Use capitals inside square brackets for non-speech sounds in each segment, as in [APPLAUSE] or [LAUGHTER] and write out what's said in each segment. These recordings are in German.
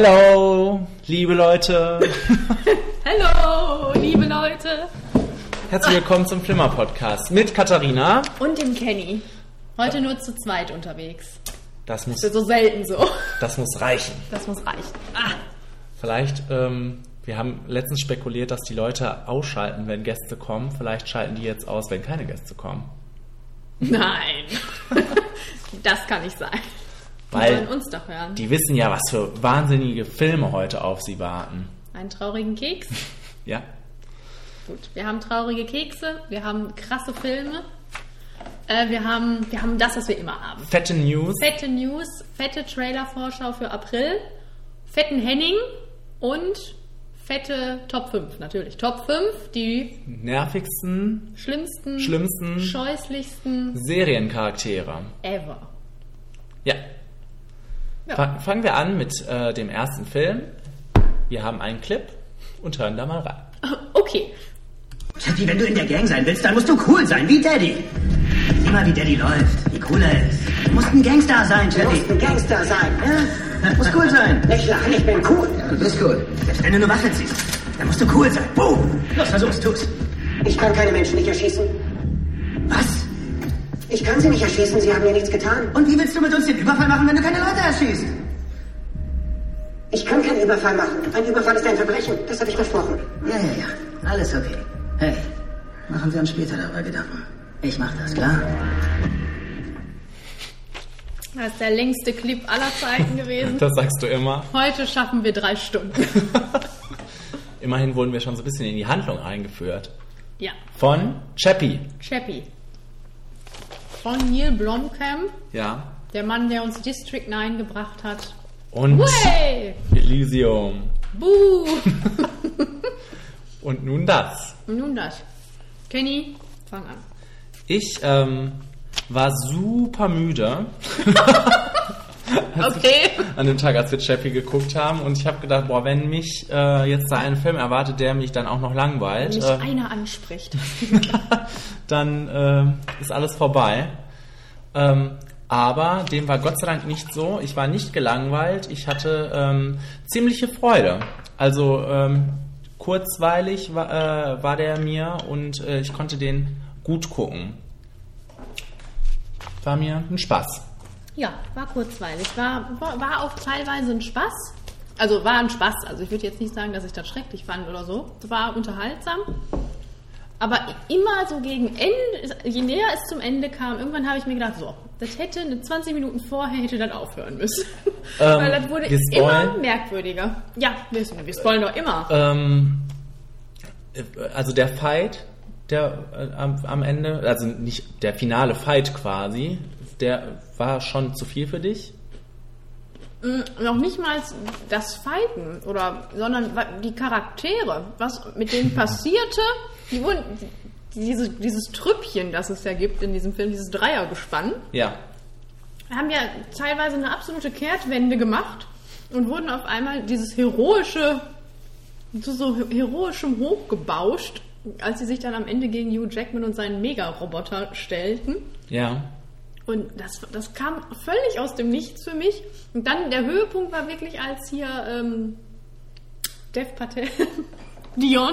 Hallo, liebe Leute. [LAUGHS] Hallo, liebe Leute. Herzlich willkommen zum Flimmer Podcast mit Katharina. Und dem Kenny. Heute nur zu zweit unterwegs. Das muss, Das ist so selten so. das muss reichen. Das muss reichen. Ah, Vielleicht, ähm, wir haben letztens spekuliert, dass die Leute ausschalten, wenn Gäste kommen. Vielleicht schalten die jetzt aus, wenn keine Gäste kommen. nein. [LAUGHS] das kann nicht sein. Die Weil wollen uns doch hören. die wissen ja, was für wahnsinnige Filme heute auf sie warten. Einen traurigen Keks. [LAUGHS] Ja? Gut, wir haben traurige Kekse, wir haben krasse Filme. Äh, wir, haben, wir haben das, was wir immer haben. Fette News. Fette News, fette Trailer-Vorschau für April, fetten Henning und fette Top 5 natürlich. Top 5, die Nervigsten, schlimmsten, schlimmsten scheußlichsten Seriencharaktere. ever. Ja. Ja. Fa- Fangen wir an mit äh, dem ersten Film. Wir haben einen Clip und hören da mal rein. [LAUGHS] Okay, Chappie, wenn du in der Gang sein willst, dann musst du cool sein, wie Daddy. Sieh mal, wie Daddy läuft, wie cool er ist. Du musst ein Gangster sein, Du Chappie. musst ein Gangster sein. Ja? Muss cool sein. [LAUGHS] Nicht lachen, ich bin cool. Du bist cool. Selbst wenn du eine Waffe ziehst, dann musst du cool sein. Boom. Los, versuch's, tu's. Ich kann keine Menschen nicht erschießen. Was? Ich kann sie nicht erschießen, sie haben mir nichts getan. Und wie willst du mit uns den Überfall machen, wenn du keine Leute erschießt? Ich kann keinen Überfall machen. Ein Überfall ist ein Verbrechen. Das habe ich versprochen. Ja, ja, ja. Alles okay. Hey, machen wir uns später darüber Gedanken. Ich mach das, klar? das ist der längste Clip aller Zeiten gewesen. [LAUGHS] Das sagst du immer. Heute schaffen wir drei Stunden. [LAUGHS] Immerhin wurden wir schon so ein bisschen in die Handlung eingeführt. Ja, Von Chappie. Chappie. Von Neil Blomkamp, Ja. der Mann, der uns District 9 gebracht hat. Und Way! Elysium. Buh! [LAUGHS] Und nun das. Und nun das. Kenny, fang an. Ich ähm, war super müde [LAUGHS] [LAUGHS] Okay. an dem Tag, als wir Chappie geguckt haben. Und ich habe gedacht, boah, wenn mich äh, jetzt da ein Film erwartet, der mich dann auch noch langweilt, Nicht äh, einer anspricht. [LAUGHS] dann äh, ist alles vorbei. Ähm, aber dem war Gott sei Dank nicht so. Ich war nicht gelangweilt. Ich hatte ähm, ziemliche Freude. Also ähm, kurzweilig war, äh, war der mir und äh, ich konnte den gut gucken. War mir ein Spaß. Ja, war kurzweilig. War, war, war auch teilweise ein Spaß. Also war ein Spaß. Also ich würde jetzt nicht sagen, dass ich das schrecklich fand oder so. War unterhaltsam. Aber immer so gegen Ende, je näher es zum Ende kam, irgendwann habe ich mir gedacht, so, das hätte eine 20 Minuten vorher hätte das aufhören müssen. [LAUGHS] Ähm, Weil das wurde immer merkwürdiger. Ja, wir, wir spoilen doch immer. Ähm, äh, also der Fight, der äh, am, am Ende, also nicht der finale Fight quasi, der war schon zu viel für dich? noch nicht mal das Fighten oder sondern die Charaktere, was mit denen [LAUGHS] passierte, die wurden diese, dieses Trüppchen, das es ja gibt in diesem Film, dieses Dreiergespann, Ja. haben ja teilweise eine absolute Kehrtwende gemacht und wurden auf einmal dieses heroische zu so heroischem hochgebauscht, als sie sich dann am Ende gegen Hugh Jackman und seinen Mega-Roboter stellten. Ja. Und das, das kam völlig aus dem Nichts für mich. Und dann der Höhepunkt war wirklich, als hier ähm, Dev Patel, [LAUGHS] Dion,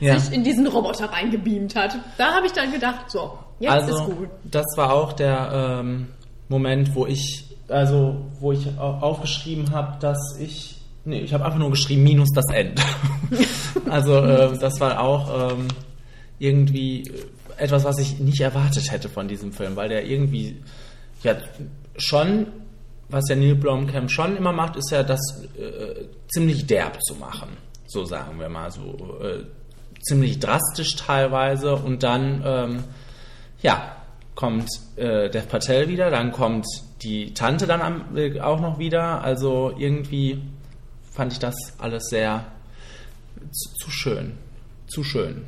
Ja. sich in diesen Roboter reingebeamt hat. Da habe ich dann gedacht, so, jetzt also, ist gut. das war auch der ähm, Moment, wo ich, also, wo ich au- aufgeschrieben habe, dass ich, nee, ich habe einfach nur geschrieben, minus das End. [LAUGHS] also, ähm, das war auch ähm, irgendwie etwas, was ich nicht erwartet hätte von diesem Film, weil der irgendwie, ja, schon, was der Neil Blomkamp schon immer macht, ist ja das äh, ziemlich derb zu machen, so sagen wir mal, so äh, ziemlich drastisch teilweise und dann, ähm, ja, kommt äh, Dev Patel wieder, dann kommt die Tante dann am, äh, auch noch wieder. Also irgendwie fand ich das alles sehr zu, zu schön. Zu schön.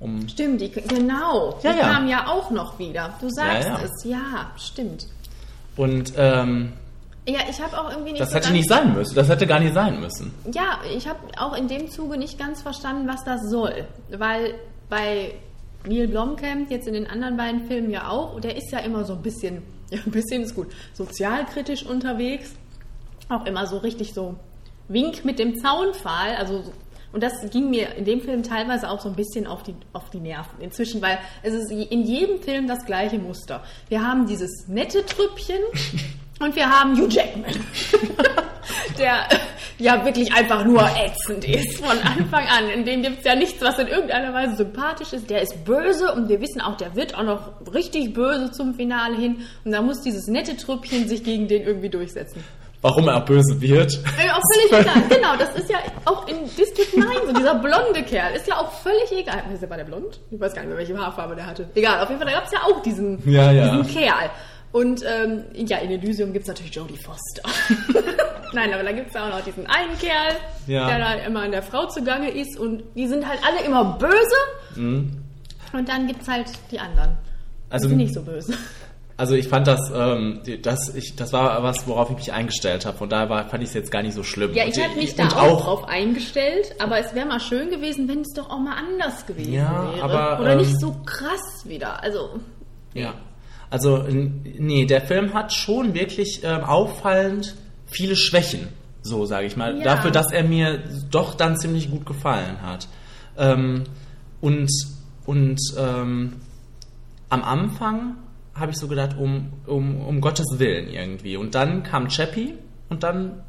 Um, Stimmt, die, genau. Ja, die ja. kam ja auch noch wieder. Du sagst Ja, es, ja, stimmt. und ähm, Ja, ich habe auch irgendwie nicht das so hätte nicht sein müssen. Das hätte gar nicht sein müssen. Ja, ich habe auch in dem Zuge nicht ganz verstanden, was das soll. Weil bei Neil Blomkamp, jetzt in den anderen beiden Filmen ja auch, und der ist ja immer so ein bisschen, ja, [LAUGHS] ein bisschen ist gut, sozialkritisch unterwegs. Auch immer so richtig so Wink mit dem Zaunpfahl, also und das ging mir in dem Film teilweise auch so ein bisschen auf die, auf die Nerven inzwischen, weil es ist in jedem Film das gleiche Muster. Wir haben dieses nette Trüppchen [LAUGHS] und wir haben Hugh Jackman, [LAUGHS] der ja wirklich einfach nur ätzend ist von Anfang an. In dem gibt es ja nichts, was in irgendeiner Weise sympathisch ist. Der ist böse und wir wissen auch, der wird auch noch richtig böse zum Finale hin. Und da muss dieses nette Trüppchen sich gegen den irgendwie durchsetzen. Warum er böse wird. Äh, auch völlig egal. Genau, das ist ja auch in District 9 so. Dieser blonde Kerl ist ja auch völlig egal. Ist der, war der blond? Ich weiß gar nicht mehr, welche Haarfarbe der hatte. Egal, auf jeden Fall, da gab es ja auch diesen, Ja, ja. diesen Kerl. Und ähm, ja, in Elysium gibt es natürlich Jodie Foster. [LAUGHS] Nein, aber da gibt es ja auch noch diesen einen Kerl, Ja. der da immer an der Frau zugange ist. Und die sind halt alle immer böse. Und dann gibt es halt die anderen. Die Also- sind nicht so böse. Also ich fand das, ähm, das, ich, das war was, worauf ich mich eingestellt habe. Von daher war, fand ich es jetzt gar nicht so schlimm. Ja, ich habe mich da und auch, drauf eingestellt, aber es wäre mal schön gewesen, wenn es doch auch mal anders gewesen Ja, wäre. aber, Oder ähm, nicht so krass wieder. Also, Ja. Also, nee, der Film hat schon wirklich ähm, auffallend viele Schwächen, so sage ich mal. Ja. Dafür, dass er mir doch dann ziemlich gut gefallen hat. Ähm, und und ähm, am Anfang habe ich so gedacht, um, um, um Gottes Willen irgendwie. Und dann kam Chappie und dann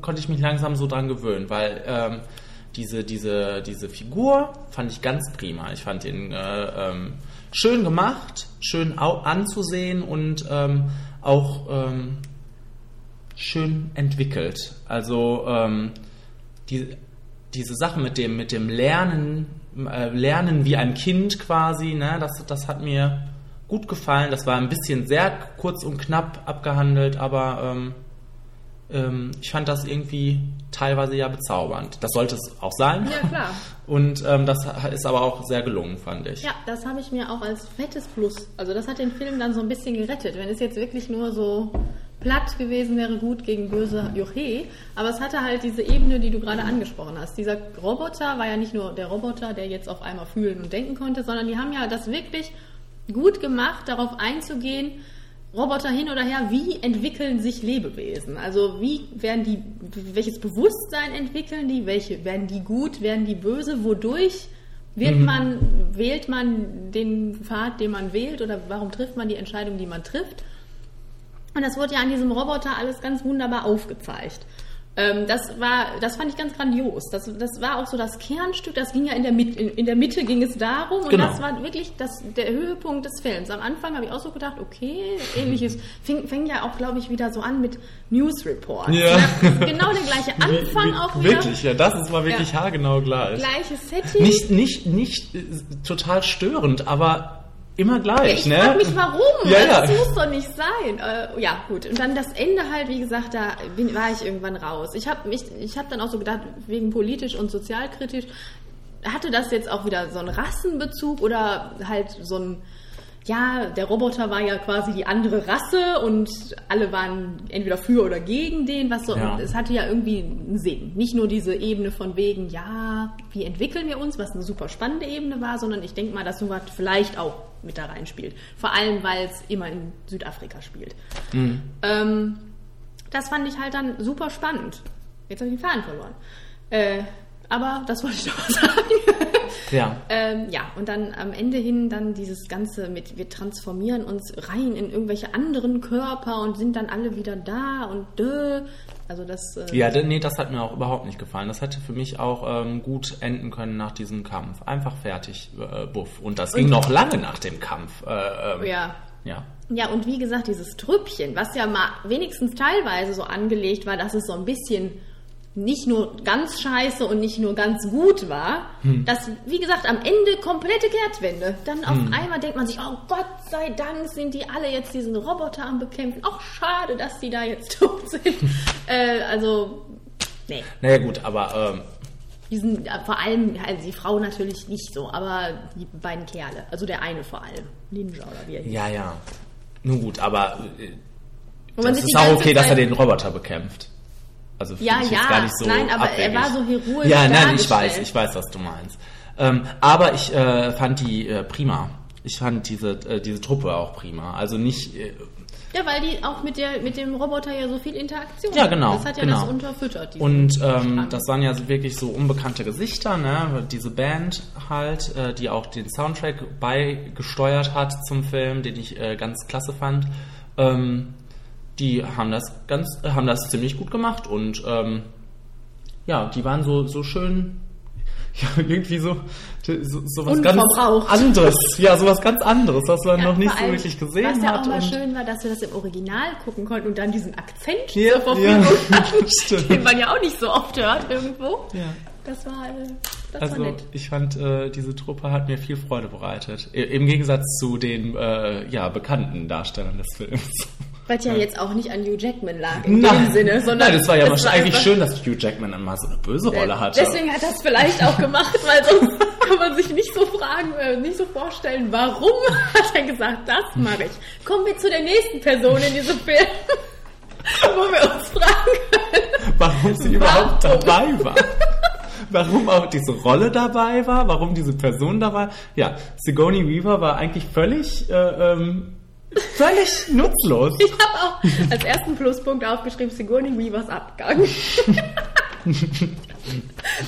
konnte ich mich langsam so dran gewöhnen, weil ähm, diese, diese, diese Figur fand ich ganz prima. Ich fand ihn äh, ähm, schön gemacht, schön anzusehen und ähm, auch ähm, schön entwickelt. Also ähm, die, diese Sache mit dem, mit dem Lernen, äh, Lernen wie ein Kind quasi, ne, das, das hat mir gut gefallen. Das war ein bisschen sehr kurz und knapp abgehandelt, aber ähm, ähm, ich fand das irgendwie teilweise ja bezaubernd. Das sollte es auch sein. Ja, klar. [LAUGHS] Und ähm, das ist aber auch sehr gelungen, fand ich. ja, das habe ich mir auch als fettes Plus. Also, das hat den Film dann so ein bisschen gerettet. Wenn es jetzt wirklich nur so platt gewesen wäre, gut gegen böse Juche. Aber es hatte halt diese Ebene, die du gerade angesprochen hast. Dieser Roboter war ja nicht nur der Roboter, der jetzt auf einmal fühlen und denken konnte, sondern die haben ja das wirklich gut gemacht, darauf einzugehen, Roboter hin oder her, wie entwickeln sich Lebewesen? Also wie werden die, welches Bewusstsein entwickeln die? Welche werden die gut, werden die böse? Wodurch wird man, wählt man den Pfad, den man wählt oder warum trifft man die Entscheidung, die man trifft? Und das wurde ja an diesem Roboter alles ganz wunderbar aufgezeigt. Ähm, das war, das fand ich ganz grandios. Das, das war auch so das Kernstück. Das ging ja in der Mitte, in, in der Mitte ging es darum und Genau. das war wirklich das, der Höhepunkt des Films. Am Anfang habe ich auch so gedacht, okay, ähnliches. Fing, fing ja auch, glaube ich, wieder so an mit News Reports. Ja. Genau der gleiche [LAUGHS] Anfang auch wieder. Wirklich, ja, das ist mal wirklich Ja. haargenau gleich. Gleiches Setting. Nicht, nicht, nicht äh, total störend, aber immer Ja, gleich, ich ne? frage mich, warum? Ja, ja. Das muss doch nicht sein. Äh, ja, gut. Und dann das Ende halt, wie gesagt, da bin, war ich irgendwann raus. Ich habe mich, ich habe dann auch so gedacht, wegen politisch und sozialkritisch, hatte das jetzt auch wieder so einen Rassenbezug oder halt so ein, ja, der Roboter war ja quasi die andere Rasse und alle waren entweder für oder gegen den, was so, Ja. es hatte ja irgendwie einen Sinn. Nicht nur diese Ebene von wegen, ja, wie entwickeln wir uns, was eine super spannende Ebene war, sondern ich denke mal, dass sowas vielleicht auch mit da reinspielt. Vor allem, weil es immer in Südafrika spielt. Ähm, das fand ich halt dann super spannend. Jetzt habe ich den Faden verloren. Äh, aber das wollte ich doch [LAUGHS] sagen. Ja. Ähm, ja, und dann am Ende hin dann dieses Ganze mit, wir transformieren uns rein in irgendwelche anderen Körper und sind dann alle wieder da und dö. Also das. Äh, Ja, nee, das hat mir auch überhaupt nicht gefallen. Das hätte für mich auch ähm, gut enden können nach diesem Kampf. Einfach fertig, äh, buff. Und das ging noch lange nach dem Kampf. Äh, ähm, ja. ja. Ja, und wie gesagt, dieses Trüppchen, was ja mal wenigstens teilweise so angelegt war, dass es so ein bisschen nicht nur ganz scheiße und nicht nur ganz gut war, dass, wie gesagt, am Ende komplette Kehrtwende. Dann auf einmal denkt man sich, oh Gott sei Dank sind die alle jetzt diesen Roboter am Bekämpfen. Auch schade, dass die da jetzt [LAUGHS] tot sind. äh, also, nee. Naja gut, aber ähm, Diesen, äh, vor allem, also die Frau natürlich nicht so, aber die beiden Kerle, also der eine vor allem, Ninja oder wie er hieß. ja, ja. Nun gut, aber äh, das ist die auch okay, dass er Zeit- den Roboter bekämpft. Also Ja, ich ja, gar nicht so nein, aber abwegig. er war so heroisch Ja, nein, ich weiß, ich weiß, was du meinst. Ähm, aber ich äh, fand die äh, prima. ich fand diese, äh, diese Truppe auch prima. Also nicht, äh, Ja, weil die auch mit, der, mit dem Roboter ja so viel Interaktion Ja, genau, Das hat ja genau. das unterfüttert. Und ähm, das waren ja wirklich so unbekannte Gesichter, ne? Diese Band halt, äh, die auch den Soundtrack beigesteuert hat zum Film, den ich äh, ganz klasse fand. Ähm, die haben das ganz, äh, haben das ziemlich gut gemacht und ähm, ja, die waren so so schön. [LAUGHS] Ja, irgendwie so, so, so was ganz anderes. Ja, sowas ganz anderes, was man Ja, noch nicht so wirklich gesehen Was ja hat. auch mal schön war, dass wir das im Original gucken konnten und dann diesen Akzent Ja, zur Verfügung ja, [LAUGHS] hatten, den man ja auch nicht so oft hört irgendwo. Ja. Das war, äh, das Also war nett. ich fand, äh, diese Truppe hat mir viel Freude bereitet. Im Gegensatz zu den äh, ja, bekannten Darstellern des Films. Was ja, jetzt auch nicht an Hugh Jackman lag in dem Sinne, sondern Nein, das war ja es war eigentlich schön, dass Hugh Jackman immer so eine böse Rolle hatte. Deswegen hat er es vielleicht auch gemacht, weil sonst kann man sich nicht so fragen, äh, nicht so vorstellen, warum hat er gesagt, das mache ich. Kommen wir zu der nächsten Person in diesem Film, wo wir uns fragen können. warum sie überhaupt Warum? dabei war. Warum auch diese Rolle dabei war, warum diese Person dabei Ja, Sigourney Weaver war eigentlich völlig, äh, ähm, völlig nutzlos. Ich habe auch als ersten Pluspunkt aufgeschrieben, Sigourney Weavers Abgang. [LAUGHS]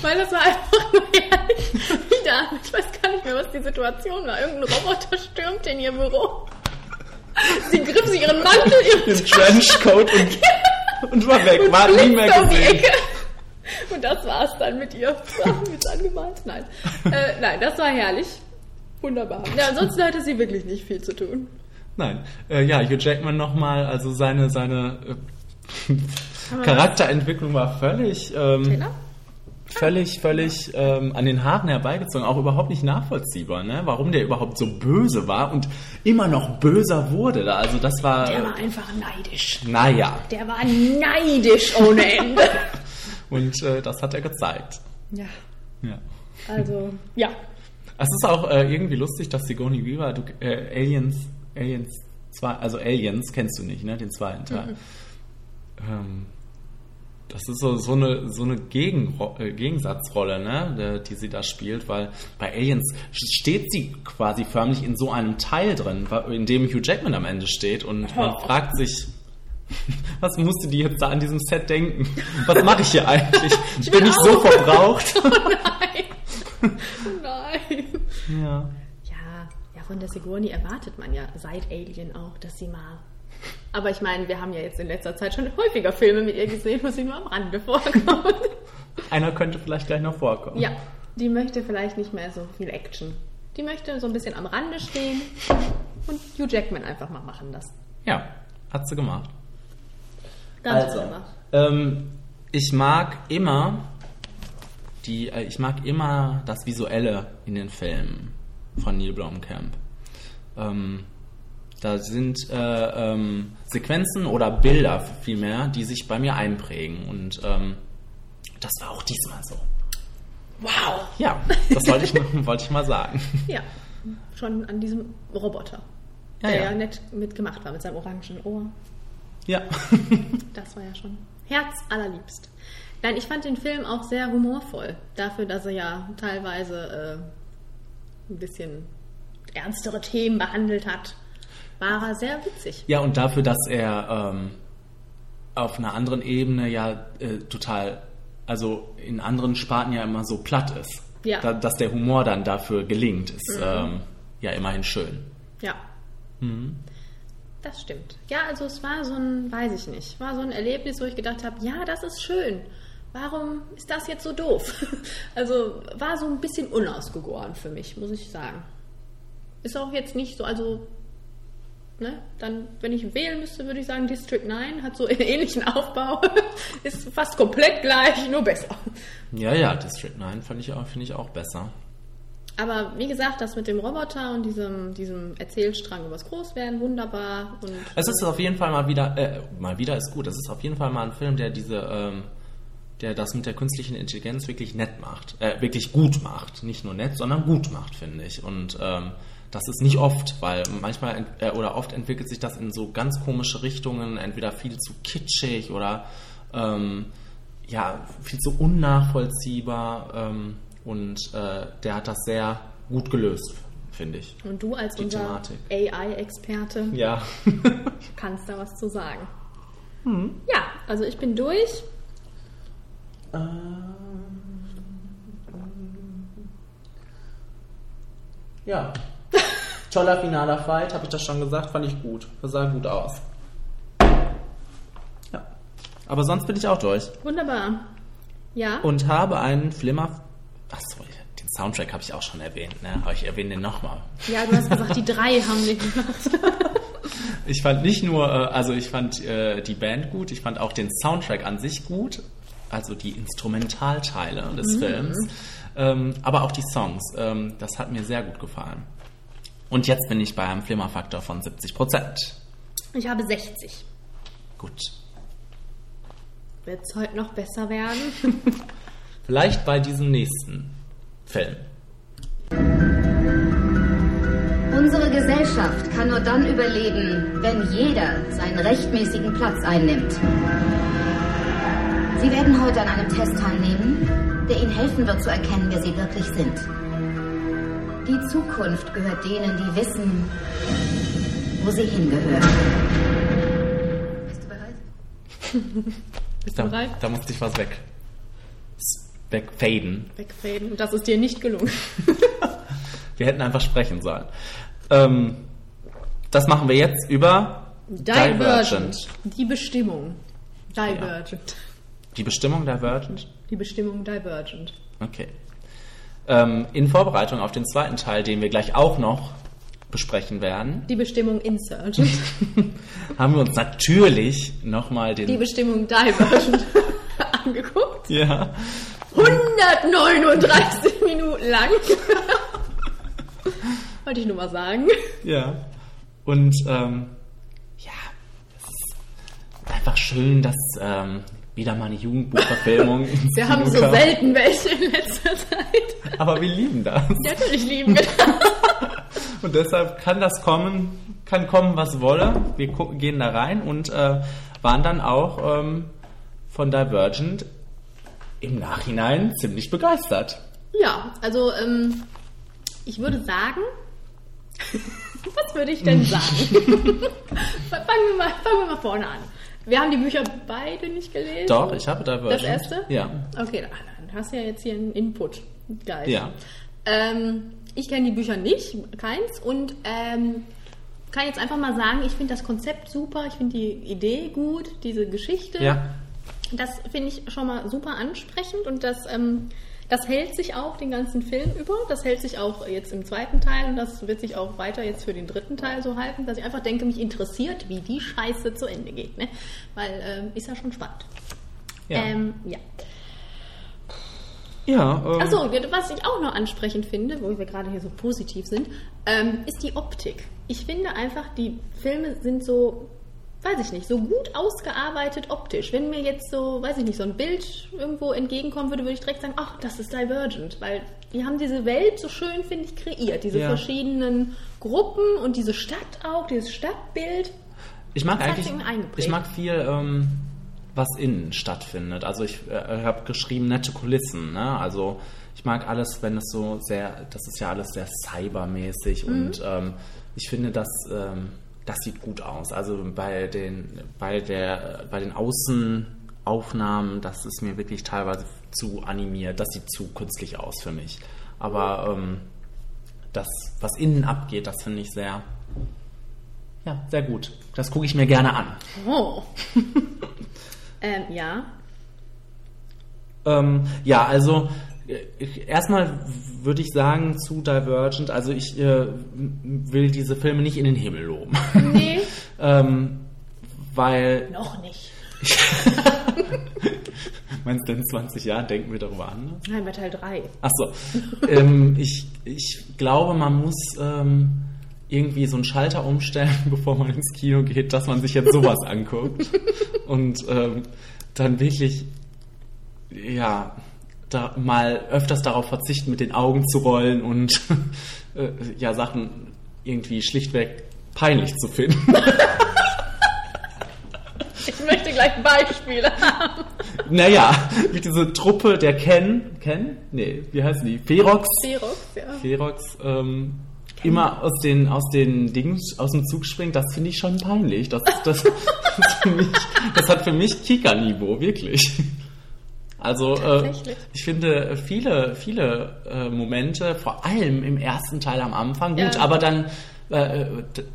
Weil das war einfach nur herrlich. Wieder, ich weiß gar nicht mehr, was die Situation war. Irgendein Roboter stürmte in ihr Büro. Sie griff sich ihren Mantel, ihren [LAUGHS] Trenchcoat und, und war weg, und war nie mehr gesehen. Und das war's dann mit ihr. So, haben wir jetzt angemalt? Nein. Äh, nein, das war herrlich. Wunderbar. Ja, ansonsten hatte sie wirklich nicht viel zu tun. Nein, äh, ja, Hugh Jackman nochmal, also seine, seine äh, Charakterentwicklung war völlig, ähm, Taylor? völlig, völlig ähm, an den Haaren herbeigezogen, auch überhaupt nicht nachvollziehbar, ne? warum der überhaupt so böse war und immer noch böser wurde. Also das war, Der war einfach neidisch. naja, Der war neidisch ohne Ende. [LAUGHS] und äh, das hat er gezeigt. Ja, Ja. also, ja. Es ist auch äh, irgendwie lustig, dass Sigourney Weaver, du, äh, Aliens, Aliens 2, also Aliens kennst du nicht, ne, den zweiten Teil. Ähm, das ist so, so eine, so eine Gegenro äh, Gegensatzrolle, ne, die sie da spielt, weil bei Aliens steht sie quasi förmlich in so einem Teil drin, in dem Hugh Jackman am Ende steht und man Oh. fragt sich, [LAUGHS] was musste die jetzt da an diesem Set denken? Was mache ich hier eigentlich? [LAUGHS] Ich bin will nicht so auch. verbraucht. [LAUGHS] Oh nein. Nein. Ja. Von der Sigourney erwartet man ja seit Alien auch, dass sie mal. Aber ich meine, wir haben ja jetzt in letzter Zeit schon häufiger Filme mit ihr gesehen, wo sie nur am Rande vorkommt. [LAUGHS] Einer könnte vielleicht gleich noch vorkommen. ja, die möchte vielleicht nicht mehr so viel Action. Die möchte so ein bisschen am Rande stehen und Hugh Jackman einfach mal machen lassen. Ja, hat sie gemacht. Ganz Also, wunderbar. ähm, ich mag immer die, äh, ich mag immer das Visuelle in den Filmen von Neil Blomkamp. Ähm, da sind äh, ähm, Sequenzen oder Bilder vielmehr, die sich bei mir einprägen und ähm, das war auch diesmal so. Wow. Ja, das wollte ich, mal- [LAUGHS] wollte ich mal sagen. Ja, schon an diesem Roboter. Ja, der ja. ja nett mitgemacht war mit seinem orangen Ohr. Ja. [LAUGHS] Das war ja schon Herz allerliebst. Nein, ich fand den Film auch sehr humorvoll. Dafür, dass er ja teilweise äh, ein bisschen ernstere Themen behandelt hat, war er sehr witzig. Ja, und dafür, dass er ähm, auf einer anderen Ebene ja äh, total, also in anderen Sparten ja immer so platt ist. Ja. Da, dass der Humor dann dafür gelingt, ist ähm, ja immerhin schön. Ja. Das stimmt. Ja, also es war so ein, weiß ich nicht, war so ein Erlebnis, wo ich gedacht habe, ja, das ist schön. Warum ist das jetzt so doof? [LAUGHS] Also war so ein bisschen unausgegoren für mich, muss ich sagen. Ist auch jetzt nicht so, also, ne, dann, wenn ich wählen müsste, würde ich sagen, District 9 hat so einen [LAUGHS] ähnlichen Aufbau, [LAUGHS] ist fast komplett gleich, nur besser. Ja, ja, District 9 fand ich auch, finde ich auch besser. Aber wie gesagt, das mit dem Roboter und diesem, diesem Erzählstrang übers Großwerden, wunderbar. Und Es ist auf jeden Fall mal wieder, äh, mal wieder ist gut, es ist auf jeden Fall mal ein Film, der diese, ähm, der das mit der künstlichen Intelligenz wirklich nett macht, äh, wirklich gut macht. Nicht nur nett, sondern gut macht, finde ich. Und ähm, das ist nicht oft, weil manchmal äh, oder oft entwickelt sich das in so ganz komische Richtungen, entweder viel zu kitschig oder ähm, ja, viel zu unnachvollziehbar. Ähm, und äh, der hat das sehr gut gelöst, finde ich. Und du als unser. AI-Experte Ja. [LAUGHS] kannst da was zu sagen. Hm. Ja, also ich bin durch. Ja. Toller finaler Fight, habe ich das schon gesagt, fand ich gut. Das sah gut aus. Ja. Aber sonst bin ich auch durch. Wunderbar. Ja, Und habe einen Flimmer. Achso, den Soundtrack habe ich auch schon erwähnt, ne? Aber ich erwähne den nochmal. ja, du hast gesagt, die drei haben den gemacht. Ich fand nicht nur, äh, also ich fand äh, die Band gut, ich fand auch den Soundtrack an sich gut, also die Instrumentalteile des Films, ähm, aber auch die Songs. Ähm, das hat mir sehr gut gefallen. Und jetzt bin ich bei einem Flimmerfaktor von 70 Prozent. Ich habe 60. Gut. Wird es heute noch besser werden? [LAUGHS] Vielleicht bei diesem nächsten Film. Unsere Gesellschaft kann nur dann überleben, wenn jeder seinen rechtmäßigen Platz einnimmt. Sie werden heute an einem Test teilnehmen, der Ihnen helfen wird zu erkennen, wer Sie wirklich sind. Die Zukunft gehört denen, die wissen, wo sie hingehören. Bist du bereit? [LAUGHS] Bist Da, du bereit? da musste ich was weg. Wegfaden. Wegfaden. Und das ist dir nicht gelungen. [LAUGHS] Wir hätten einfach sprechen sollen. Ähm, das machen wir jetzt über Divergent. Die Bestimmung. Divergent. Die Bestimmung Divergent? Die Bestimmung Divergent. Okay. Ähm, in Vorbereitung auf den zweiten Teil, den wir gleich auch noch besprechen werden, Die Bestimmung Insurgent. [LAUGHS] haben wir uns natürlich nochmal den... Die Bestimmung Divergent [LAUGHS] angeguckt. ja. 139 Minuten lang. [LAUGHS] Wollte ich nur mal sagen. Ja. Und ähm, ja, es ist einfach schön, dass ähm, wieder mal eine Jugendbuchverfilmung [LAUGHS] Wir haben so selten welche in letzter Zeit. Aber wir lieben das. Natürlich lieben wir das. [LAUGHS] Und deshalb kann das kommen, kann kommen, was wolle. Wir gehen da rein und äh, waren dann auch ähm, von Divergent im Nachhinein ziemlich begeistert. Ja, also ähm, ich würde sagen, [LAUGHS] was würde ich denn sagen? fangen, wir mal, fangen wir mal vorne an. Wir haben die Bücher beide nicht gelesen. Doch, ich habe Divergent. Das erste? Ja. Okay, dann hast du ja jetzt hier einen Input. Geil. Ja. Ähm, ich kenne die Bücher nicht, keins. Und ähm, kann jetzt einfach mal sagen, ich finde das Konzept super, ich finde die Idee gut, diese Geschichte. Ja. Das finde ich schon mal super ansprechend und das, ähm, das hält sich auch den ganzen Film über. Das hält sich auch jetzt im zweiten Teil und das wird sich auch weiter jetzt für den dritten Teil so halten, dass ich einfach denke, mich interessiert, wie die Scheiße zu Ende geht. Ne? Weil ähm, ist ja schon spannend. Ja. Ähm, ja. ja ähm, Achso, was ich auch noch ansprechend finde, wo wir gerade hier so positiv sind, ähm, ist die Optik. Ich finde einfach, die Filme sind so, weiß ich nicht, so gut ausgearbeitet optisch. Wenn mir jetzt so, weiß ich nicht, so ein Bild irgendwo entgegenkommen würde, würde ich direkt sagen, ach, das ist Divergent, weil die haben diese Welt so schön, finde ich, kreiert. Diese Ja. verschiedenen Gruppen und diese Stadt auch, dieses Stadtbild. Ich mag Das eigentlich, ich mag viel, ähm, was innen stattfindet. Also ich äh, habe geschrieben nette Kulissen. Ne? Also ich mag alles, wenn es so sehr, das ist ja alles sehr cybermäßig Mhm. und ähm, ich finde, das, ähm, das sieht gut aus. Also bei den, bei der, bei den Außenaufnahmen, das ist mir wirklich teilweise zu animiert. Das sieht zu künstlich aus für mich. Aber ähm, das, was innen abgeht, das finde ich sehr, ja, sehr gut. Das gucke ich mir gerne an. Oh. [LAUGHS] ähm, ja. Ähm, ja, also erstmal würde ich sagen zu Divergent, also ich äh, will diese Filme nicht in den Himmel loben. Nee, [LAUGHS] ähm, weil, noch nicht. [LAUGHS] meinst du, in 20 Jahren denken wir darüber anders? Nein, bei Teil 3. Achso, [LAUGHS] ähm, ich, ich glaube, man muss ähm, irgendwie so einen Schalter umstellen, bevor man ins Kino geht, dass man sich jetzt sowas anguckt. Und ähm, dann wirklich, ja, da mal öfters darauf verzichten, mit den Augen zu rollen und [LAUGHS] äh, ja, Sachen irgendwie schlichtweg peinlich zu finden. [LAUGHS] Ich möchte gleich Beispiele haben. naja, wie diese Truppe der Ken, Ken? Nee, wie heißen die? Ferox? Xerox, ja. Ferox, ähm, immer aus den, aus den Dingen, aus dem Zug springt, das finde ich schon peinlich. Das, das, [LAUGHS] das, für mich, das hat für mich Kika-Niveau, wirklich. Also äh, ich finde viele, viele äh, Momente, vor allem im ersten Teil am Anfang, gut, Ja. aber dann äh,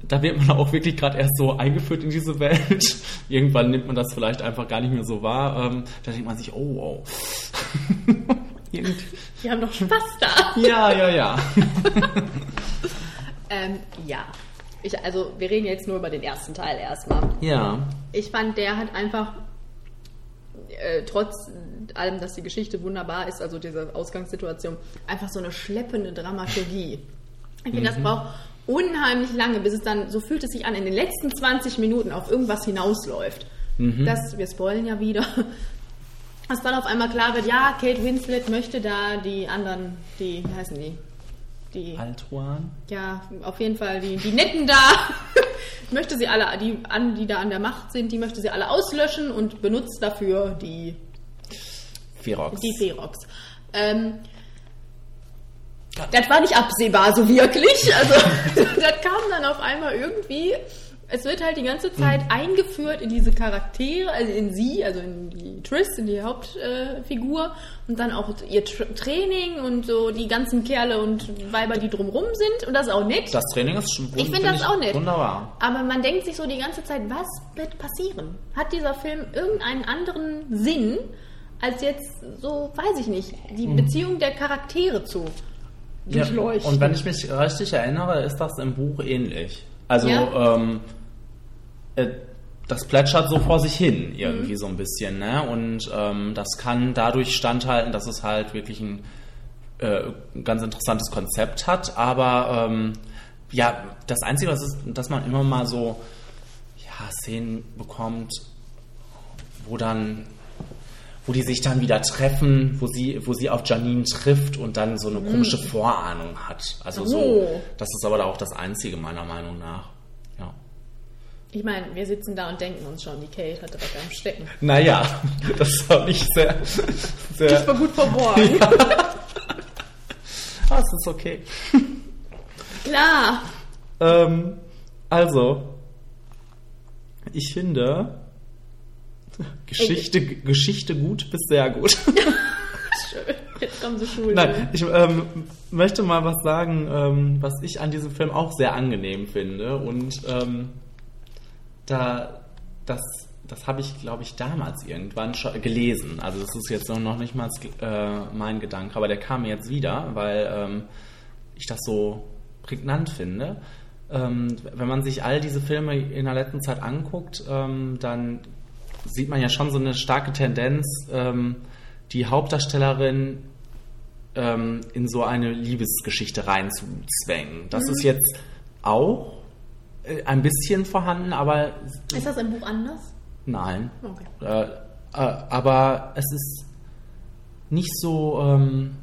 da wird man [LAUGHS] auch wirklich gerade erst so eingeführt in diese Welt. [LAUGHS] Irgendwann nimmt man das vielleicht einfach gar nicht mehr so wahr. Ähm, da denkt man sich, oh, wow. [LAUGHS] Die haben doch Spaß da. ja, ja, ja. Ähm, ja. Ich, also, wir reden jetzt nur über den ersten Teil erstmal. Ja. Ich fand, der hat einfach, äh, trotz allem, dass die Geschichte wunderbar ist, also diese Ausgangssituation, einfach so eine schleppende Dramaturgie. Ich finde, das braucht unheimlich lange, bis es dann, so fühlt es sich an, in den letzten 20 Minuten auf irgendwas hinausläuft. Das, wir spoilen ja wieder. Dass dann auf einmal klar wird, ja, Kate Winslet möchte da die anderen, die, wie heißen die? Die Altuan. ja, auf jeden Fall die, die Netten da, [LAUGHS] möchte sie alle, die, an, die da an der Macht sind, die möchte sie alle auslöschen und benutzt dafür die, Ferox. die Ferox. Ähm, das war nicht absehbar so wirklich. Also [LAUGHS] das kam dann auf einmal irgendwie. Es wird halt die ganze Zeit eingeführt in diese Charaktere, also in sie, also in die Triss, in die Hauptfigur und dann auch ihr Tra Training und so die ganzen Kerle und Weiber, die drumrum sind und das ist auch nett. Das Training ist schon Ich finde das auch nett. Wunderbar. Aber man denkt sich so die ganze Zeit, was wird passieren? Hat dieser Film irgendeinen anderen Sinn, als jetzt so, weiß ich nicht, die Beziehung der Charaktere zu Ja, durchleuchten? und wenn ich mich richtig erinnere, ist das im Buch ähnlich. Also, Ja? ähm, äh, das plätschert so vor sich hin, Mhm. irgendwie so ein bisschen, ne? Und ähm, das kann dadurch standhalten, dass es halt wirklich ein, äh, ein ganz interessantes Konzept hat. Aber ähm, ja, das Einzige, was ist, dass man immer mal so ja, Szenen bekommt, wo dann wo die sich dann wieder treffen, wo sie, wo sie auf Janine trifft und dann so eine komische Vorahnung hat. Also so, Oh. das ist aber auch das Einzige meiner Meinung nach. Ja. ich meine, wir sitzen da und denken uns schon, die Kate hat direkt am Stecken. Naja, das ist auch nicht sehr, Das sehr, war gut verborgen. ah, es ist okay. Klar. Ähm, also, ich finde, Geschichte, Geschichte gut bis sehr gut. [LAUGHS] Schön. Jetzt kommen sie Schule. Nein, ich ähm, möchte mal was sagen, ähm, was ich an diesem Film auch sehr angenehm finde. Und ähm, da, das, das habe ich, glaube ich, damals irgendwann schon gelesen. Also das ist jetzt noch nicht mal äh, mein Gedanke, aber der kam mir jetzt wieder, weil ähm, ich das so prägnant finde. Ähm, wenn man sich all diese Filme in der letzten Zeit anguckt, ähm, dann sieht man ja schon so eine starke Tendenz, ähm, die Hauptdarstellerin ähm, in so eine Liebesgeschichte reinzuzwängen. Das ist jetzt auch ein bisschen vorhanden, aber Ist das im Buch anders? nein. Okay. Äh, äh, aber es ist nicht so, ähm,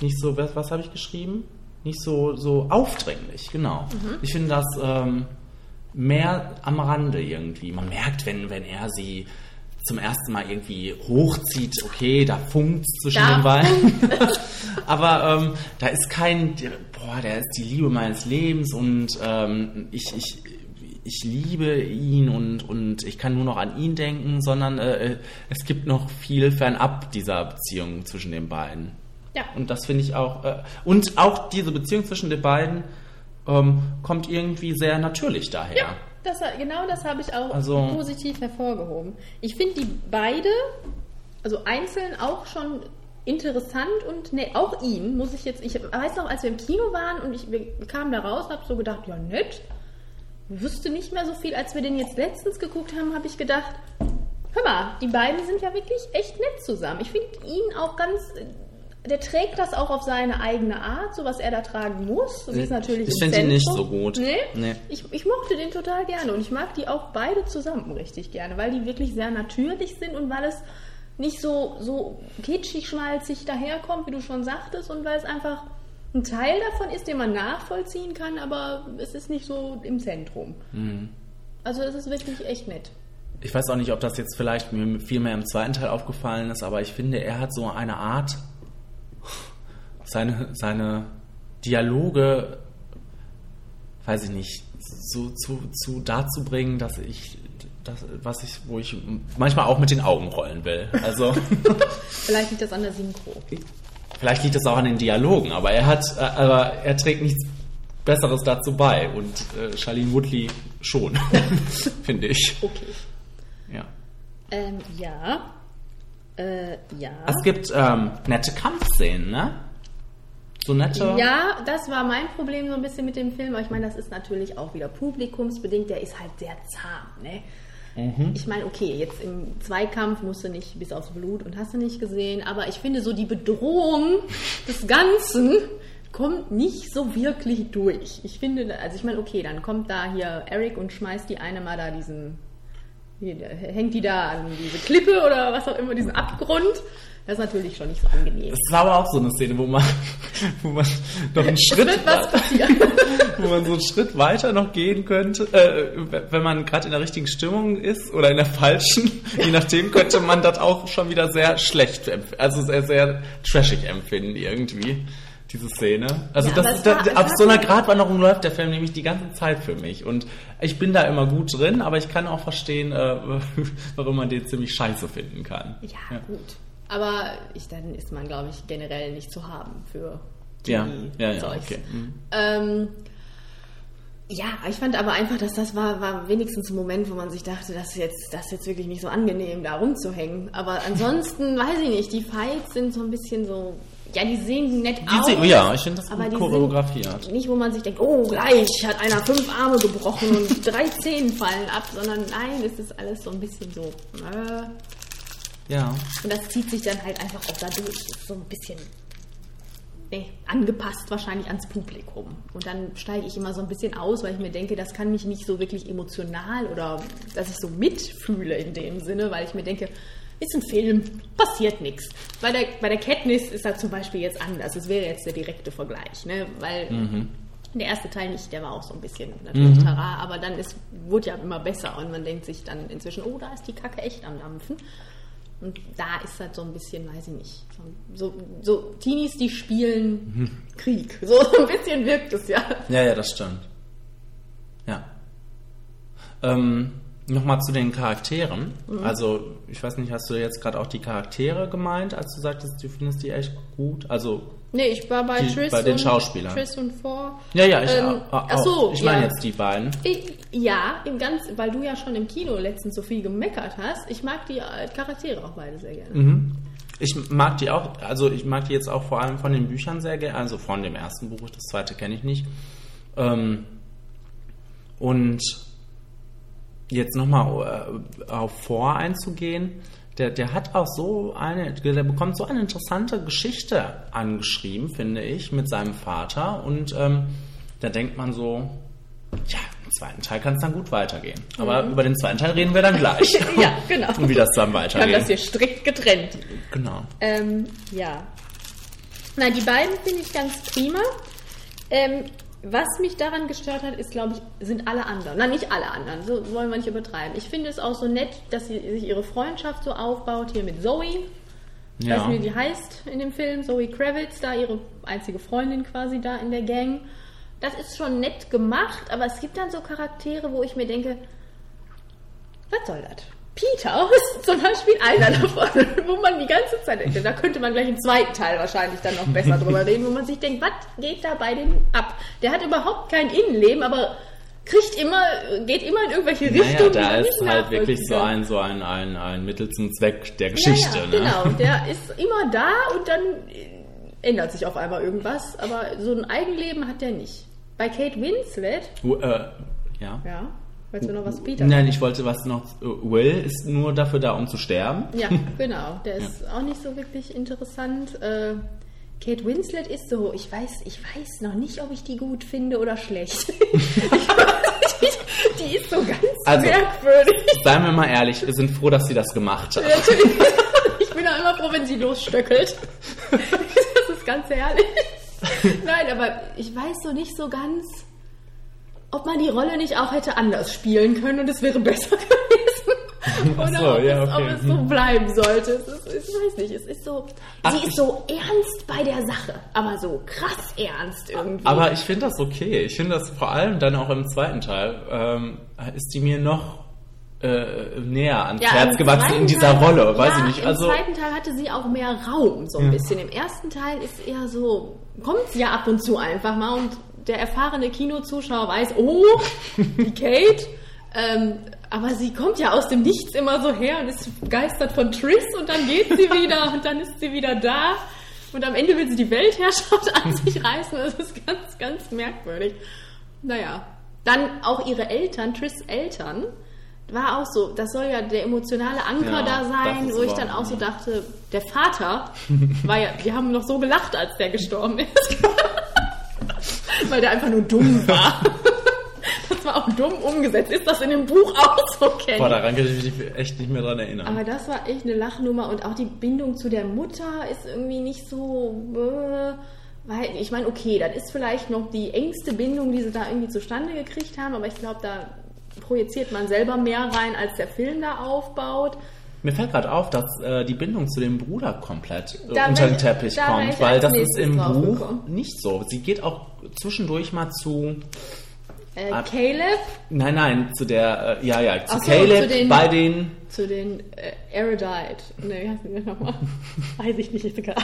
nicht so, was, was habe ich geschrieben? Nicht so, so aufdringlich, genau. Ich finde das ähm, mehr am Rande irgendwie. Man merkt, wenn, wenn er sie zum ersten Mal irgendwie hochzieht, okay, da funkt zwischen Da den beiden. [LAUGHS] Aber ähm, da ist kein, boah, der ist die Liebe meines Lebens und ähm, ich, ich, ich liebe ihn und, und ich kann nur noch an ihn denken, sondern äh, es gibt noch viel fernab dieser Beziehung zwischen den beiden. Ja. Und das finde ich auch, äh, und auch diese Beziehung zwischen den beiden ähm, kommt irgendwie sehr natürlich daher. Ja, das, genau das habe ich auch Also- positiv hervorgehoben. Ich finde die beide, also einzeln auch schon interessant und ne, auch ihn muss ich jetzt, ich weiß noch, als wir im Kino waren und ich wir kamen da raus, habe so gedacht, ja nett, wüsste nicht mehr so viel, als wir den jetzt letztens geguckt haben, habe ich gedacht, hör mal, die beiden sind ja wirklich echt nett zusammen. Ich finde ihn auch ganz, der trägt das auch auf seine eigene Art, so was er da tragen muss. Das ist natürlich Ich finde ihn nicht so gut. Nee? Nee. Ich, ich mochte den total gerne und ich mag die auch beide zusammen richtig gerne, weil die wirklich sehr natürlich sind und weil es nicht so, so kitschig, schmalzig daherkommt, wie du schon sagtest, und weil es einfach ein Teil davon ist, den man nachvollziehen kann, aber es ist nicht so im Zentrum. Mhm. Also es ist wirklich echt nett. Ich weiß auch nicht, ob das jetzt vielleicht mir viel mehr im zweiten Teil aufgefallen ist, aber ich finde, er hat so eine Art, seine, seine Dialoge weiß ich nicht, so zu, zu dazu bringen, dass ich das, was ich, wo ich manchmal auch mit den Augen rollen will. Also [LAUGHS] Vielleicht liegt das an der Synchro. vielleicht liegt es auch an den Dialogen, aber er hat, äh, aber er trägt nichts Besseres dazu bei und äh, Charlene Woodley schon, [LAUGHS] finde ich. Okay. Ja. Ähm, ja. Äh, ja. Es gibt ähm, nette Kampfszenen, ne? So nette. Ja, das war mein Problem so ein bisschen mit dem Film, aber ich meine, das ist natürlich auch wieder publikumsbedingt, der ist halt sehr zahm, ne? Ich meine, okay, jetzt im Zweikampf musst du nicht bis aufs Blut und hast du nicht gesehen, aber ich finde so die Bedrohung des Ganzen kommt nicht so wirklich durch. Ich finde, also ich meine, okay, dann kommt da hier Eric und schmeißt die eine mal da diesen, hängt die da an diese Klippe oder was auch immer, diesen Abgrund. Das ist natürlich schon nicht so angenehm. Es war aber auch so eine Szene, wo man, wo man noch einen Schritt, [LAUGHS] wo man so einen Schritt weiter noch gehen könnte, äh, wenn man gerade in der richtigen Stimmung ist oder in der falschen. Je nachdem könnte man das auch schon wieder sehr schlecht, also sehr, sehr trashig empfinden irgendwie. Diese Szene. Also Ja, das, war- das, war so einer Gratwanderung läuft der Film nämlich die ganze Zeit für mich. Und ich bin da immer gut drin, aber ich kann auch verstehen, äh, [LAUGHS] warum man den ziemlich scheiße finden kann. Ja, gut. Aber ich, dann ist man, glaube ich, generell nicht zu haben für Ja, Teenie- ja, ja, Zeugs. okay. Mhm. Ähm, ja, ich fand aber einfach, dass das war, war wenigstens ein Moment, wo man sich dachte, das ist jetzt, das ist jetzt wirklich nicht so angenehm, da rumzuhängen. Aber [LAUGHS] ansonsten, weiß ich nicht, die Fights sind so ein bisschen so, ja, die sehen nett Die aus. sehen- ja, ich finde das aber choreografiert. Nicht, wo man sich denkt, oh, gleich hat einer fünf Arme gebrochen und [LAUGHS] drei Zehen fallen ab, sondern nein, es ist alles so ein bisschen so, äh, Ja. und das zieht sich dann halt einfach auch dadurch. So ein bisschen nee, angepasst wahrscheinlich ans Publikum. Und dann steige ich immer so ein bisschen aus, weil ich mir denke, das kann mich nicht so wirklich emotional oder dass ich so mitfühle in dem Sinne, weil ich mir denke, ist ein Film, passiert nichts. Bei der, bei der Katniss ist das zum Beispiel jetzt anders. Es wäre jetzt der direkte Vergleich, ne? weil der erste Teil nicht, der war auch so ein bisschen natürlich tara, aber dann ist, wurde ja immer besser und man denkt sich dann inzwischen, oh, da ist die Kacke echt am Dampfen. Und da ist halt so ein bisschen, weiß ich nicht, so, so Teenies, die spielen Krieg. [LAUGHS] So ein bisschen wirkt es ja. Ja, ja, das stimmt. Ja. Ähm, Nochmal zu den Charakteren. Mhm. Also, ich weiß nicht, hast du jetzt gerade auch die Charaktere gemeint, als du sagtest, du findest die echt gut? Also, Nee, ich war bei Die- Triss bei den und, Schauspielern. Triss und Four. ja, ja, ich Ähm, auch. auch. ach so, ich meine ja. jetzt die beiden. Ich, ja, im ganz, weil du ja schon im Kino letztens so viel gemeckert hast. Ich mag die äh, Charaktere auch beide sehr gerne. Mhm. Ich mag die auch, also ich mag die jetzt auch vor allem von den Büchern sehr gerne, also von dem ersten Buch, das zweite kenne ich nicht. Ähm, und jetzt nochmal äh, auf Vor einzugehen, der, der hat auch so eine, der bekommt so eine interessante Geschichte angeschrieben, finde ich, mit seinem Vater. Und ähm, da denkt man so, ja, im zweiten Teil kann es dann gut weitergehen. Aber über den zweiten Teil reden wir dann gleich. Mhm. [LAUGHS] Ja, genau. [LAUGHS] Und wie das dann Wir haben weitergeht. das hier strikt getrennt. Genau. Ähm, ja. Na, die beiden finde ich ganz prima. Ähm, was mich daran gestört hat, ist, glaube ich, sind alle anderen. Na, nicht alle anderen, so wollen wir nicht übertreiben. Ich finde es auch so nett, dass sie sich ihre Freundschaft so aufbaut, hier mit Zoe. Ich weiß Ja. nicht, wie die heißt in dem Film, Zoe Kravitz, da ihre einzige Freundin quasi da in der Gang. Das ist schon nett gemacht, aber es gibt dann so Charaktere, wo ich mir denke, was soll das? Peter ist [LAUGHS] zum Beispiel einer davon, [LAUGHS] wo man die ganze Zeit denkt, da könnte man gleich im zweiten Teil wahrscheinlich dann noch besser drüber [LAUGHS] reden, wo man sich denkt, was geht da bei dem ab? Der hat überhaupt kein Innenleben, aber kriegt immer, geht immer in irgendwelche Naja, Richtungen. die da ist halt wirklich so ein, so ein, ein, ein Mittel zum Zweck der Geschichte. Ja, ja, ne? genau. Der ist immer da und dann ändert sich auf einmal irgendwas, aber so ein Eigenleben hat der nicht. Bei Kate Winslet, Wo, äh, ja. ja, weißt du noch was Peter? Nein, ich wollte was noch. Will ist nur dafür da, um zu sterben. Ja, [LAUGHS] genau. Der ist auch nicht so wirklich interessant. Äh, Kate Winslet ist so, ich weiß, ich weiß noch nicht, ob ich die gut finde oder schlecht. ich weiß nicht, die ist so ganz Also- merkwürdig. Seien wir mal ehrlich, wir sind froh, dass sie das gemacht hat. Natürlich. Ich bin auch immer froh, wenn sie losstöckelt. Das ist ganz herrlich. [LAUGHS] Nein, aber ich weiß so nicht so ganz, ob man die Rolle nicht auch hätte anders spielen können und es wäre besser [LAUGHS] gewesen. oder so, ob, ja, es, ob es so bleiben sollte. Ist, ich weiß nicht, es ist so. Ach, sie ist so ernst bei der Sache, aber so krass ernst irgendwie. Aber ich finde das okay. Ich finde das vor allem dann auch im zweiten Teil, ähm, ist die mir noch äh, näher ans Ja, Herz im gewachsen in dieser Teil- Rolle, weiß ja, ich nicht. Im Also zweiten Teil hatte sie auch mehr Raum, so ein bisschen. Im ersten Teil ist eher so, kommt sie ja ab und zu einfach mal und der erfahrene Kinozuschauer weiß, oh, die Kate. Ähm, aber sie kommt ja aus dem Nichts immer so her und ist begeistert von Triss und dann geht sie [LAUGHS] wieder und dann ist sie wieder da. Und am Ende will sie die Weltherrschaft an sich reißen. Das ist ganz, ganz merkwürdig. Naja. Dann auch ihre Eltern, Triss Eltern, war auch so, das soll ja der emotionale Anker Ja, da sein, wo ich dann auch so dachte, der Vater war ja, wir haben noch so gelacht, als der gestorben ist. [LAUGHS] [LAUGHS] Weil der einfach nur dumm war. [LAUGHS] Das war auch dumm umgesetzt. Ist das in dem Buch auch so, Kenny? boah, daran kann ich mich echt nicht mehr dran erinnern. Aber das war echt eine Lachnummer und auch die Bindung zu der Mutter ist irgendwie nicht so. Äh, weil, ich meine, okay, das ist vielleicht noch die engste Bindung, die sie da irgendwie zustande gekriegt haben, aber ich glaube, da projiziert man selber mehr rein, als der Film da aufbaut. Mir fällt gerade auf, dass äh, die Bindung zu dem Bruder komplett äh, Da unter den ich- Teppich wär kommt, ich weil das ist im Buch gekommen. nicht so. Sie geht auch zwischendurch mal zu, Äh, Ab- Caleb nein, nein, zu der, äh, ja, ja, zu so, Caleb zu den- bei den, zu den äh, Erudite. Ne, wie heißen die denn nochmal? [LAUGHS] Weiß ich nicht, ist egal.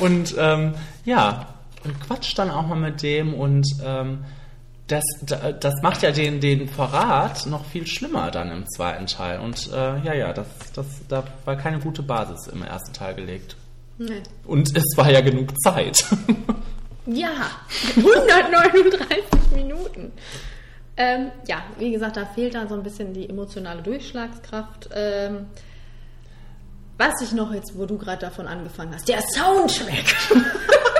und ähm, ja, und quatscht dann auch mal mit dem und ähm, das, da- das macht ja den, den Verrat noch viel schlimmer dann im zweiten Teil. Und äh, ja, ja, das, das, da war keine gute Basis im ersten Teil gelegt. Nee. Und es war ja genug Zeit. [LAUGHS] Ja, 139 Minuten. Ähm, ja, wie gesagt, da fehlt dann so ein bisschen die emotionale Durchschlagskraft. Ähm, was ich noch jetzt, wo du gerade davon angefangen hast, der Soundtrack. [LAUGHS]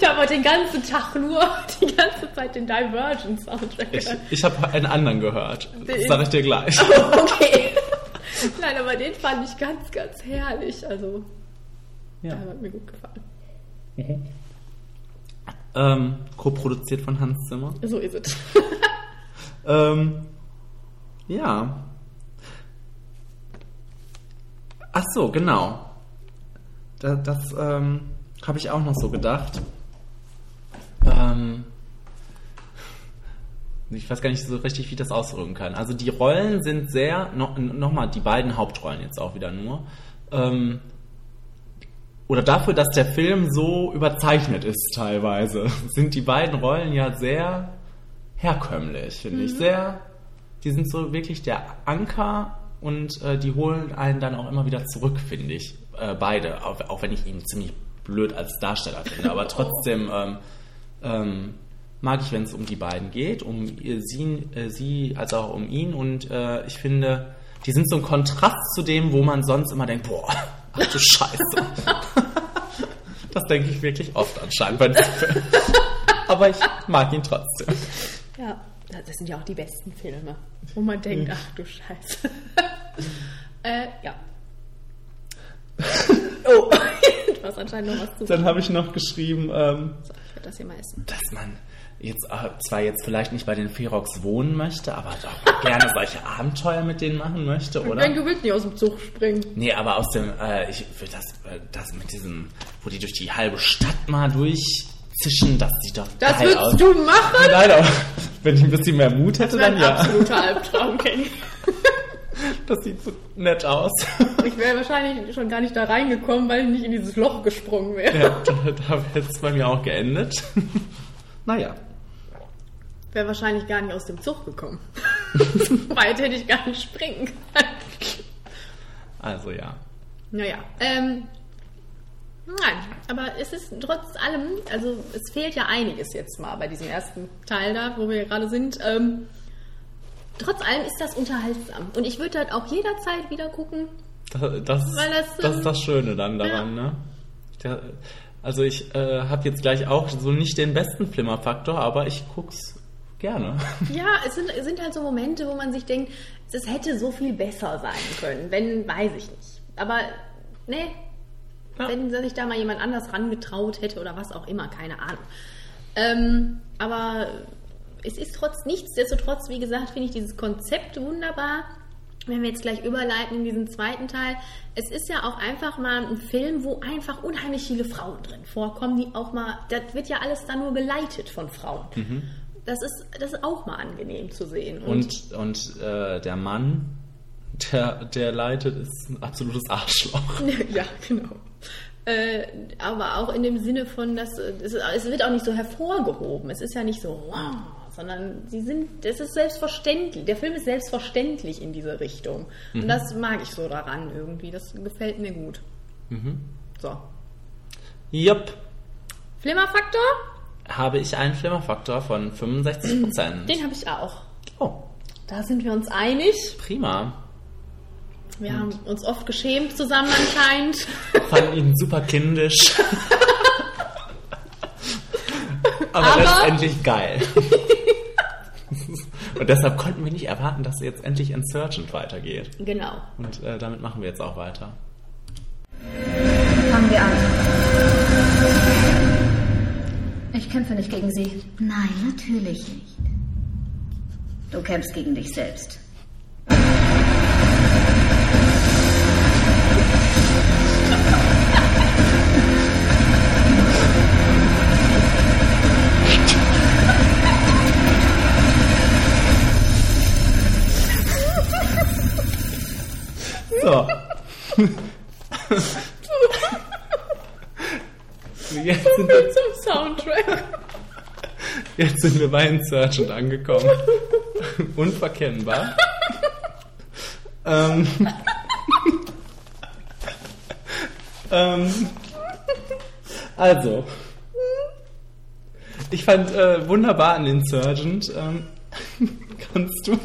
ich habe heute den ganzen Tag nur die ganze Zeit den Divergent Soundtrack Ich, gehört. ich habe einen anderen gehört. Das sage ich dir gleich. Okay. [LAUGHS] Nein, aber den fand ich ganz, ganz herrlich. Also, Ja. der hat mir gut gefallen. Ähm, Co-produziert von Hans Zimmer. So ist es. [LAUGHS] Ähm, ja. Ach so, genau. Da, das ähm, habe ich auch noch so gedacht. Ähm, ich weiß gar nicht so richtig, wie ich das ausdrücken kann. Also die Rollen sind sehr, no, nochmal die beiden Hauptrollen jetzt auch wieder nur. Ähm, oder dafür, dass der Film so überzeichnet ist teilweise, [LAUGHS] sind die beiden Rollen ja sehr herkömmlich, finde ich. Sehr, die sind so wirklich der Anker und äh, die holen einen dann auch immer wieder zurück, finde ich. Äh, beide, auch, auch wenn ich ihn ziemlich blöd als Darsteller finde, aber trotzdem ähm, ähm, mag ich, wenn es um die beiden geht, um sie, äh, sie als auch um ihn und äh, ich finde, die sind so ein Kontrast zu dem, wo man sonst immer denkt, boah, ach du Scheiße. [LAUGHS] das denke ich wirklich oft anscheinend bei diesem Film. Aber ich mag ihn trotzdem. Ja, das sind ja auch die besten Filme, wo man denkt, ach du Scheiße. [LAUGHS] äh, ja. [LAUGHS] oh, hast anscheinend noch was zu. Dann habe ich noch geschrieben, ähm, So, ich werde das hier mal essen. dass man jetzt äh, zwar jetzt vielleicht nicht bei den Ferox wohnen möchte, aber doch gerne solche Abenteuer mit denen machen möchte, Ich oder? denke, du willst nicht aus dem Zug springen. Nee, aber aus dem, äh, ich will das, äh, das mit diesem, wo die durch die halbe Stadt mal durchzischen, das sieht doch Das geil aus. würdest du machen? Nein, aber wenn ich ein bisschen mehr Mut hätte, dann ja. absoluter Albtraum, [LAUGHS] Kenny. [LAUGHS] Das sieht so nett aus. [LAUGHS] Ich wäre wahrscheinlich schon gar nicht da reingekommen, weil ich nicht in dieses Loch gesprungen wäre. ja, da, da hätte es bei mir auch geendet. [LAUGHS] naja. Wäre wahrscheinlich gar nicht aus dem Zug gekommen. so weit hätte ich gar nicht springen können. Also ja. Naja, ähm, nein, aber es ist trotz allem, also es fehlt ja einiges jetzt mal bei diesem ersten Teil da, wo wir gerade sind. Ähm, trotz allem ist das unterhaltsam und ich würde halt auch jederzeit wieder gucken. Das, das, das, das, ähm, ist das Schöne dann daran, ne? Der, also ich äh, habe jetzt gleich auch so nicht den besten Flimmerfaktor, aber ich guck's gerne. [LAUGHS] Ja, es sind, es sind halt so Momente, wo man sich denkt, es hätte so viel besser sein können, wenn, weiß ich nicht. Aber, ne, Ja. wenn sich da mal jemand anders rangetraut hätte oder was auch immer, keine Ahnung. Ähm, aber es ist trotz nichtsdestotrotz, wie gesagt, finde ich dieses Konzept wunderbar. wenn wir jetzt gleich überleiten in diesen zweiten Teil, es ist ja auch einfach mal ein Film, wo einfach unheimlich viele Frauen drin vorkommen, die auch mal, das wird ja alles dann nur geleitet von Frauen. Das, ist, das ist auch mal angenehm zu sehen. Und, und äh, der Mann, der, der leitet, ist ein absolutes Arschloch. [LAUGHS] ja, genau. Äh, aber auch in dem Sinne von, dass es, es wird auch nicht so hervorgehoben. Es ist ja nicht so, wow, sondern sie sind, es ist selbstverständlich. Der Film ist selbstverständlich in diese Richtung. Und das mag ich so daran irgendwie. Das gefällt mir gut. So. Jupp. Flimmerfaktor? Habe ich einen Flimmerfaktor von 65%. Den habe ich auch. Oh, Da sind wir uns einig. prima. Wir haben uns oft geschämt zusammen anscheinend. [LAUGHS] Fand ihn super kindisch. [LAUGHS] Aber, Aber- letztendlich geil. [LAUGHS] Und deshalb konnten wir nicht erwarten, dass jetzt endlich Insurgent weitergeht. genau. Und äh, damit machen wir jetzt auch weiter. Fangen wir an. Ich kämpfe nicht gegen Sie. Nein, natürlich nicht. Du kämpfst gegen dich selbst. [LAUGHS] So. Jetzt sind, wir, Zum Soundtrack. jetzt sind wir bei Insurgent angekommen. Unverkennbar. ähm, ähm, also, ich fand äh, wunderbar an Insurgent. Ähm, kannst du?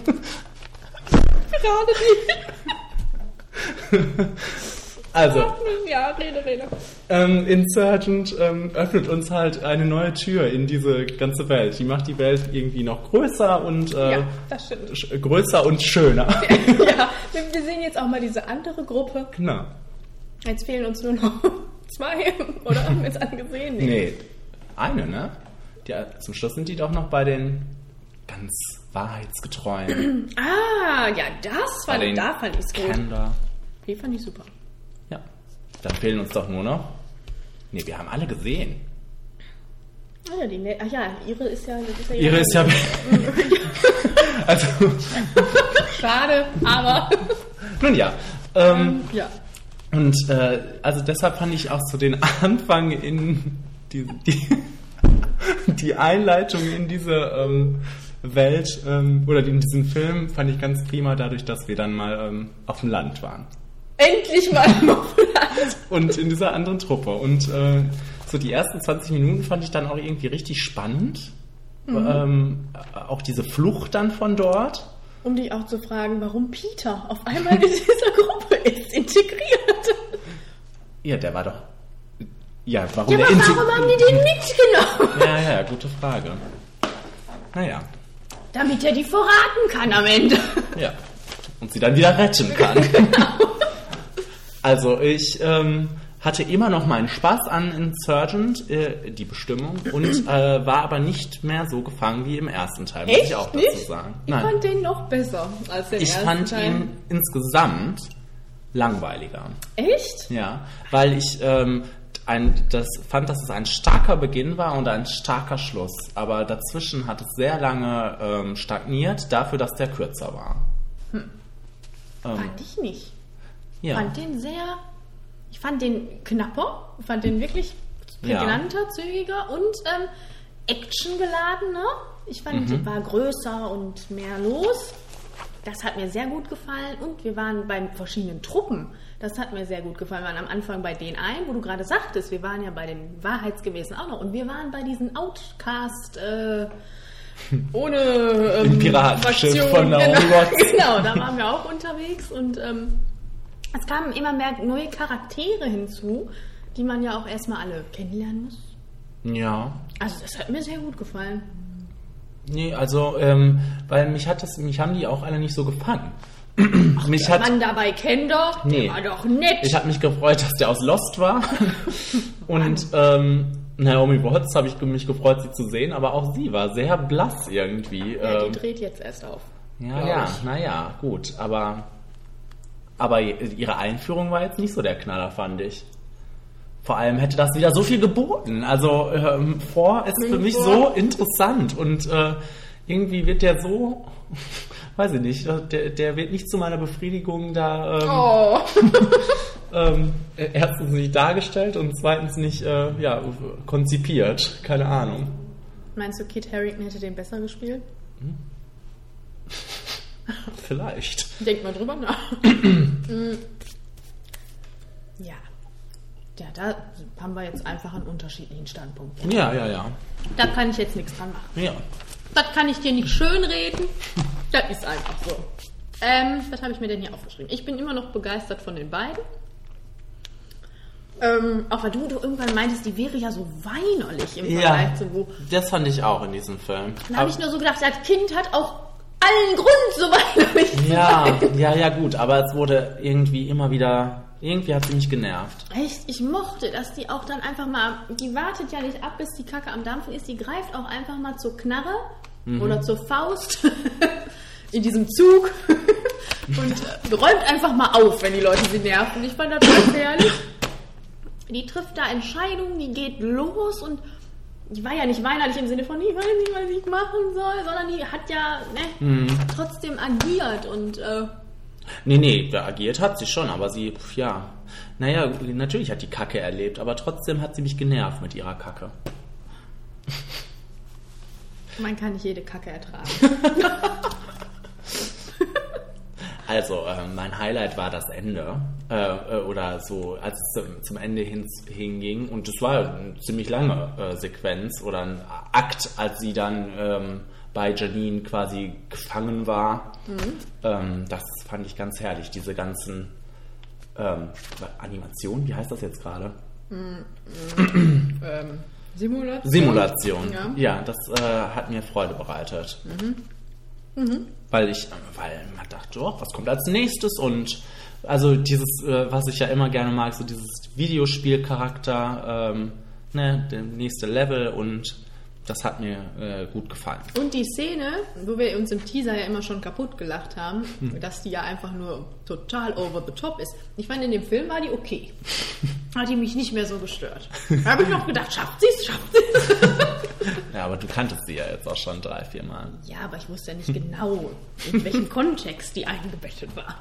Gerade [LAUGHS] Also. Ja, rede, rede. Ähm, Insurgent ähm, öffnet uns halt eine neue Tür in diese ganze Welt. Die macht die Welt irgendwie noch größer und äh, Ja, größer und schöner. [LAUGHS] ja, wir, wir sehen jetzt auch mal diese andere Gruppe. genau. Jetzt fehlen uns nur noch [LAUGHS] zwei. Oder haben wir es angesehen? Nee, eine, ne? Die, zum Schluss sind die doch noch bei den ganz wahrheitsgetreuen. [CLEARS THROAT] Ah, ja, das den da fand ich es gut. Kanda. Die fand ich super. Ja. Dann fehlen uns doch nur noch. Nee, wir haben alle gesehen. Ah ja, die, Ne- ach ja, ihre ist ja... Ist ja Ihre ist ja. [LAUGHS] also, Schade, aber... nun ja. Ähm, ja. Und äh, also deshalb fand ich auch so den Anfang in die, die, die Einleitung in diese ähm, Welt ähm, oder in diesen Film fand ich ganz prima, dadurch, dass wir dann mal ähm, auf dem Land waren. Endlich mal auf Land. Und in dieser anderen Truppe. Und äh, so die ersten 20 Minuten fand ich dann auch irgendwie richtig spannend. Ähm, auch diese Flucht dann von dort. Um dich auch zu fragen, warum Peter auf einmal in [LAUGHS] dieser Gruppe ist, integriert. Ja, der war doch. Ja, warum Ja, aber warum haben die den [LAUGHS] mitgenommen? Ja, ja, gute Frage. Naja. Damit er die verraten kann am Ende. Ja. Und sie dann wieder retten kann. [LAUGHS] Also ich ähm, hatte immer noch meinen Spaß an Insurgent, äh, die Bestimmung, und äh, war aber nicht mehr so gefangen wie im ersten Teil, muss ich auch dazu nicht? sagen. Ich fand den noch besser als den ich ersten fand Teil. ihn insgesamt langweiliger. Echt? Ja, weil ich ähm, ein, das fand, dass es ein starker Beginn war und ein starker Schluss. Aber dazwischen hat es sehr lange ähm, stagniert, dafür, dass der kürzer war. Ähm, Fand ich nicht. Ja. fand den sehr. Ich fand den knapper, fand den wirklich Ja. prägnanter, zügiger und ähm, actiongeladener. Ich fand, Mhm. die war größer und mehr los. Das hat mir sehr gut gefallen und wir waren bei verschiedenen Truppen. Das hat mir sehr gut gefallen. Wir waren am Anfang bei den ein, wo du gerade sagtest, wir waren ja bei den Wahrheitsgemäßen auch noch und wir waren bei diesen Outcast äh, [LAUGHS] ohne ähm, Piratenschiff von Naomi genau, Watts. [LAUGHS] genau, da waren wir auch unterwegs und ähm, es kamen immer mehr neue Charaktere hinzu, die man ja auch erstmal alle kennenlernen muss. ja. Also das hat mir sehr gut gefallen. Nee, also, ähm, weil mich hat das, mich haben die auch alle nicht so gefangen. mich Der hat, Mann dabei Kender, Nee. der war doch nett. ich habe mich gefreut, dass der aus Lost war. [LAUGHS] Und ähm, Naomi Watts habe ich mich gefreut, sie zu sehen, aber auch sie war sehr blass irgendwie. ja, ähm, die dreht jetzt erst auf. Ja, ja, naja, gut, aber Aber ihre Einführung war jetzt nicht so der Knaller, fand ich. Vor allem hätte das wieder so viel geboten. Also ähm, vor ist für mich so interessant und äh, irgendwie wird der so, [LAUGHS] weiß ich nicht, der, der wird nicht zu meiner Befriedigung da ähm, Oh. [LAUGHS] ähm, erstens nicht dargestellt und zweitens nicht äh, ja, konzipiert. Keine Ahnung. Meinst du, Kit Harington hätte den besser gespielt? [LAUGHS] Vielleicht. Denk mal drüber nach. [CLEARS THROAT] Mm. ja. Ja, da haben wir jetzt einfach einen unterschiedlichen Standpunkt. Ja, ja, ja. Da kann ich jetzt nichts dran machen. Ja. Das kann ich dir nicht schönreden. Das ist einfach so. Ähm, was habe ich mir denn hier aufgeschrieben? Ich bin immer noch begeistert von den beiden. Ähm, auch weil du, du irgendwann meintest, die wäre ja so weinerlich im Ja, Vergleich zu wo. das fand ich auch in diesem Film. Dann habe ich nur so gedacht, das Kind hat auch allen Grund, so weinerlich [LAUGHS] zu ja, ja, ja, gut, aber es wurde irgendwie immer wieder, irgendwie hat sie mich genervt. Echt, ich mochte, dass die auch dann einfach mal, die wartet ja nicht ab, bis die Kacke am Dampfen ist, die greift auch einfach mal zur Knarre oder zur Faust [LAUGHS] in diesem Zug [LAUGHS] und äh, räumt einfach mal auf, wenn die Leute sie nerven. Ich fand das ganz herrlich. Die trifft da Entscheidungen, die geht los und die war ja nicht weinerlich im Sinne von, ich weiß nicht, was ich machen soll, sondern die hat ja ne, trotzdem agiert und äh, Nee, nee, agiert hat sie schon, aber sie, ja. Naja, natürlich hat die Kacke erlebt, aber trotzdem hat sie mich genervt mit ihrer Kacke. man kann nicht jede Kacke ertragen. [LAUGHS] Also, äh, mein Highlight war das Ende. Äh, äh, oder so, als es zum, zum Ende hin, hinging. Und es war eine ziemlich lange äh, Sequenz oder ein Akt, als sie dann ähm, bei Janine quasi gefangen war. Ähm, das fand ich ganz herrlich. Diese ganzen ähm, Animationen, wie heißt das jetzt gerade? [CLEARS THROAT] ähm, Simulation? Simulation. Ja. Ja, das äh, hat mir Freude bereitet. Weil ich, weil man dachte, oh, was kommt als nächstes? Und also dieses, äh, was ich ja immer gerne mag, so dieses Videospielcharakter, ähm, ne, der nächste Level und das hat mir äh, gut gefallen. Und die Szene, wo wir uns im Teaser ja immer schon kaputt gelacht haben, dass die ja einfach nur total over the top ist. Ich fand, in dem Film war die okay. [LAUGHS] Hat die mich nicht mehr so gestört. Da habe ich noch gedacht, schafft sie es, schafft sie es. [LAUGHS] [LAUGHS] Ja, aber du kanntest sie ja jetzt auch schon drei, vier Mal. Ja, aber ich wusste ja nicht genau, in [LAUGHS] welchem Kontext die eingebettet war.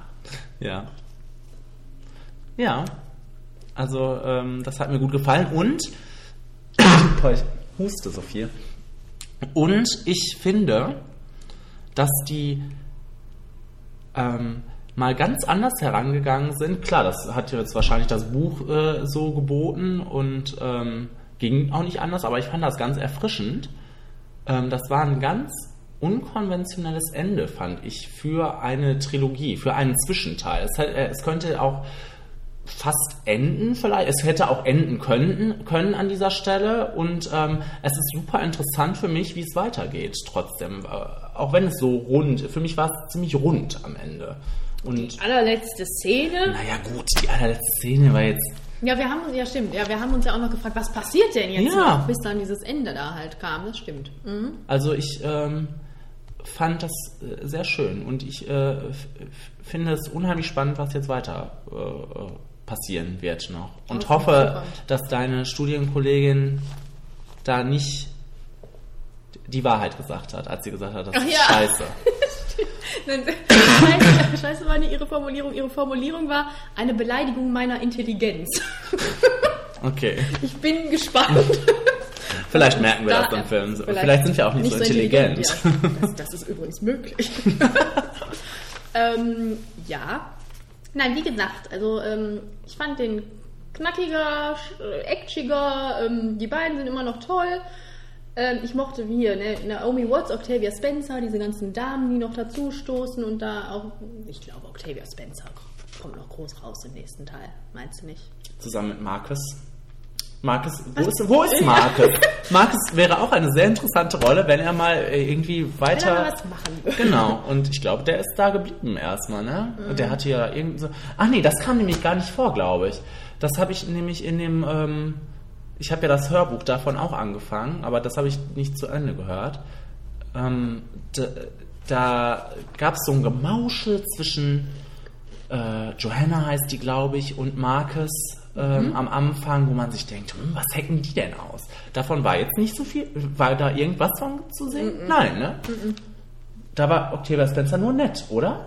Ja. Ja. Also, ähm, das hat mir gut gefallen und [COUGHS] Boah, ich huste so viel. Und ich finde, dass die ähm, mal ganz anders herangegangen sind. Klar, das hat jetzt wahrscheinlich das Buch äh, so geboten und ähm, ging auch nicht anders, aber ich fand das ganz erfrischend. Ähm, das war ein ganz unkonventionelles Ende, fand ich, für eine Trilogie, für einen Zwischenteil. Es, äh, es könnte auch fast enden vielleicht. Es hätte auch enden können, können an dieser Stelle und ähm, es ist super interessant für mich, wie es weitergeht trotzdem. Äh, auch wenn es so rund, für mich war es ziemlich rund am Ende. Und Die allerletzte Szene. naja gut, die allerletzte Szene war jetzt Ja, wir haben uns, ja stimmt, ja, wir haben uns ja auch noch gefragt, was passiert denn jetzt Ja. noch, bis dann dieses Ende da halt kam. Das stimmt. Mhm. Also ich ähm, fand das äh, sehr schön und ich äh, finde es unheimlich spannend, was jetzt weiter äh, passieren wird noch. Und Okay, hoffe, dass deine Studienkollegin da nicht die Wahrheit gesagt hat, als sie gesagt hat, das Ach ist ja. scheiße. [LAUGHS] Nein, Scheiße, Scheiße war nicht ihre Formulierung. Ihre Formulierung war eine Beleidigung meiner Intelligenz. [LAUGHS] Okay. Ich bin gespannt. Vielleicht merken wir das Da- im Film. so. Vielleicht, sind wir auch nicht, so intelligent. Ja, das, das ist übrigens möglich. [LAUGHS] ähm, ja. Nein, wie gesagt, also ähm, ich fand den knackiger, äh, actiger, ähm, die beiden sind immer noch toll. Ähm, ich mochte hier, ne, Naomi Watts, Octavia Spencer, diese ganzen Damen, die noch dazu stoßen und da auch, ich glaube, Octavia Spencer kommt noch groß raus im nächsten Teil. Meinst du nicht? Zusammen mit Marcus. Marcus, wo ist, wo ist Marcus? [LAUGHS] Marcus wäre auch eine sehr interessante Rolle, wenn er mal äh, irgendwie Wenn er weiter. was machen würde. Genau, und ich glaube, der ist da geblieben erstmal, ne? Mhm. Und Der hatte ja irgendwie so. Ach nee, das kam nämlich gar nicht vor, glaube ich. Das habe ich nämlich in dem. Ähm, ich habe ja das Hörbuch davon auch angefangen, aber das habe ich nicht zu Ende gehört. Ähm, da da gab es so ein Gemauschel zwischen äh, Johanna heißt die, glaube ich, und Marcus ähm, am Anfang, wo man sich denkt, hm, was hacken die denn aus? Davon war jetzt nicht so viel, war da irgendwas von zu sehen? Nein, ne? Da war Octavia Spencer nur nett, oder?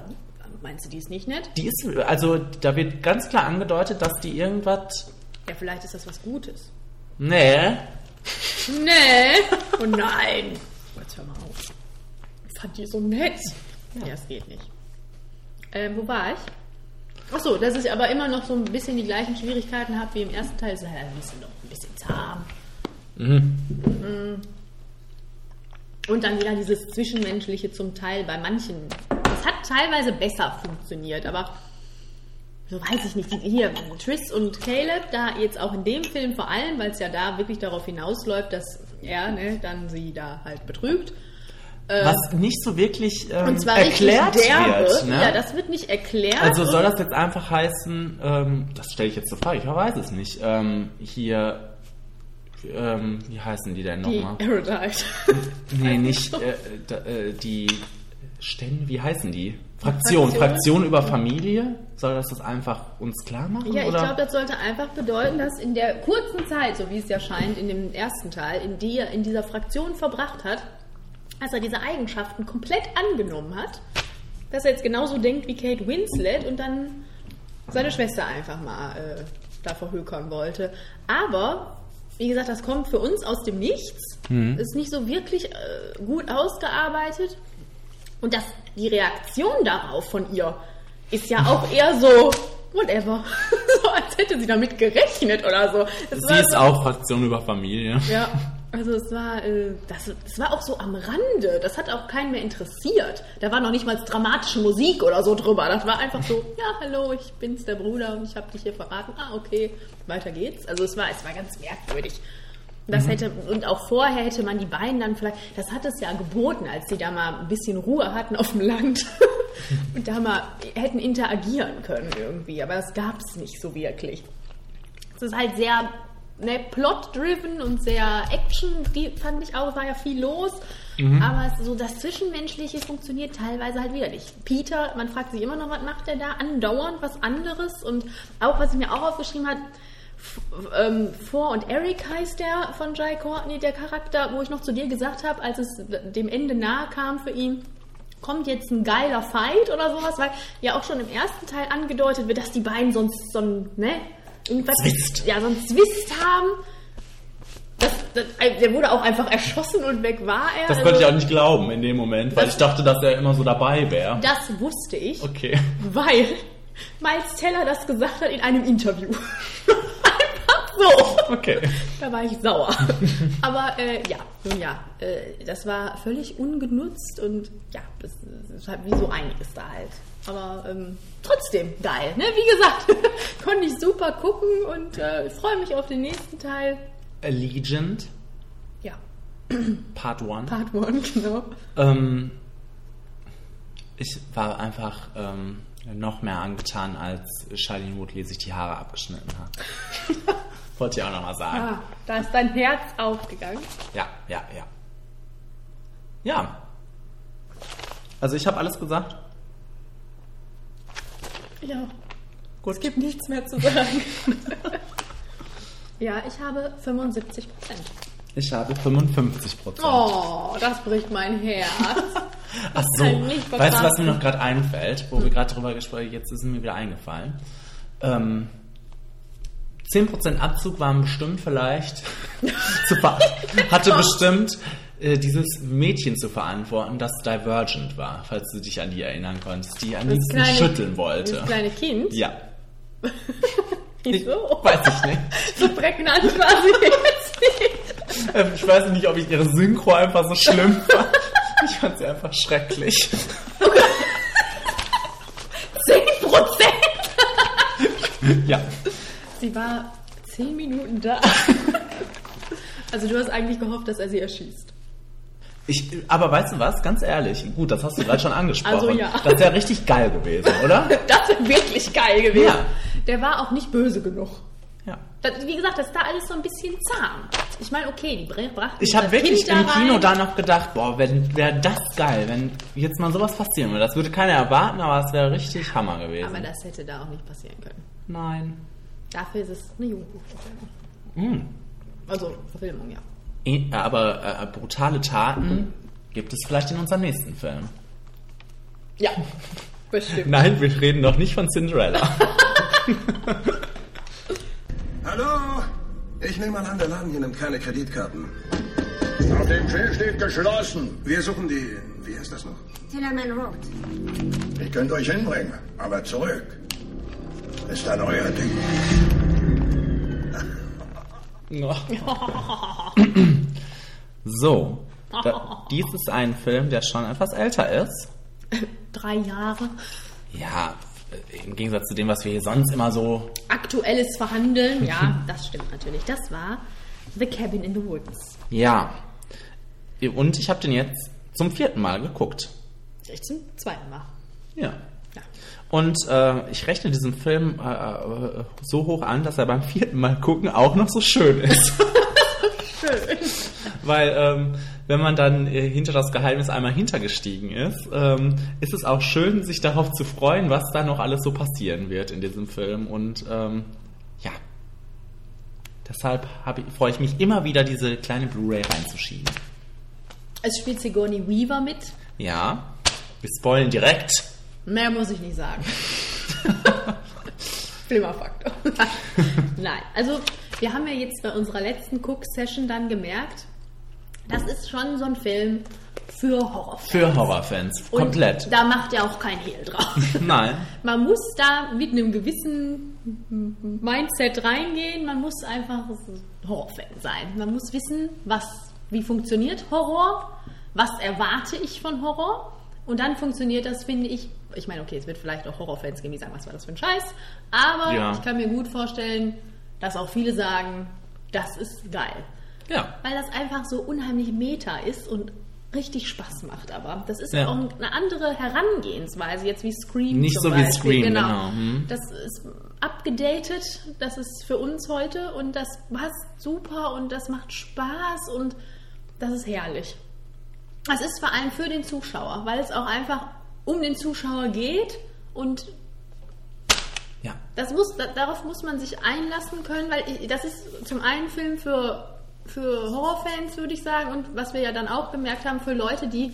Meinst du, die ist nicht nett? Die ist, also da wird ganz klar angedeutet, dass die irgendwas, Ja, vielleicht ist das was Gutes. Nee, Nee. [LAUGHS] Oh nein. Jetzt hör mal auf. Ich fand die so nett. Ja, es geht nicht. Ähm, wo war ich? Ach so, dass ich aber immer noch so ein bisschen die gleichen Schwierigkeiten habe wie im ersten Teil. Ist ja ein bisschen noch ein bisschen zahm. Mhm. Und dann wieder dieses Zwischenmenschliche zum Teil bei manchen. Das hat teilweise besser funktioniert, aber so weiß ich nicht. Die, hier, Triss und Caleb, da jetzt auch in dem Film vor allem, weil es ja da wirklich darauf hinausläuft, dass er ne, dann sie da halt betrügt. was nicht so wirklich ähm, Und zwar erklärt derbe. wird. Ne? Ja, das wird nicht erklärt. Also soll das jetzt einfach heißen, ähm, das stelle ich jetzt zur Frage, ich weiß es nicht, ähm, hier, ähm, wie heißen die denn die nochmal? Erudite. Nee, [LAUGHS] nicht äh, da, äh, die Stände, wie heißen die? Fraktion, Fraktion? Fraktion über Familie? Soll das das einfach uns klar machen? Ja, ich glaube, das sollte einfach bedeuten, dass in der kurzen Zeit, so wie es ja scheint, in dem ersten Teil, in die er in dieser Fraktion verbracht hat, als er diese Eigenschaften komplett angenommen hat, dass er jetzt genauso denkt wie Kate Winslet und dann seine Schwester einfach mal äh, da verhökern wollte. Aber, wie gesagt, das kommt für uns aus dem Nichts, ist nicht so wirklich äh, gut ausgearbeitet. Und das, die Reaktion darauf von ihr ist ja auch eher so, whatever. [LAUGHS] so als hätte sie damit gerechnet oder so. Es Sie ist so, auch Fraktion über Familie. Ja, also es war, äh, das, das war auch so am Rande. Das hat auch keinen mehr interessiert. Da war noch nicht mal dramatische Musik oder so drüber. Das war einfach so, ja, hallo, ich bin's, der Bruder, und ich habe dich hier verraten. Ah, okay, weiter geht's. Also es war, es war ganz merkwürdig. Das hätte, und auch vorher hätte man die beiden dann vielleicht, das hat es ja geboten, als sie da mal ein bisschen Ruhe hatten auf dem Land [LAUGHS] und da mal hätten interagieren können irgendwie, aber das gab es nicht so wirklich. Es ist halt sehr ne, plot-driven und sehr Action, die fand ich auch, es war ja viel los. Aber es, so das Zwischenmenschliche funktioniert teilweise halt wieder nicht. Peter, man fragt sich immer noch, was macht er da? Andauernd was anderes. Und auch, was ich mir auch aufgeschrieben habe, ähm, For und Eric heißt der von Jai Courtney, der Charakter, wo ich noch zu dir gesagt habe, als es dem Ende nahe kam für ihn, kommt jetzt ein geiler Fight oder sowas, weil ja auch schon im ersten Teil angedeutet wird, dass die beiden sonst so ein, ne, irgendwas, Zwist. ja, so ein Zwist haben. Das, das, der wurde auch einfach erschossen und weg war er. Das Also, konnte ich auch nicht glauben in dem Moment, weil ich dachte, dass er immer so dabei wäre. Das wusste ich, Okay. weil Miles Teller das gesagt hat in einem Interview. [LAUGHS] so. Okay. Da war ich sauer. [LAUGHS] Aber äh, ja, nun ja, äh, das war völlig ungenutzt und ja, das, das ist halt wie so einiges da halt. Aber ähm, trotzdem geil, ne? Wie gesagt, [LAUGHS] konnte ich super gucken und äh, freue mich auf den nächsten Teil. Allegiant, Ja, Part 1. Part 1, genau. Ähm, ich war einfach ähm, noch mehr angetan, als Charlene Woodley sich die Haare abgeschnitten hat. [LAUGHS] Wollte ich auch nochmal sagen. Ah, da ist dein Herz aufgegangen. Ja, ja, ja. Ja. Also ich habe alles gesagt. Ja, Gut. es gibt nichts mehr zu sagen. [LAUGHS] ja, ich habe 75 Prozent. Ich habe 55 Prozent. Oh, das bricht mein Herz. [LAUGHS] Ach so. Weißt du, was mir noch gerade einfällt, wo wir gerade drüber gesprochen haben, jetzt ist es mir wieder eingefallen. Ähm, 10% Abzug waren bestimmt vielleicht [LAUGHS] hatte bestimmt äh, dieses Mädchen zu verantworten, das Divergent war, falls du dich an die erinnern konntest, die am Das kleine- schütteln wollte. Das kleine Kind? Ja. [LAUGHS] Wieso? Weiß ich nicht. So prägnant war sie jetzt nicht. Ich weiß nicht, ob ich ihre Synchro einfach so schlimm fand. Ich fand sie einfach schrecklich. [LAUGHS] 10 Prozent! Ja. Sie war 10 Minuten da. [LAUGHS] Also du hast eigentlich gehofft, dass er sie erschießt. Ich, aber weißt du was, ganz ehrlich, gut, das hast du gerade schon angesprochen. Also ja. Das wäre richtig geil gewesen, oder? [LAUGHS] Das wäre wirklich geil gewesen. Ja. Der war auch nicht böse genug. Ja. Das, wie gesagt, das ist da alles so ein bisschen zahm. Ich meine, okay, die bra- brachten Ich habe wirklich Kind im da Kino rein. da noch gedacht, boah, wäre das geil, wenn jetzt mal sowas passieren würde. Das würde keiner erwarten, aber es wäre richtig Hammer gewesen. Aber das hätte da auch nicht passieren können. Nein. Dafür ist es eine Jugendbuchverfilmung. Hm. Also Verfilmung, ja. Eh, Aber äh, brutale Taten gibt es vielleicht in unserem nächsten Film. Ja, bestimmt. Nein, wir reden noch nicht von Cinderella. [LAUGHS] Hallo? Ich nehme mal an, der Laden hier nimmt keine Kreditkarten. Auf dem Schild steht geschlossen. Wir suchen die. Wie heißt das noch? Tillerman Road. Ich könnte euch hinbringen, aber zurück. Ist dann euer Ding. [LAUGHS] so. Da, dies ist ein Film, der schon etwas älter ist. [LAUGHS] Drei Jahre. Ja, im Gegensatz zu dem, was wir hier sonst immer so. Aktuelles Verhandeln, ja, [LAUGHS] das stimmt natürlich. Das war The Cabin in the Woods. Ja. Und ich habe den jetzt zum vierten Mal geguckt. Echt zum zweiten Mal. Ja. Und äh, ich rechne diesen Film äh, äh, so hoch an, dass er beim vierten Mal gucken auch noch so schön ist. [LAUGHS] Schön. Weil ähm, wenn man dann äh, hinter das Geheimnis einmal hintergestiegen ist, ähm, ist es auch schön, sich darauf zu freuen, was da noch alles so passieren wird in diesem Film. Und ähm, ja, deshalb ich, freue ich mich immer wieder, diese kleine Blu-ray reinzuschieben. Es spielt Sigourney Weaver mit. Ja, wir spoilen direkt. Mehr muss ich nicht sagen. [LAUGHS] Schlimmer Faktor. [LAUGHS] Nein, also wir haben ja jetzt bei unserer letzten Cook-Session dann gemerkt, das ist schon so ein Film für Horrorfans. Für Horrorfans, Und komplett. Da macht ja auch kein Hehl drauf. [LAUGHS] Nein. Man muss da mit einem gewissen Mindset reingehen. Man muss einfach Horrorfan sein. Man muss wissen, was, wie funktioniert Horror, was erwarte ich von Horror. Und dann funktioniert das, finde ich. Ich meine, okay, es wird vielleicht auch Horrorfans geben, die sagen, was war das für ein Scheiß. Aber Ja. ich kann mir gut vorstellen, dass auch viele sagen, das ist geil. Ja. Weil das einfach so unheimlich meta ist und richtig Spaß macht. Aber das ist Ja. auch eine andere Herangehensweise, jetzt wie Scream. Nicht so wie Beispiel. Scream, genau. genau. Hm. Das ist abgedatet, das ist für uns heute und das passt super und das macht Spaß und das ist herrlich. Es ist vor allem für den Zuschauer, weil es auch einfach um den Zuschauer geht und Ja. das muss, da, darauf muss man sich einlassen können, weil ich, das ist zum einen Film für, für Horrorfans, würde ich sagen, und was wir ja dann auch bemerkt haben, für Leute, die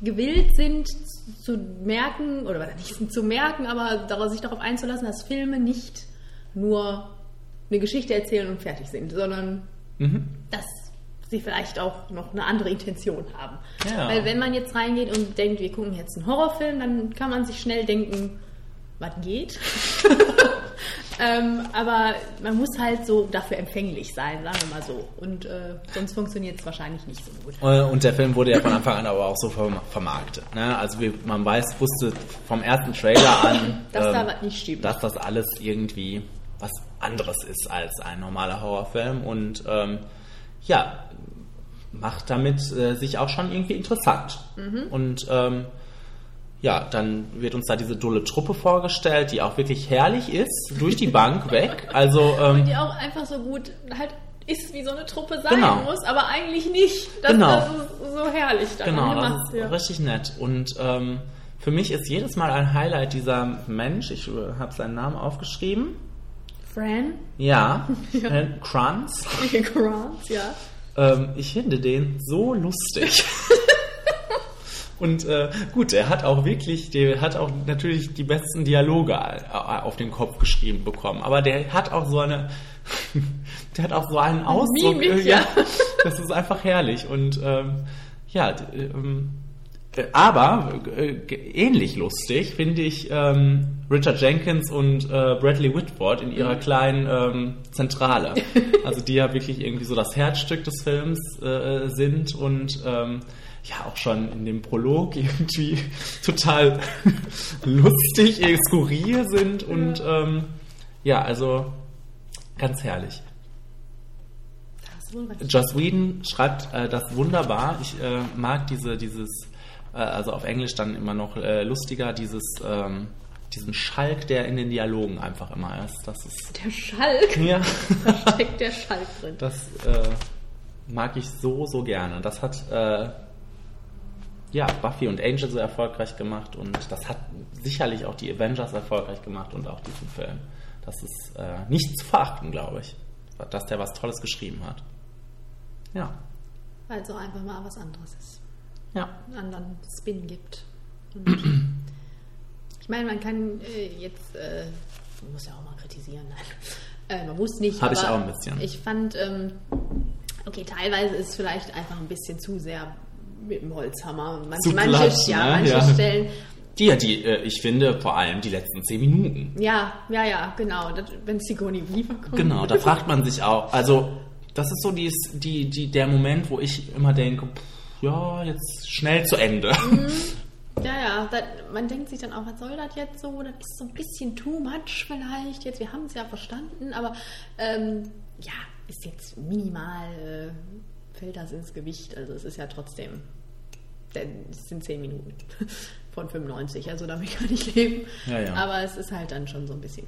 gewillt sind zu merken, oder nicht zu merken, aber sich darauf einzulassen, dass Filme nicht nur eine Geschichte erzählen und fertig sind, sondern dass sie vielleicht auch noch eine andere Intention haben. Ja. Weil wenn man jetzt reingeht und denkt, wir gucken jetzt einen Horrorfilm, dann kann man sich schnell denken, was geht. [LAUGHS] ähm, aber man muss halt so dafür empfänglich sein, sagen wir mal so. Und äh, sonst funktioniert es wahrscheinlich nicht so gut. Äh, Und der Film wurde ja von Anfang an aber auch so verm- vermarktet. Ne? Also wir, man weiß, wusste vom ersten Trailer an, [LAUGHS] Dass da ähm, was nicht stimmt. dass das alles irgendwie was anderes ist als ein normaler Horrorfilm und ähm, ja, macht damit äh, sich auch schon irgendwie interessant. Mhm. Und ähm, ja, dann wird uns da diese dulle Truppe vorgestellt, die auch wirklich herrlich ist, durch die Bank [LAUGHS] weg. Also ähm, Die auch einfach so gut halt ist, wie so eine Truppe sein Genau. muss, aber eigentlich nicht. Das, Genau. das ist so herrlich daran Genau, gemacht. das ist ja. richtig nett. Und ähm, für mich ist jedes Mal ein Highlight dieser Mensch, ich äh, habe seinen Namen aufgeschrieben. Fran, Ja, [LAUGHS] ja. Kranz. [LAUGHS] Grant, ja. Ähm, ich finde den so lustig. [LAUGHS] Und äh, gut, er hat auch wirklich, der hat auch natürlich die besten Dialoge äh, auf den Kopf geschrieben bekommen. Aber der hat auch so eine, [LAUGHS] der hat auch so einen Ausdruck. Mimik, ja. das ist einfach herrlich. Und ähm, ja, ähm, äh, aber äh, ähnlich lustig finde ich ähm, Richard Jenkins und äh, Bradley Whitford in ihrer kleinen ähm, Zentrale. [LAUGHS] Also die ja wirklich irgendwie so das Herzstück des Films äh, sind und ähm, ja auch schon in dem Prolog irgendwie [LAUGHS] total [LAUGHS] lustig, eh, skurril sind und ähm, ja, also ganz herrlich. Joss Whedon schreibt äh, das wunderbar. Ich äh, mag diese, dieses, äh, also auf Englisch dann immer noch äh, lustiger, dieses, ähm, diesen Schalk, der in den Dialogen einfach immer ist. Das ist. Der Schalk. Ja. [LAUGHS] Da steckt der Schalk drin. Das äh, mag ich so, so gerne. Das hat äh, ja, Buffy und Angel so erfolgreich gemacht und das hat sicherlich auch die Avengers erfolgreich gemacht und auch diesen Film. Das ist äh, nicht zu verachten, glaube ich, dass der was Tolles geschrieben hat. Ja. Weil es auch einfach mal was anderes ist. Ja. Einen anderen Spin gibt. Und [CLEARS THROAT] ich meine, man kann äh, jetzt, äh, man muss ja auch mal kritisieren, nein. Äh, man muss nicht. Hab ich auch ein bisschen. Ich fand, ähm, okay, teilweise ist es vielleicht einfach ein bisschen zu sehr mit dem Holzhammer. Manche, Zu manche, glatt, ja, ne? manche Ja. Stellen. Die, ja, die, äh, ich finde vor allem die letzten zehn Minuten. Ja, ja, ja, genau. Das, wenn Sigourney Weaver kommt. Genau, da fragt man sich auch, also das ist so dies, die, die, der Moment, wo ich immer denke, pff, ja, jetzt schnell zu Ende. [LAUGHS] Ja, ja, das, man denkt sich dann auch, was soll das jetzt so? Das ist so ein bisschen too much vielleicht. Jetzt, wir haben es ja verstanden, aber ähm, ja, ist jetzt minimal, äh, fällt das ins Gewicht. Also es ist ja trotzdem, denn es sind 10 Minuten [LAUGHS] von 95, also damit kann ich leben. Ja, ja. Aber es ist halt dann schon so ein bisschen.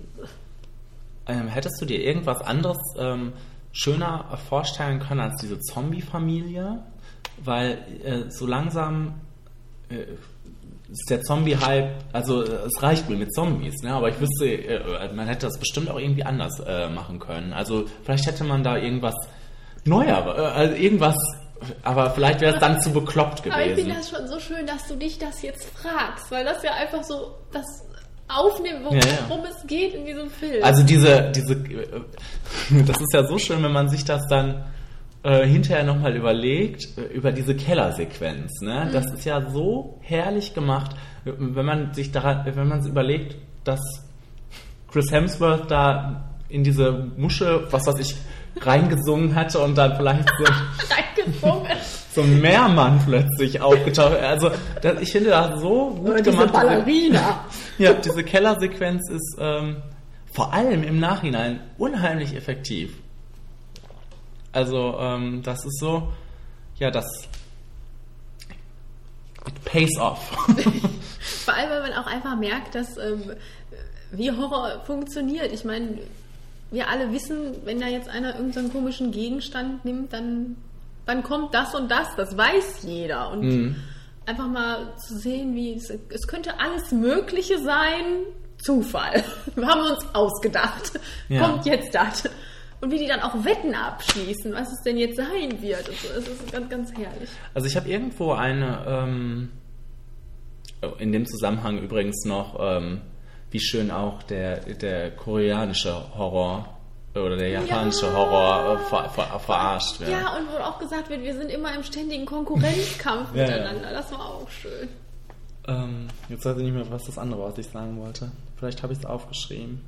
Ähm, hättest du dir irgendwas anderes ähm, schöner vorstellen können als diese Zombie-Familie? Weil äh, so langsam äh, ist der Zombie-Hype, also äh, es reicht mir mit Zombies, ne? aber ich wüsste, äh, man hätte das bestimmt auch irgendwie anders äh, machen können. Also vielleicht hätte man da irgendwas Neuer, äh, also irgendwas, aber vielleicht wäre es dann zu bekloppt Aber ich gewesen. finde das schon so schön, dass du dich das jetzt fragst, weil das ja einfach so das aufnimmt, worum Ja, ja. es geht in diesem Film. Also diese, diese, [LAUGHS] das ist ja so schön, wenn man sich das dann äh, hinterher nochmal überlegt, äh, über diese Kellersequenz. Ne? Das ist ja so herrlich gemacht, wenn man sich daran, wenn man sich überlegt, dass Chris Hemsworth da in diese Muschel, was weiß ich, reingesungen hatte und dann vielleicht so, [LAUGHS] reingesungen. so ein Meermann plötzlich aufgetaucht. Also das, ich finde das so gut Diese gemacht. Ballerina. Ja, diese Kellersequenz ist ähm, vor allem im Nachhinein unheimlich effektiv. Also, ähm, das ist so, ja, das it pays off. [LAUGHS] Vor allem, weil man auch einfach merkt, dass ähm, wie Horror funktioniert. Ich meine, wir alle wissen, wenn da jetzt einer irgendeinen komischen Gegenstand nimmt, dann, dann kommt das und das. Das weiß jeder. Und Mhm. einfach mal zu sehen, wie es, es könnte alles Mögliche sein. Zufall. [LAUGHS] Wir haben uns ausgedacht. Ja. Kommt jetzt das. Und wie die dann auch Wetten abschließen, was es denn jetzt sein wird. Und so. Es ist ganz, ganz herrlich. Also ich habe irgendwo eine, ähm, in dem Zusammenhang übrigens noch, ähm, wie schön auch der, der koreanische Horror oder der japanische Ja. Horror äh, ver, ver, verarscht wird. Ja, und wo auch gesagt wird, wir sind immer im ständigen Konkurrenzkampf [LAUGHS] Ja, ja. miteinander. Das war auch schön. Ähm, jetzt weiß ich nicht mehr, was das andere, was ich sagen wollte. Vielleicht habe ich es aufgeschrieben.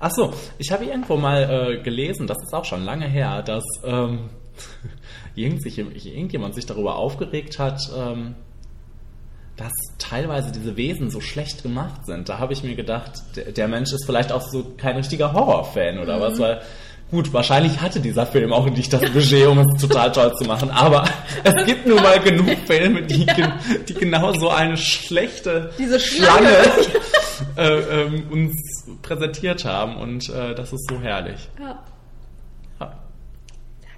Ach so, ich habe irgendwo mal äh, gelesen, das ist auch schon lange her, dass ähm, [LAUGHS] irgendjemand sich darüber aufgeregt hat, ähm, dass teilweise diese Wesen so schlecht gemacht sind. Da habe ich mir gedacht, der, Mensch ist vielleicht auch so kein richtiger Horrorfan oder was, weil gut, wahrscheinlich hatte dieser Film auch nicht das Budget, um es total toll zu machen, aber [LAUGHS] es gibt nun mal genug Filme, die, [LAUGHS] gen- die genau so eine schlechte Diese Schlange Schlange. Äh, ähm, uns präsentiert haben und äh, das ist so herrlich. Ja. Ja.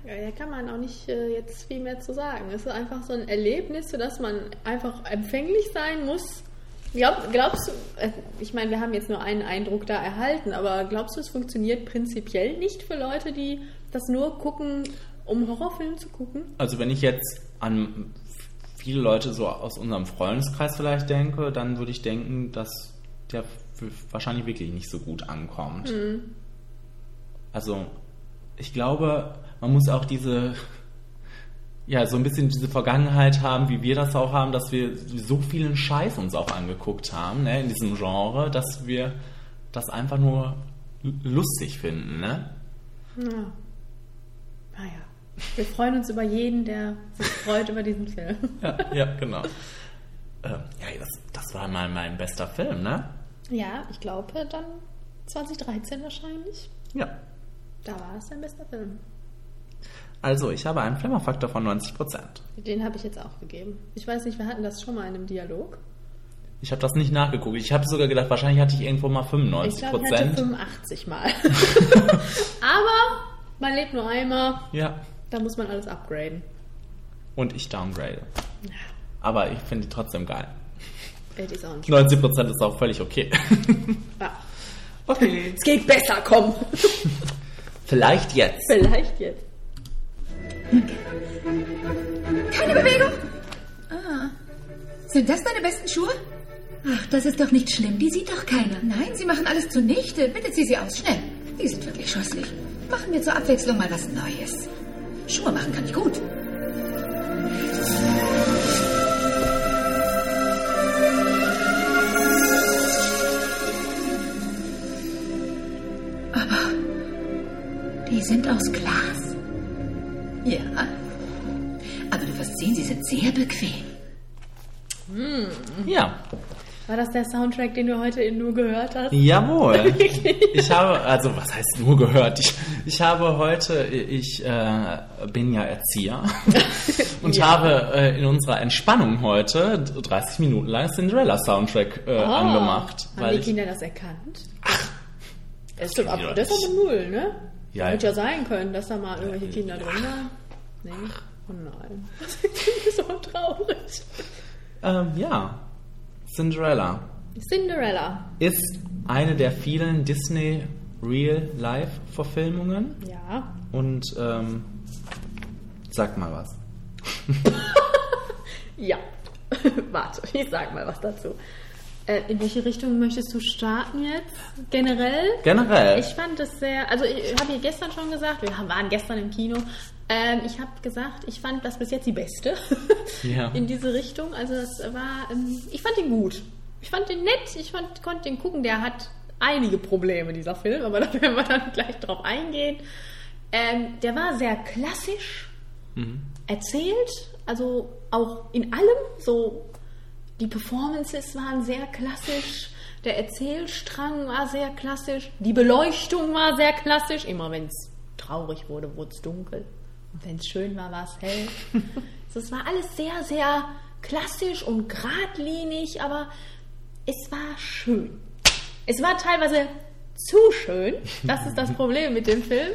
Da kann man auch nicht äh, jetzt viel mehr zu sagen. Es ist einfach so ein Erlebnis, für das man einfach empfänglich sein muss. Glaub, glaubst du, äh, ich meine, wir haben jetzt nur einen Eindruck da erhalten, aber glaubst du, es funktioniert prinzipiell nicht für Leute, die das nur gucken, um Horrorfilme zu gucken? Also wenn ich jetzt an viele Leute so aus unserem Freundeskreis vielleicht denke, dann würde ich denken, dass der wahrscheinlich wirklich nicht so gut ankommt. Also ich glaube, man muss auch diese ja, so ein bisschen diese Vergangenheit haben, wie wir das auch haben, dass wir so vielen Scheiß uns auch angeguckt haben, ne, in diesem Genre, dass wir das einfach nur lustig finden, ne? Ja. Naja. Wir freuen uns über jeden, der sich freut über diesen Film. Ja, ja genau. Ähm, ja, das, das war mal mein bester Film, ne? Ja, ich glaube dann 2013 wahrscheinlich. Ja. Da war es dein bester Film. Also, ich habe einen Flimmerfaktor von 90%. Den habe ich jetzt auch gegeben. Ich weiß nicht, wir hatten das schon mal in einem Dialog. Ich habe das nicht nachgeguckt. Ich habe sogar gedacht, wahrscheinlich hatte ich irgendwo mal 95 Ich glaube, ich hatte Prozent. 85 Mal. [LAUGHS] Aber man lebt nur einmal, Ja. da muss man alles upgraden. Und ich downgrade. Aber ich finde die trotzdem geil. It is on. 90 Prozent ist auch völlig okay. [LAUGHS] Ja. Okay. Es geht besser, komm. [LAUGHS] Vielleicht jetzt. Vielleicht jetzt. Keine Bewegung. Ah. Sind das deine besten Schuhe? Ach, das ist doch nicht schlimm. Die sieht doch keiner. Nein, sie machen alles zunichte. Bitte zieh sie aus, schnell. Die sind wirklich scheußlich. Machen wir zur Abwechslung mal was Neues. Schuhe machen kann ich gut. Die sind aus Glas. Ja. Aber du wirst sehen, sie sind sehr bequem. Ja. War das der Soundtrack, den du heute in nur gehört hast? Jawohl. [LAUGHS] Ich habe, also was heißt nur gehört? Ich, ich habe heute, ich äh, bin ja Erzieher [LAUGHS] und Ja. habe äh, in unserer Entspannung heute 30 Minuten lang Cinderella Soundtrack äh, Ah, angemacht. Haben Weil die ich, Kinder das erkannt? Ach. Das ist, doch ab, das ist aber null, ne? Ja. Hätte ja sein können, dass da mal irgendwelche Kinder drin waren. Nee. Oh nein. [LAUGHS] Das ist so traurig. ähm, ja, Cinderella Cinderella. ist eine der vielen Disney Real-Life-Verfilmungen Ja. und ähm, sag mal was. [LAUGHS] Ja. [LAUGHS] Warte, ich sag mal was dazu. Äh, in welche Richtung möchtest du starten jetzt? Generell? Generell. Ich fand es sehr, also ich habe ja gestern schon gesagt, wir waren gestern im Kino. Ähm, ich habe gesagt, ich fand das bis jetzt die beste [LAUGHS] Ja. in diese Richtung. Also das war, ähm, ich fand ihn gut. Ich fand ihn nett, ich fand, konnte den gucken. Der hat einige Probleme, dieser Film, aber [LAUGHS] da werden wir dann gleich drauf eingehen. Ähm, der war sehr klassisch erzählt, also auch in allem so die Performances waren sehr klassisch, der Erzählstrang war sehr klassisch, die Beleuchtung war sehr klassisch. Immer wenn es traurig wurde, wurde es dunkel. Und wenn es schön war, war es hell. [LAUGHS] also es war alles sehr, sehr klassisch und geradlinig, aber es war schön. Es war teilweise zu schön. Das ist das Problem mit dem Film.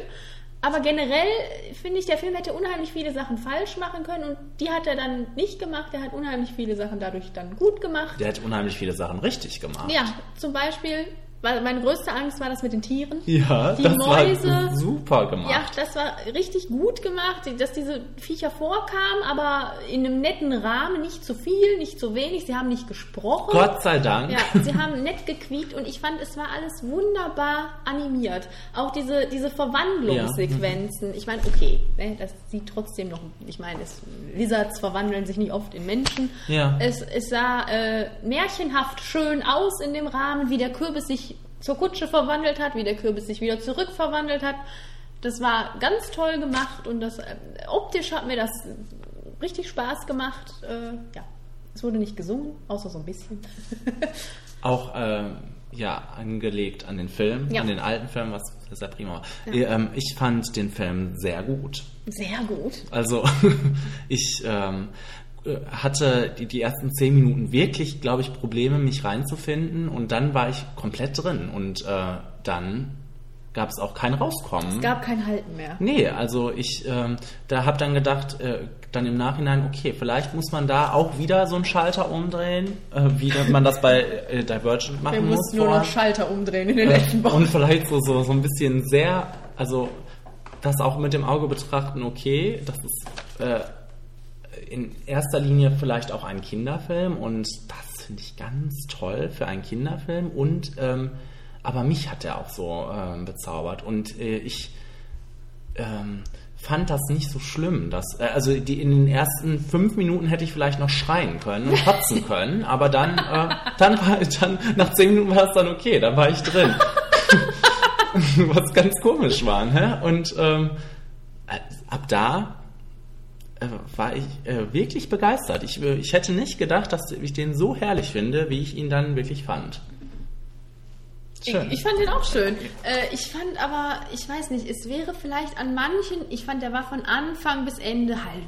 Aber generell finde ich, der Film hätte unheimlich viele Sachen falsch machen können und die hat er dann nicht gemacht. Er hat unheimlich viele Sachen dadurch dann gut gemacht. Der hat unheimlich viele Sachen richtig gemacht. Ja, zum Beispiel, weil meine größte Angst war das mit den Tieren. Ja, Die das Mäuse. war super gemacht. Ja, das war richtig gut gemacht, dass diese Viecher vorkamen, aber in einem netten Rahmen, nicht zu viel, nicht zu wenig. Sie haben nicht gesprochen. Gott sei Dank. Ja, sie haben nett gequiekt und ich fand, es war alles wunderbar animiert. Auch diese, diese Verwandlungssequenzen. Ich meine, okay, ne, das sieht trotzdem noch, ich meine, es, Lizards verwandeln sich nicht oft in Menschen. Ja. Es, es sah äh, märchenhaft schön aus in dem Rahmen, wie der Kürbis sich zur Kutsche verwandelt hat, wie der Kürbis sich wieder zurückverwandelt hat. Das war ganz toll gemacht und das äh, optisch hat mir das richtig Spaß gemacht. Äh, ja, es wurde nicht gesungen, außer so ein bisschen. [LAUGHS] Auch ähm, ja, angelegt an den Film, Ja. an den alten Film, was sehr prima war. Ähm, ich fand den Film sehr gut. Sehr gut. Also [LAUGHS] ich ähm, äh, hatte die, die ersten zehn Minuten wirklich, glaube ich, Probleme, mich reinzufinden und dann war ich komplett drin und äh, dann gab es auch kein Rauskommen. Es gab kein Halten mehr. Nee, also ich ähm, da habe dann gedacht, äh, dann im Nachhinein, okay, vielleicht muss man da auch wieder so einen Schalter umdrehen, äh, wie man das bei äh, Divergent machen Wir muss. mussten nur noch. Schalter umdrehen in den letzten Wochen. Und vielleicht so, so, so ein bisschen sehr, also das auch mit dem Auge betrachten, okay, das ist äh, in erster Linie vielleicht auch ein Kinderfilm und das finde ich ganz toll für einen Kinderfilm und ähm, aber mich hat er auch so ähm, bezaubert und äh, ich ähm, fand das nicht so schlimm. Dass, äh, also die, in den ersten fünf Minuten hätte ich vielleicht noch schreien können und kotzen [LAUGHS] können, aber dann, äh, dann, war, dann nach zehn Minuten war es dann okay, dann war ich drin. [LAUGHS] Was ganz komisch war. Ne? Und ähm, äh, ab da war ich äh, wirklich begeistert. Ich, äh, ich hätte nicht gedacht, dass ich den so herrlich finde, wie ich ihn dann wirklich fand. Schön. Ich, ich fand den auch schön. Äh, ich fand aber, ich weiß nicht, es wäre vielleicht an manchen, ich fand, der war von Anfang bis Ende halt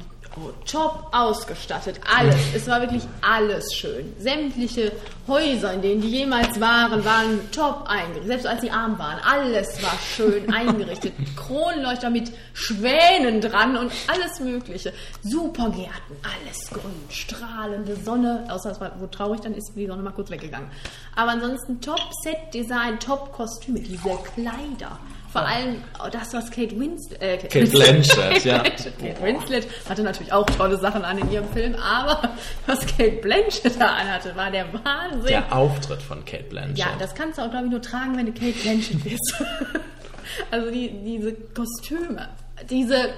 top ausgestattet. Alles. Es war wirklich alles schön. Sämtliche Häuser, in denen die jemals waren, waren top eingerichtet. Selbst als sie arm waren. Alles war schön [LAUGHS] eingerichtet. Kronleuchter mit Schwänen dran und alles Mögliche. Super Gärten. Alles grün. Strahlende Sonne. Außer es war so traurig, dann ist die Sonne mal kurz weggegangen. Aber ansonsten top Set-Design, top Kostüme. Diese Kleider. Vor allem oh, das, was Kate Winslet, äh, Kate Blanchett, [LAUGHS] ja. Kate Winslet hatte natürlich auch tolle Sachen an in ihrem Film, aber [LAUGHS] was Kate Blanchett da anhatte, war der Wahnsinn. Der Auftritt von Kate Blanchett. Ja, das kannst du auch, glaube ich, nur tragen, wenn du Kate Blanchett bist. [LAUGHS] also die, diese Kostüme, diese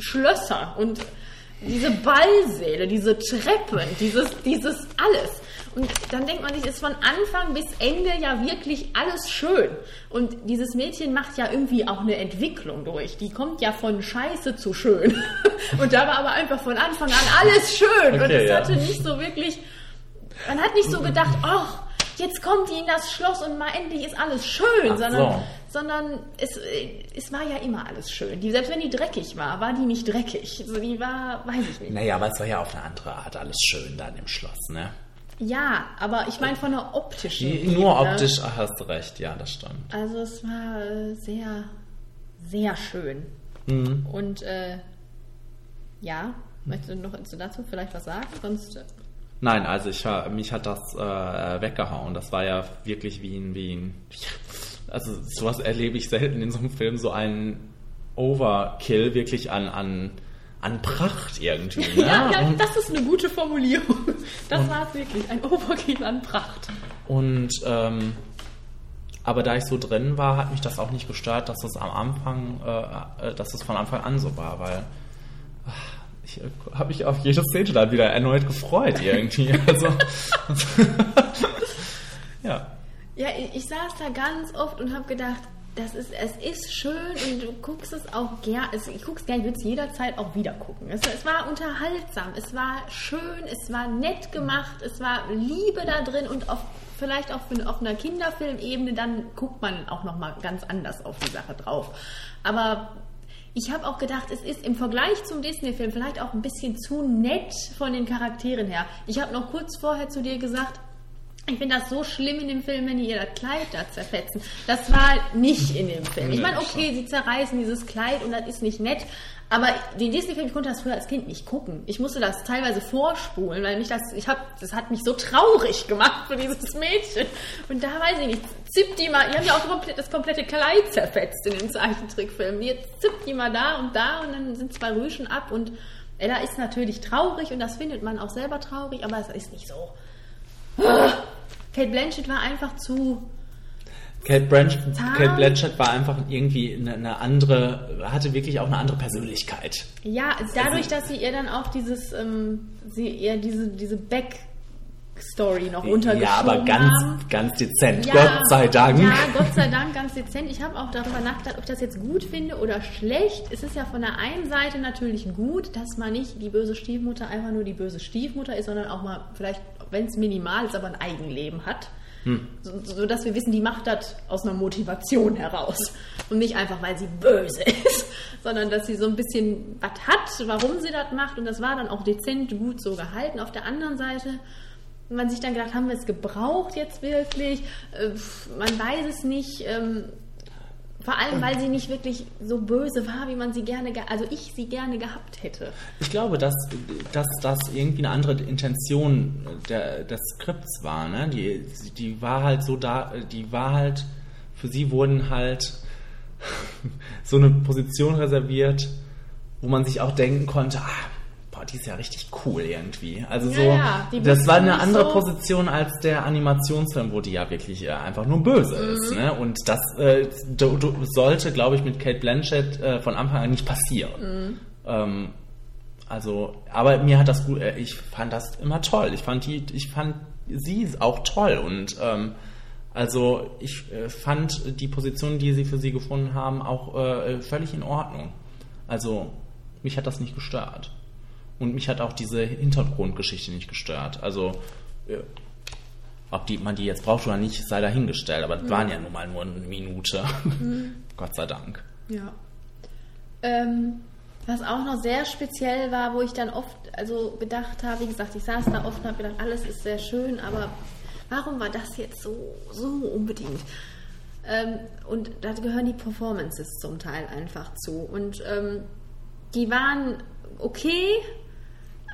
Schlösser und diese Ballsäle, diese Treppen, dieses, dieses alles. Und dann denkt man sich, ist von Anfang bis Ende ja wirklich alles schön. Und dieses Mädchen macht ja irgendwie auch eine Entwicklung durch. Die kommt ja von Scheiße zu schön. [LAUGHS] Und da war aber einfach von Anfang an alles schön. Okay, und es ja. hatte nicht so wirklich, man hat nicht so gedacht, ach, jetzt kommt die in das Schloss und mal endlich ist alles schön, Ach sondern, so. sondern es, es war ja immer alles schön. Die, selbst wenn die dreckig war, war die nicht dreckig. Also die war, weiß ich nicht. Naja, aber es war ja auf eine andere Art alles schön da in dem Schloss, ne? Ja, aber ich meine von der optischen. Nur Ebene. optisch hast du recht, ja, das stimmt. Also es war äh, sehr, sehr schön. Mhm. Und äh, ja, möchtest du noch dazu vielleicht was sagen? Sonst äh, Nein, also ich mich hat das äh, weggehauen. Das war ja wirklich wie ein, wie ein [LAUGHS] also sowas erlebe ich selten in so einem Film, so einen Overkill wirklich an, an, an Pracht irgendwie. [LAUGHS] Ne? Ja, ja, das ist eine gute Formulierung. Das war es wirklich, ein Overkill an Pracht. und ähm, aber da ich so drin war, hat mich das auch nicht gestört, dass es am Anfang, äh, äh, dass es von Anfang an so war, weil ach, ich äh, habe mich auf jede Szene dann wieder erneut gefreut irgendwie. [LAUGHS] Also, [LAUGHS] ja. Ja, ich, ich saß da ganz oft und habe gedacht, das ist, es ist schön und du guckst es auch gern, also ich guck's gern, ich würde es jederzeit auch wieder gucken. Es, es war unterhaltsam, es war schön, es war nett gemacht, es war Liebe da drin und auf, vielleicht auch auf einer Kinderfilmebene, dann guckt man auch nochmal ganz anders auf die Sache drauf. Aber ich habe auch gedacht, es ist im Vergleich zum Disney-Film vielleicht auch ein bisschen zu nett von den Charakteren her. Ich habe noch kurz vorher zu dir gesagt, ich finde das so schlimm in dem Film, wenn die ihr das Kleid da zerfetzen. Das war nicht in dem Film. Ich meine, okay, sie zerreißen dieses Kleid und das ist nicht nett. Aber den Disney-Film, ich konnte das früher als Kind nicht gucken. Ich musste das teilweise vorspulen, weil mich das, ich hab, das hat mich so traurig gemacht für dieses Mädchen. Und da weiß ich nicht, zippt die mal, die haben ja auch komplett, das komplette Kleid zerfetzt in dem Zeichentrickfilm. Jetzt zippt die mal da und da und dann sind zwei Rüschen ab und Ella ist natürlich traurig und das findet man auch selber traurig, aber es ist nicht so. Kate Blanchett war einfach zu. Kate, Branch. Kate Blanchett war einfach irgendwie eine, eine andere, hatte wirklich auch eine andere Persönlichkeit. Ja, dadurch, dass sie ihr dann auch dieses, ähm, sie ihr diese, diese Backstory noch untergeschoben Ja, aber ganz, haben. ganz dezent. Ja, Gott sei Dank. Ja, Gott sei Dank, ganz dezent. Ich habe auch darüber nachgedacht, ob ich das jetzt gut finde oder schlecht. Es ist ja von der einen Seite natürlich gut, dass man nicht die böse Stiefmutter einfach nur die böse Stiefmutter ist, sondern auch mal vielleicht, wenn es minimal ist, aber ein Eigenleben hat. So, so dass wir wissen, die macht das aus einer Motivation heraus. Und nicht einfach, weil sie böse [LAUGHS] ist, sondern dass sie so ein bisschen was hat, warum sie das macht. Und das war dann auch dezent gut so gehalten. Auf der anderen Seite man sich dann gedacht, haben wir es gebraucht jetzt wirklich? Äh, Man weiß es nicht. Vor allem, weil sie nicht wirklich so böse war, wie man sie gerne, ge- also ich sie gerne gehabt hätte. Ich glaube, dass, dass das irgendwie eine andere Intention der, des Skripts war. Ne? Die, die war halt so da, die war halt, für sie wurden halt [LAUGHS] so eine Position reserviert, wo man sich auch denken konnte, ah, boah, die ist ja richtig cool irgendwie. Also Ja, so, ja, die das war eine andere so- Position als der Animationsfilm, wo die ja wirklich äh, einfach nur böse Mhm. ist. Ne? Und das äh, du, du, sollte, glaube ich, mit Kate Blanchett äh, von Anfang an nicht passieren. Ähm, also, aber mir hat das gut, äh, ich fand das immer toll. Ich fand die, ich fand sie auch toll und ähm, also ich äh, fand die Position, die sie für sie gefunden haben, auch völlig in Ordnung. Also mich hat das nicht gestört. Und mich hat auch diese Hintergrundgeschichte nicht gestört. Also äh, ob die, man die jetzt braucht oder nicht, sei dahingestellt. Aber das waren ja nun mal nur eine Minute. [LAUGHS] Gott sei Dank. Ja. Ähm, Was auch noch sehr speziell war, wo ich dann oft also gedacht habe, wie gesagt, ich saß da oft und habe gedacht, alles ist sehr schön, aber warum war das jetzt so, so unbedingt? Ähm, und da gehören die Performances zum Teil einfach zu. Und ähm, die waren okay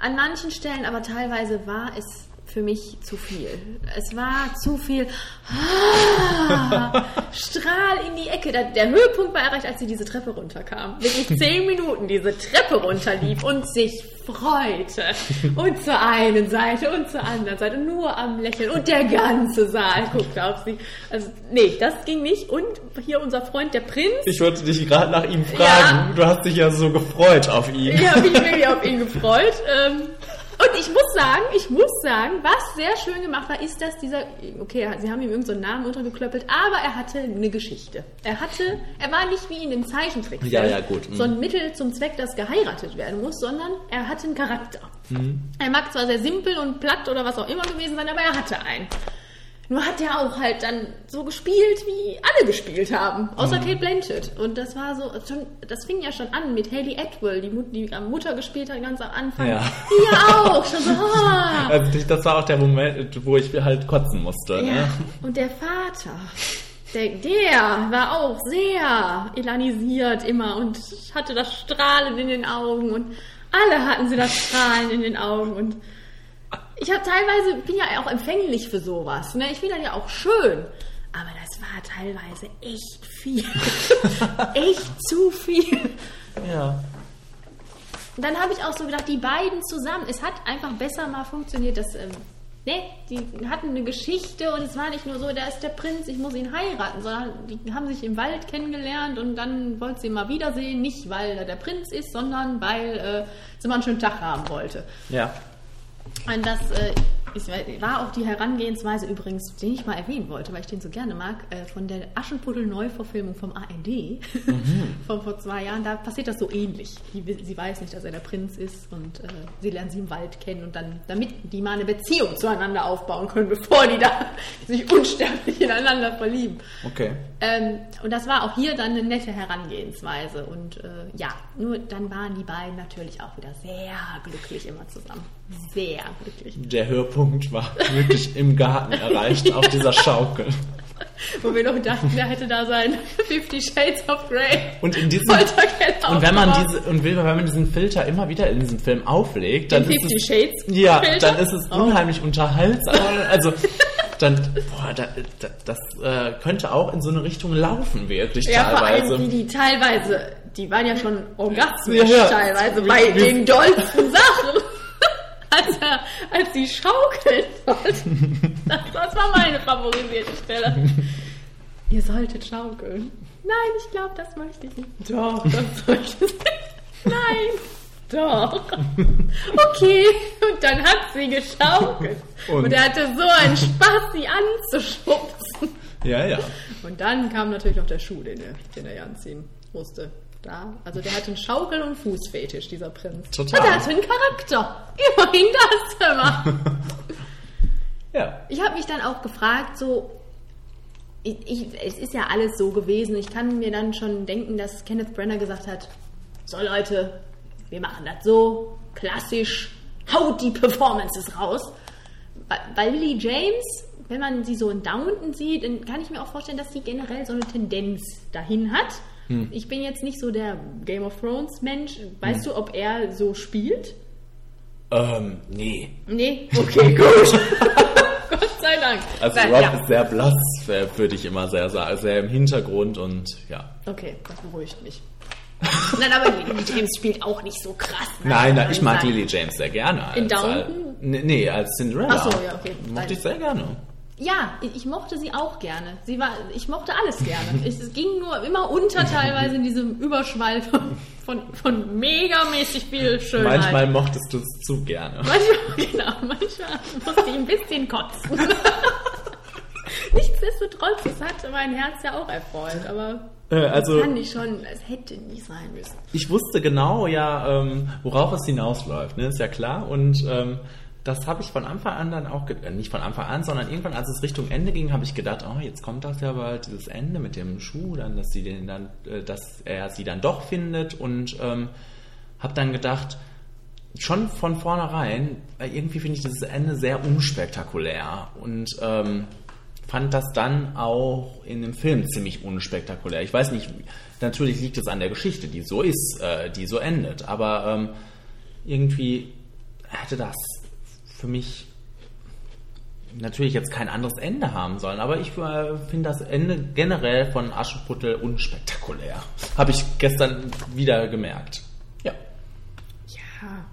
an manchen Stellen, aber teilweise war es für mich zu viel. Es war zu viel ah, [LAUGHS] Strahl in die Ecke. Der, der Höhepunkt war erreicht, als sie diese Treppe runterkam. Wirklich zehn [LAUGHS] Minuten diese Treppe runterlief und sich freute. Und zur einen Seite und zur anderen Seite. Nur am Lächeln. Und der ganze Saal guckte auf sie. Also, nee, das ging nicht. Und hier unser Freund, der Prinz. Ich wollte dich gerade nach ihm fragen. Ja. Du hast dich ja so gefreut auf ihn. Ja, ich bin mich auf ihn gefreut. Ähm, und ich muss sagen, ich muss sagen, was sehr schön gemacht war, ist, dass dieser, okay, sie haben ihm irgendeinen so Namen untergeklöppelt, aber er hatte eine Geschichte. Er hatte, er war nicht wie in den Zeichentricks. Ja, ja, gut. So ein Mittel zum Zweck, dass geheiratet werden muss, sondern er hatte einen Charakter. Mhm. Er mag zwar sehr simpel und platt oder was auch immer gewesen sein, aber er hatte einen. Nur hat er auch halt dann so gespielt, wie alle gespielt haben, außer mhm. Kate Blanchett. Und das war so, schon, das fing ja schon an mit Haley Atwell, die, Mut, die Mutter gespielt hat ganz am Anfang. Ja. Die auch, schon so, ah. [LAUGHS] Also das war auch der Moment, wo ich halt kotzen musste. Ja. Ne? Und der Vater, der, der war auch sehr elanisiert immer und hatte das Strahlen in den Augen und alle hatten sie das Strahlen in den Augen und ich habe teilweise, bin ja auch empfänglich für sowas. Ne? Ich finde das ja auch schön. Aber das war teilweise echt viel. [LAUGHS] echt zu viel. Ja. Dann habe ich auch so gedacht, die beiden zusammen, es hat einfach besser mal funktioniert. dass, ähm, ne, die hatten eine Geschichte und es war nicht nur so, da ist der Prinz, ich muss ihn heiraten, sondern die haben sich im Wald kennengelernt und dann wollte sie ihn mal wiedersehen. Nicht, weil er der Prinz ist, sondern weil äh, sie mal einen schönen Tag haben wollte. Ja. Und das äh, ist, war auch die Herangehensweise übrigens, den ich mal erwähnen wollte, weil ich den so gerne mag, äh, von der Aschenputtel-Neuverfilmung vom ARD mhm. [LAUGHS] von vor zwei Jahren. Da passiert das so ähnlich. Die, sie weiß nicht, dass er der Prinz ist und äh, sie lernt sie im Wald kennen und dann, damit die mal eine Beziehung zueinander aufbauen können, [LAUGHS] bevor die da sich unsterblich ineinander verlieben. Okay. Ähm, und das war auch hier dann eine nette Herangehensweise. Und äh, ja, nur dann waren die beiden natürlich auch wieder sehr glücklich immer zusammen. Sehr glücklich. Der Höhepunkt war wirklich im Garten erreicht, auf dieser Schaukel. Wo wir noch dachten, wer hätte da sein [LAUGHS] Fifty Shades of Grey. Und in diesem und wenn man diese und wenn man diesen Filter immer wieder in diesem Film auflegt, dann ist 50 es Shades ja, Filter? dann ist es oh. unheimlich oh. unterhaltsam. Also dann, boah, da, da, das äh, könnte auch in so eine Richtung laufen, wirklich ja, teilweise. Vor allem, wie die teilweise, die waren ja schon orgasmisch ja, teilweise bei den dollsten Sachen als, er, als sie schaukelt. Das, das war meine favorisierte Stelle. Ihr solltet schaukeln. Nein, ich glaube, das möchte ich nicht. Doch, das möchte ich nicht. Nein. Doch. Okay. Und dann hat sie geschaukelt. Und, und er hatte so einen Spaß, sie anzuschubsen. Ja, ja. Und dann kam natürlich noch der Schuh, den er, den er anziehen musste da. Also der hatte einen Schaukel- und Fußfetisch, dieser Prinz. Total. Und der hatte einen Charakter. Immerhin das immer. [LAUGHS] ja. Ich habe mich dann auch gefragt, so, ich, ich, es ist ja alles so gewesen. Ich kann mir dann schon denken, dass Kenneth Brenner gesagt hat, so Leute, wir machen das so, klassisch, haut die Performances raus. Weil Lily James, wenn man sie so in Downton sieht, dann kann ich mir auch vorstellen, dass sie generell so eine Tendenz dahin hat hm. Ich bin jetzt nicht so der Game of Thrones Mensch. Weißt hm. du, ob er so spielt? Ähm, nee. Nee? Okay, [LAUGHS] gut. Gott sei Dank. Also Rob ja. ist sehr blass, würde ich immer sehr sagen. Sehr im Hintergrund und ja. Okay, das beruhigt mich. nein, aber Lily James spielt auch nicht so krass. Ne? Nein, nein, ich mag Lily James sehr gerne. Als, In Downton? nee, als Cinderella. Ach so, ja, okay. Mochte ich sehr gerne. Ja, ich mochte sie auch gerne. Sie war, ich mochte alles gerne. [LAUGHS] es ging nur immer unter teilweise in diesem Überschwall von, von, von megamäßig viel Schönheit. Manchmal mochtest du es zu gerne. Manchmal, [LAUGHS] genau, manchmal musste ich ein bisschen kotzen. [LAUGHS] Nichtsdestotrotz, das hat mein Herz ja auch erfreut, aber äh, also, fand ich schon, es hätte nicht sein müssen. Ich wusste genau ja, ähm, worauf es hinausläuft, ne? ist ja klar. Und ähm, das habe ich von Anfang an dann auch, äh, nicht von Anfang an, sondern irgendwann, als es Richtung Ende ging, habe ich gedacht, oh, jetzt kommt das ja bald, dieses Ende mit dem Schuh, dann, dass sie den dann, äh, dass er sie dann doch findet und ähm, habe dann gedacht, schon von vornherein, äh, irgendwie finde ich dieses Ende sehr unspektakulär und ähm, fand das dann auch in dem Film ziemlich unspektakulär. Ich weiß nicht, natürlich liegt es an der Geschichte, die so ist, äh, die so endet, aber ähm, irgendwie hätte das für mich natürlich jetzt kein anderes Ende haben sollen, aber ich äh, finde das Ende generell von Aschenputtel unspektakulär. Habe ich gestern wieder gemerkt. Ja. Ja.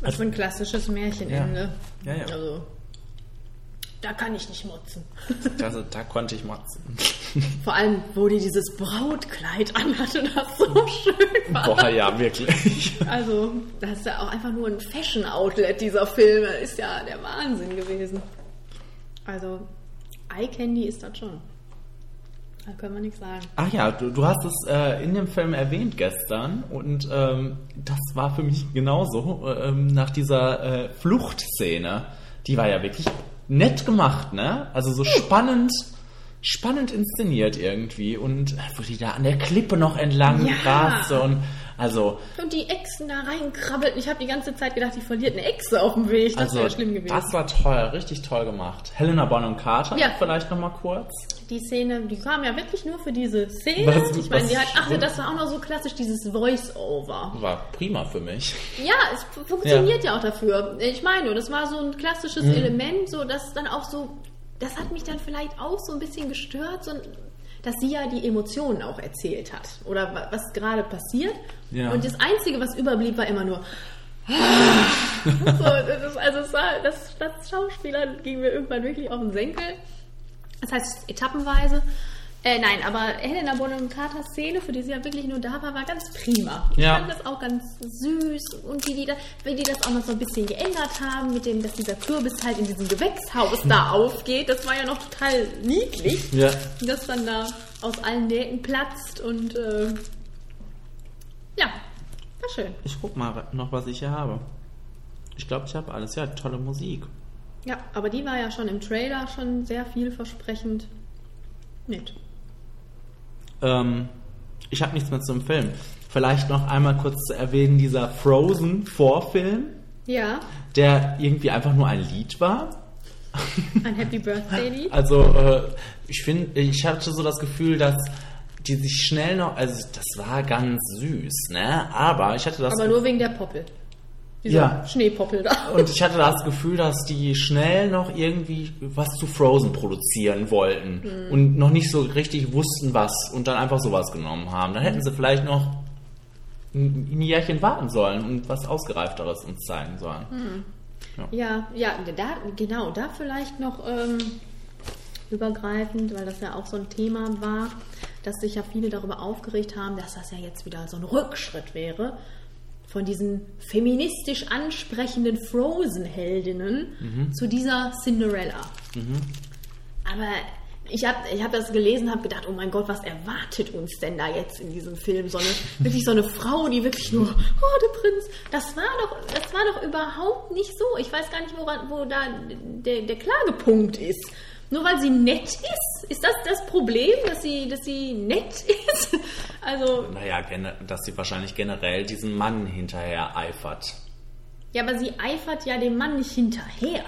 Das ist ein klassisches Märchenende. Ja, ja. Also, da kann ich nicht motzen. [LAUGHS] Also, da konnte ich motzen. [LAUGHS] Vor allem, wo die dieses Brautkleid anhatte, das so schön war. Boah, ja, wirklich. [LAUGHS] Also, das ist ja auch einfach nur ein Fashion-Outlet, dieser Film. Das ist ja der Wahnsinn gewesen. Also, Eye Candy ist das schon. Da können wir nichts sagen. Ach ja, du, du hast es äh, in dem Film erwähnt gestern und ähm, das war für mich genauso ähm, nach dieser äh, Fluchtszene. Die war ja wirklich nett gemacht, ne? Also so spannend, spannend inszeniert irgendwie und wo die da an der Klippe noch entlang Ja. raste und also Und die Echsen da reinkrabbelten. Ich habe die ganze Zeit gedacht, die verliert eine Echse auf dem Weg. Das also wäre schlimm gewesen. das war toll, richtig toll gemacht. Helena Bonham Carter Ja. vielleicht noch mal kurz. die Szene, die kam ja wirklich nur für diese Szene. Was- ich meine, die hat, ach, das war auch noch so klassisch, dieses Voice-Over. War prima für mich. Ja, es fu- funktioniert ja. auch dafür. Ich meine, das war so ein klassisches Element, so dass dann auch so, das hat mich dann vielleicht auch so ein bisschen gestört, so, dass sie ja die Emotionen auch erzählt hat oder wa- was gerade passiert. Ja. Und das Einzige, was überblieb, war immer nur. [LAUGHS] so, das ist, also es war, das, das Schauspieler ging mir irgendwann wirklich auf den Senkel. Das heißt, etappenweise. Äh, nein, aber Helena Bonham Carters Szene, für die sie ja wirklich nur da war, war ganz prima. Ich Ja. fand das auch ganz süß und wie die, da, wie die das auch noch so ein bisschen geändert haben, mit dem, dass dieser Kürbis halt in diesem Gewächshaus da aufgeht. Das war ja noch total niedlich. Ja. Das dann da aus allen Nähten platzt und äh, ja, war schön. Ich guck mal noch, was ich hier habe. Ich glaube, ich habe alles. Ja, tolle Musik. Ja, aber die war ja schon im Trailer schon sehr vielversprechend. Nett. Ähm, ich habe nichts mehr zum Film. Vielleicht noch einmal kurz zu erwähnen, dieser Frozen-Vorfilm, Ja, der irgendwie einfach nur ein Lied war. ein Happy Birthday Lied. [LAUGHS] Also, äh, ich finde, ich hatte so das Gefühl, dass die sich schnell noch, also das war ganz süß, ne? Aber ich hatte das Aber nur wegen der Poppel. Dieser Ja. Schneepoppel da. Und ich hatte das Gefühl, dass die schnell noch irgendwie was zu Frozen produzieren wollten und noch nicht so richtig wussten, was und dann einfach sowas genommen haben. Dann hätten sie vielleicht noch ein Jährchen warten sollen und was Ausgereifteres uns zeigen sollen. Ja, ja, da, genau, da vielleicht noch ähm, übergreifend, weil das ja auch so ein Thema war, dass sich ja viele darüber aufgeregt haben, dass das ja jetzt wieder so ein Rückschritt wäre von diesen feministisch ansprechenden Frozen-Heldinnen zu dieser Cinderella. Aber ich habe ich hab das gelesen, habe gedacht, oh mein Gott, was erwartet uns denn da jetzt in diesem Film? So eine, [LAUGHS] wirklich so eine Frau, die wirklich nur, oh, der Prinz, das war doch, das war doch überhaupt nicht so. Ich weiß gar nicht, woran, wo da der, der Klagepunkt ist. Nur weil sie nett ist, ist das das Problem, dass sie, dass sie nett ist? [LAUGHS] Also, Naja, dass sie wahrscheinlich generell diesen Mann hinterher eifert. Ja, aber sie eifert ja dem Mann nicht hinterher.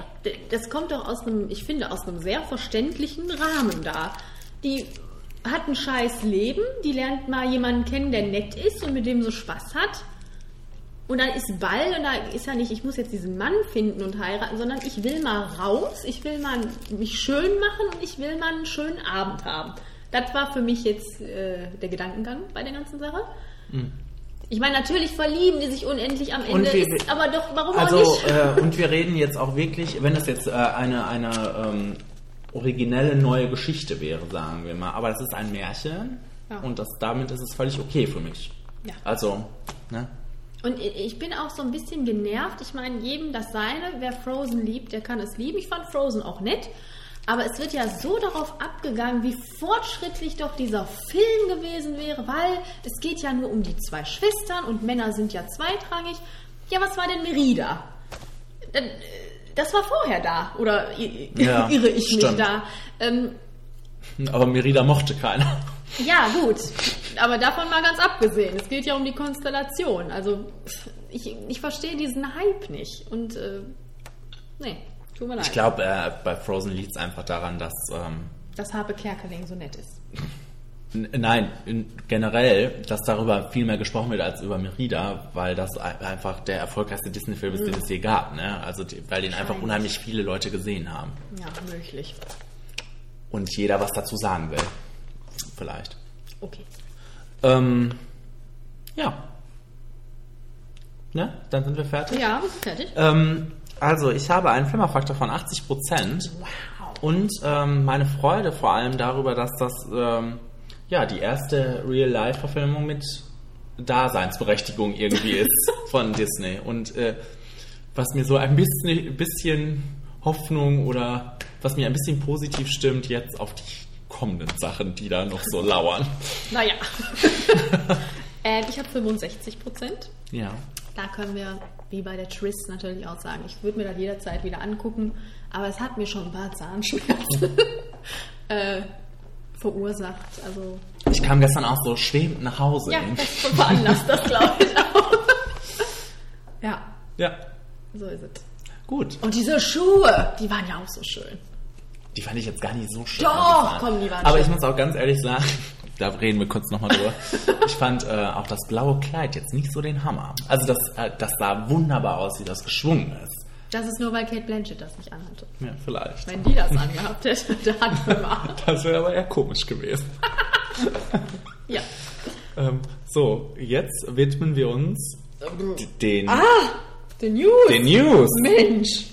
Das kommt doch aus einem, ich finde, aus einem sehr verständlichen Rahmen da. Die hat ein scheiß Leben, die lernt mal jemanden kennen, der nett ist und mit dem so Spaß hat. Und dann ist Ball und da ist ja nicht, ich muss jetzt diesen Mann finden und heiraten, sondern ich will mal raus, ich will mal mich schön machen und ich will mal einen schönen Abend haben. Das war für mich jetzt äh, der Gedankengang bei der ganzen Sache. Ich meine, natürlich verlieben die sich unendlich am Ende, wir- ist aber doch, warum Also, auch nicht? äh, und wir reden jetzt auch wirklich, wenn das jetzt äh, eine, eine ähm, originelle neue Geschichte wäre, sagen wir mal, aber das ist ein Märchen Ja. und das, damit ist es völlig okay für mich. Ja. Also, ne? Und ich bin auch so ein bisschen genervt. Ich meine, jedem das seine. Wer Frozen liebt, der kann es lieben. Ich fand Frozen auch nett. Aber es wird ja so darauf abgegangen, wie fortschrittlich doch dieser Film gewesen wäre, weil es geht ja nur um die zwei Schwestern und Männer sind ja zweitrangig. Ja, was war denn Merida? Äh, Das war vorher da. Oder Ja, [LAUGHS] irre ich mich stimmt. da? Ähm, Aber Merida mochte keiner. Ja, gut. Aber davon mal ganz abgesehen. Es geht ja um die Konstellation. Also ich, ich verstehe diesen Hype nicht. Und äh, nee, tut mir leid. Ich glaube, äh, bei Frozen liegt es einfach daran, dass. Ähm, dass Harpe Kerkeling so nett ist. Nein, in, generell, dass darüber viel mehr gesprochen wird als über Merida, weil das ein- einfach der erfolgreichste Disney-Film ist, den es je gab. Ne? Also, weil den einfach unheimlich viele Leute gesehen haben. Ja, möglich. Und jeder was dazu sagen will. Vielleicht. Okay. Ähm, ja. Ne? Dann sind wir fertig. Ja, wir sind fertig. Ähm, also, ich habe einen Flimmerfaktor von 80 Prozent. Wow. Und ähm, meine Freude vor allem darüber, dass das ähm, ja die erste Real-Life-Verfilmung mit Daseinsberechtigung irgendwie [LAUGHS] ist von Disney. Und äh, was mir so ein bisschen, bisschen Hoffnung oder was mir ein bisschen positiv stimmt jetzt auf die kommenden Sachen, die da noch so lauern. [LAUGHS] Naja. [LAUGHS] äh, ich habe 65 Prozent. Ja. Da können wir, wie bei der Tris, natürlich auch sagen, ich würde mir das jederzeit wieder angucken, aber es hat mir schon ein paar Zahnschmerzen [LAUGHS] äh, verursacht. Also, Ich kam gestern auch so schwebend nach Hause. ja, das veranlasst das, glaube ich, auch. ja, ja. so ist es. Gut. Und diese Schuhe, die waren ja auch so schön. Die fand ich jetzt gar nicht so schön. Doch, komm, die waren Aber schön. ich muss auch ganz ehrlich sagen, [LAUGHS] da reden wir kurz nochmal drüber. [LAUGHS] ich fand äh, auch das blaue Kleid jetzt nicht so den Hammer. Also das, äh, das sah wunderbar aus, wie das geschwungen ist. Das ist nur, weil Kate Blanchett das nicht anhatte. Ja, vielleicht. Wenn die das angehabt hätte, [LAUGHS] dann war. Das wäre aber eher komisch gewesen. Ja. Ähm, so, jetzt widmen wir uns den, Ah, the News. den News. Mensch.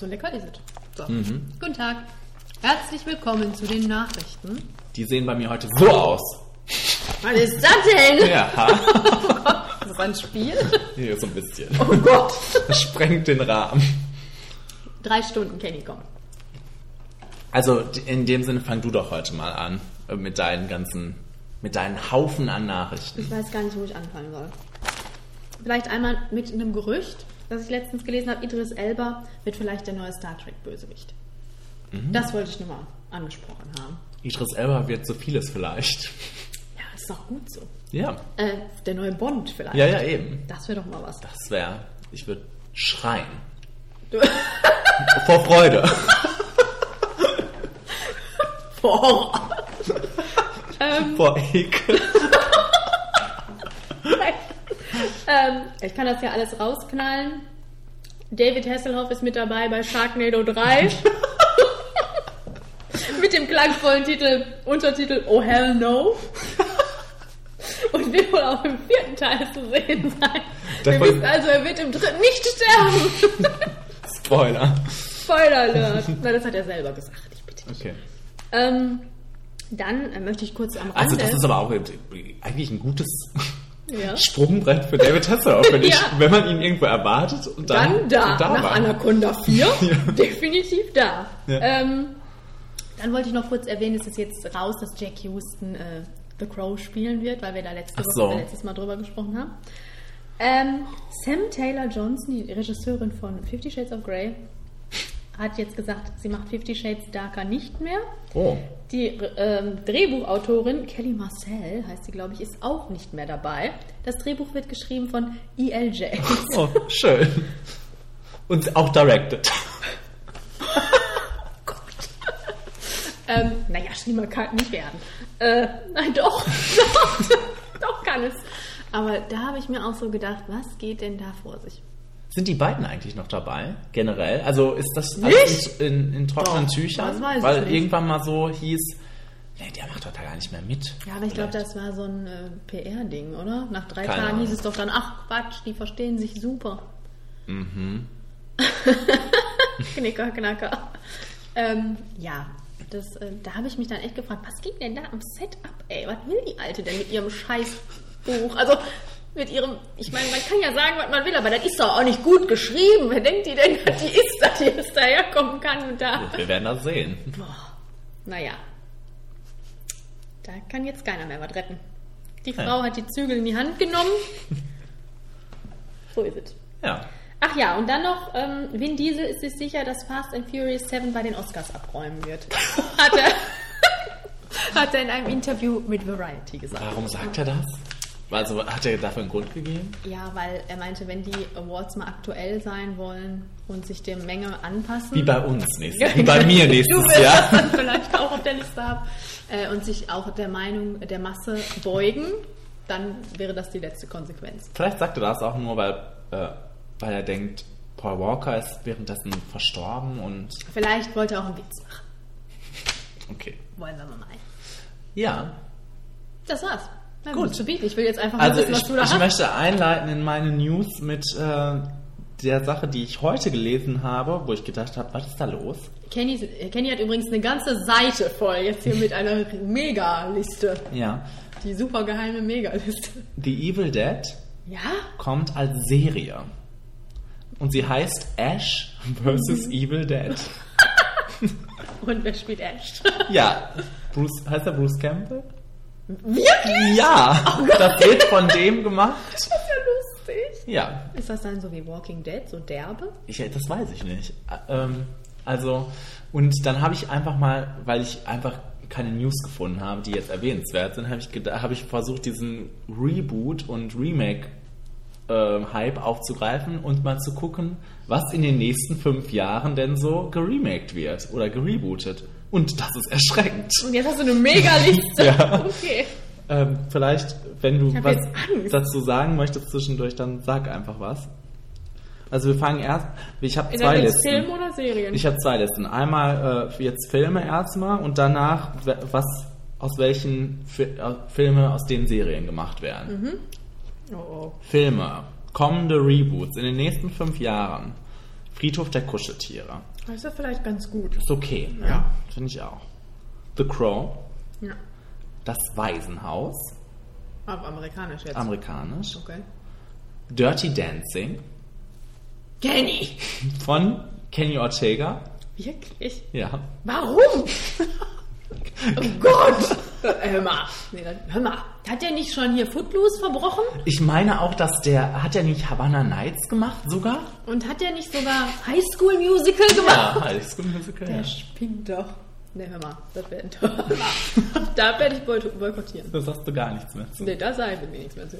Also lecker ist es. So. Guten Tag. Herzlich willkommen zu den Nachrichten. Die sehen bei mir heute so aus. Was ist das denn? Ja, [LAUGHS] Ist das ein Spiel? hier so ein bisschen. Oh Gott. Das sprengt den Rahmen. Drei Stunden Kenny kommen. Also in dem Sinne fang du doch heute mal an äh, mit deinen ganzen, mit deinen Haufen an Nachrichten. Ich weiß gar nicht, wo ich anfangen soll. Vielleicht einmal mit einem Gerücht, das ich letztens gelesen habe. Idris Elba wird vielleicht der neue Star Trek Bösewicht. Das wollte ich nur mal angesprochen haben. Idris Elba wird so vieles vielleicht. Ja, ist doch gut so. Ja, Äh, der neue Bond vielleicht. ja, ja, eben. Das wäre doch mal was. Das wäre, ich würde schreien. [LAUGHS] Vor Freude. [LAUGHS] Vor Horror. [LAUGHS] Vor Ekel. Ähm, ich kann das ja alles rausknallen. David Hasselhoff ist mit dabei bei Sharknado 3. [LAUGHS] mit dem klangvollen Titel, Untertitel Oh Hell No. Und wird wohl auch im vierten Teil zu sehen sein. Wir Davon- wissen also, er wird im dritten nicht sterben. [LAUGHS] Spoiler. Spoiler Alert. Na, das hat er selber gesagt. Ich bitte dich. Okay. Ähm, dann äh, möchte ich kurz am Rande... Also das ist aber auch eigentlich ein gutes ja. Sprungbrett für David Hasselhoff, wenn, [LAUGHS] ich, Ja. wenn man ihn irgendwo erwartet und dann, Dann da, und da nach war. Anaconda 4, [LAUGHS] Ja. definitiv da. Ähm, dann wollte ich noch kurz erwähnen, es ist jetzt raus, dass Jack Houston äh, The Crow spielen wird, weil wir da letzte Woche, so. äh, letztes Mal drüber gesprochen haben. Ähm, Sam Taylor Johnson, die Regisseurin von Fifty Shades of Grey, hat jetzt gesagt, sie macht Fifty Shades Darker nicht mehr. Oh, Die ähm, Drehbuchautorin Kelly Marcel, heißt sie, glaube ich, ist auch nicht mehr dabei. Das Drehbuch wird geschrieben von E.L. James. oh, schön. Und auch directed. [LAUGHS] Ähm, naja, schlimmer kann nicht werden. Äh, nein, doch. [LAUGHS] doch, doch kann es. Aber da habe ich mir auch so gedacht, was geht denn da vor sich? Sind die beiden eigentlich noch dabei, generell? Also ist das Nicht? alles in, in trockenen Doch, Tüchern? Weil irgendwann mal so hieß, nee, der macht doch da gar nicht mehr mit. Ja, aber ich glaube, das war so ein äh, PR-Ding, oder? Nach drei Keine Tagen hieß Ahnung. es doch dann, ach Quatsch, die verstehen sich super. Mhm. [LAUGHS] Knicker, knacker. Ähm, ja, das, äh, da habe ich mich dann echt gefragt, was ging denn da am Setup, ey? Was will die Alte denn mit ihrem Scheißbuch? Also mit ihrem, ich meine, man kann ja sagen, was man will, aber das ist doch auch nicht gut geschrieben. Wer denkt die denn, dass die ist, dass die jetzt daherkommen kann und da? Wir werden das sehen. Naja. Da kann jetzt keiner mehr was retten. Die Ja. Frau hat die Zügel in die Hand genommen. [LAUGHS] so ist es. Ja. Ach ja, und dann noch, ähm, Vin Diesel ist sich sicher, dass Fast and Furious 7 bei den Oscars abräumen wird. [LAUGHS] hat, er, [LAUGHS] hat er in einem Interview mit Variety gesagt. Warum sagt er das? Also hat er dafür einen Grund gegeben? Ja, weil er meinte, wenn die Awards mal aktuell sein wollen und sich der Menge anpassen. Wie bei uns nächstes Wie bei mir du nächstes das Jahr. dann vielleicht auch auf der Liste haben. Äh, und sich auch der Meinung der Masse beugen, dann wäre das die letzte Konsequenz. Vielleicht sagt er das auch nur, weil, äh, weil er denkt, Paul Walker ist währenddessen verstorben und Vielleicht wollte er auch einen Witz machen. okay. Wollen wir mal. Ja, Das war's. Na Gut. zu bieten. Ich will jetzt einfach mal also wissen, was ich, du da ich hast. möchte einleiten in meine News mit äh, der Sache, die ich heute gelesen habe, wo ich gedacht habe, was ist da los? Kenny, Kenny hat übrigens eine ganze Seite voll jetzt hier mit einer Mega-Liste. Ja, Die super geheime Mega-Liste. The Evil Dead Ja? kommt als Serie. Und sie heißt Ash vs. Mhm. Evil Dead. [LAUGHS] Und wer spielt Ash? Ja, Bruce, heißt er Bruce Campbell? Wirklich? Ja, Oh das wird von dem gemacht. Das ist ja lustig. Ja, Ist das dann so wie Walking Dead, so derbe? ich, das weiß ich nicht. Ähm, also, und dann habe ich einfach mal, weil ich einfach keine News gefunden habe, die jetzt erwähnenswert sind, habe ich, habe ich versucht, diesen Reboot und Remake äh, Hype aufzugreifen und mal zu gucken, was in den nächsten fünf Jahren denn so geremaked wird oder gerebootet. Und das ist erschreckend. Und jetzt hast du eine Mega-Liste. [LAUGHS] Ja. Okay. Ähm, vielleicht, wenn du was dazu sagen möchtest zwischendurch, dann sag einfach was. Also wir fangen erst, ich habe zwei Listen. Film oder Serien? Ich habe zwei Listen. Einmal äh, jetzt Filme erstmal und danach was aus welchen Fi äh, Filme aus den Serien gemacht werden. oh, oh. Filme, kommende Reboots in den nächsten fünf Jahren. Friedhof der Kuscheltiere. Das ist ja vielleicht ganz gut. Ist okay, ja, finde ich auch. The Crow, Ja. das Waisenhaus, Auf amerikanisch jetzt. amerikanisch. okay. Dirty Dancing Kenny! [LAUGHS] von Kenny Ortega. Wirklich? Ja. Warum? [LAUGHS] oh Gott! Hör mal. Hör mal. Hat der nicht schon hier Footloose verbrochen? Ich meine auch, dass der, hat er nicht Havana Nights gemacht sogar? Und hat der nicht sogar High School Musical gemacht? Ja, High School Musical. Der Ja. spinnt doch. Ne, hör mal. Das wäre ein [LAUGHS] Da werde ich boy- boykottieren. Das hast du gar nichts mehr zu. Ne, da sage ich mir nichts mehr zu.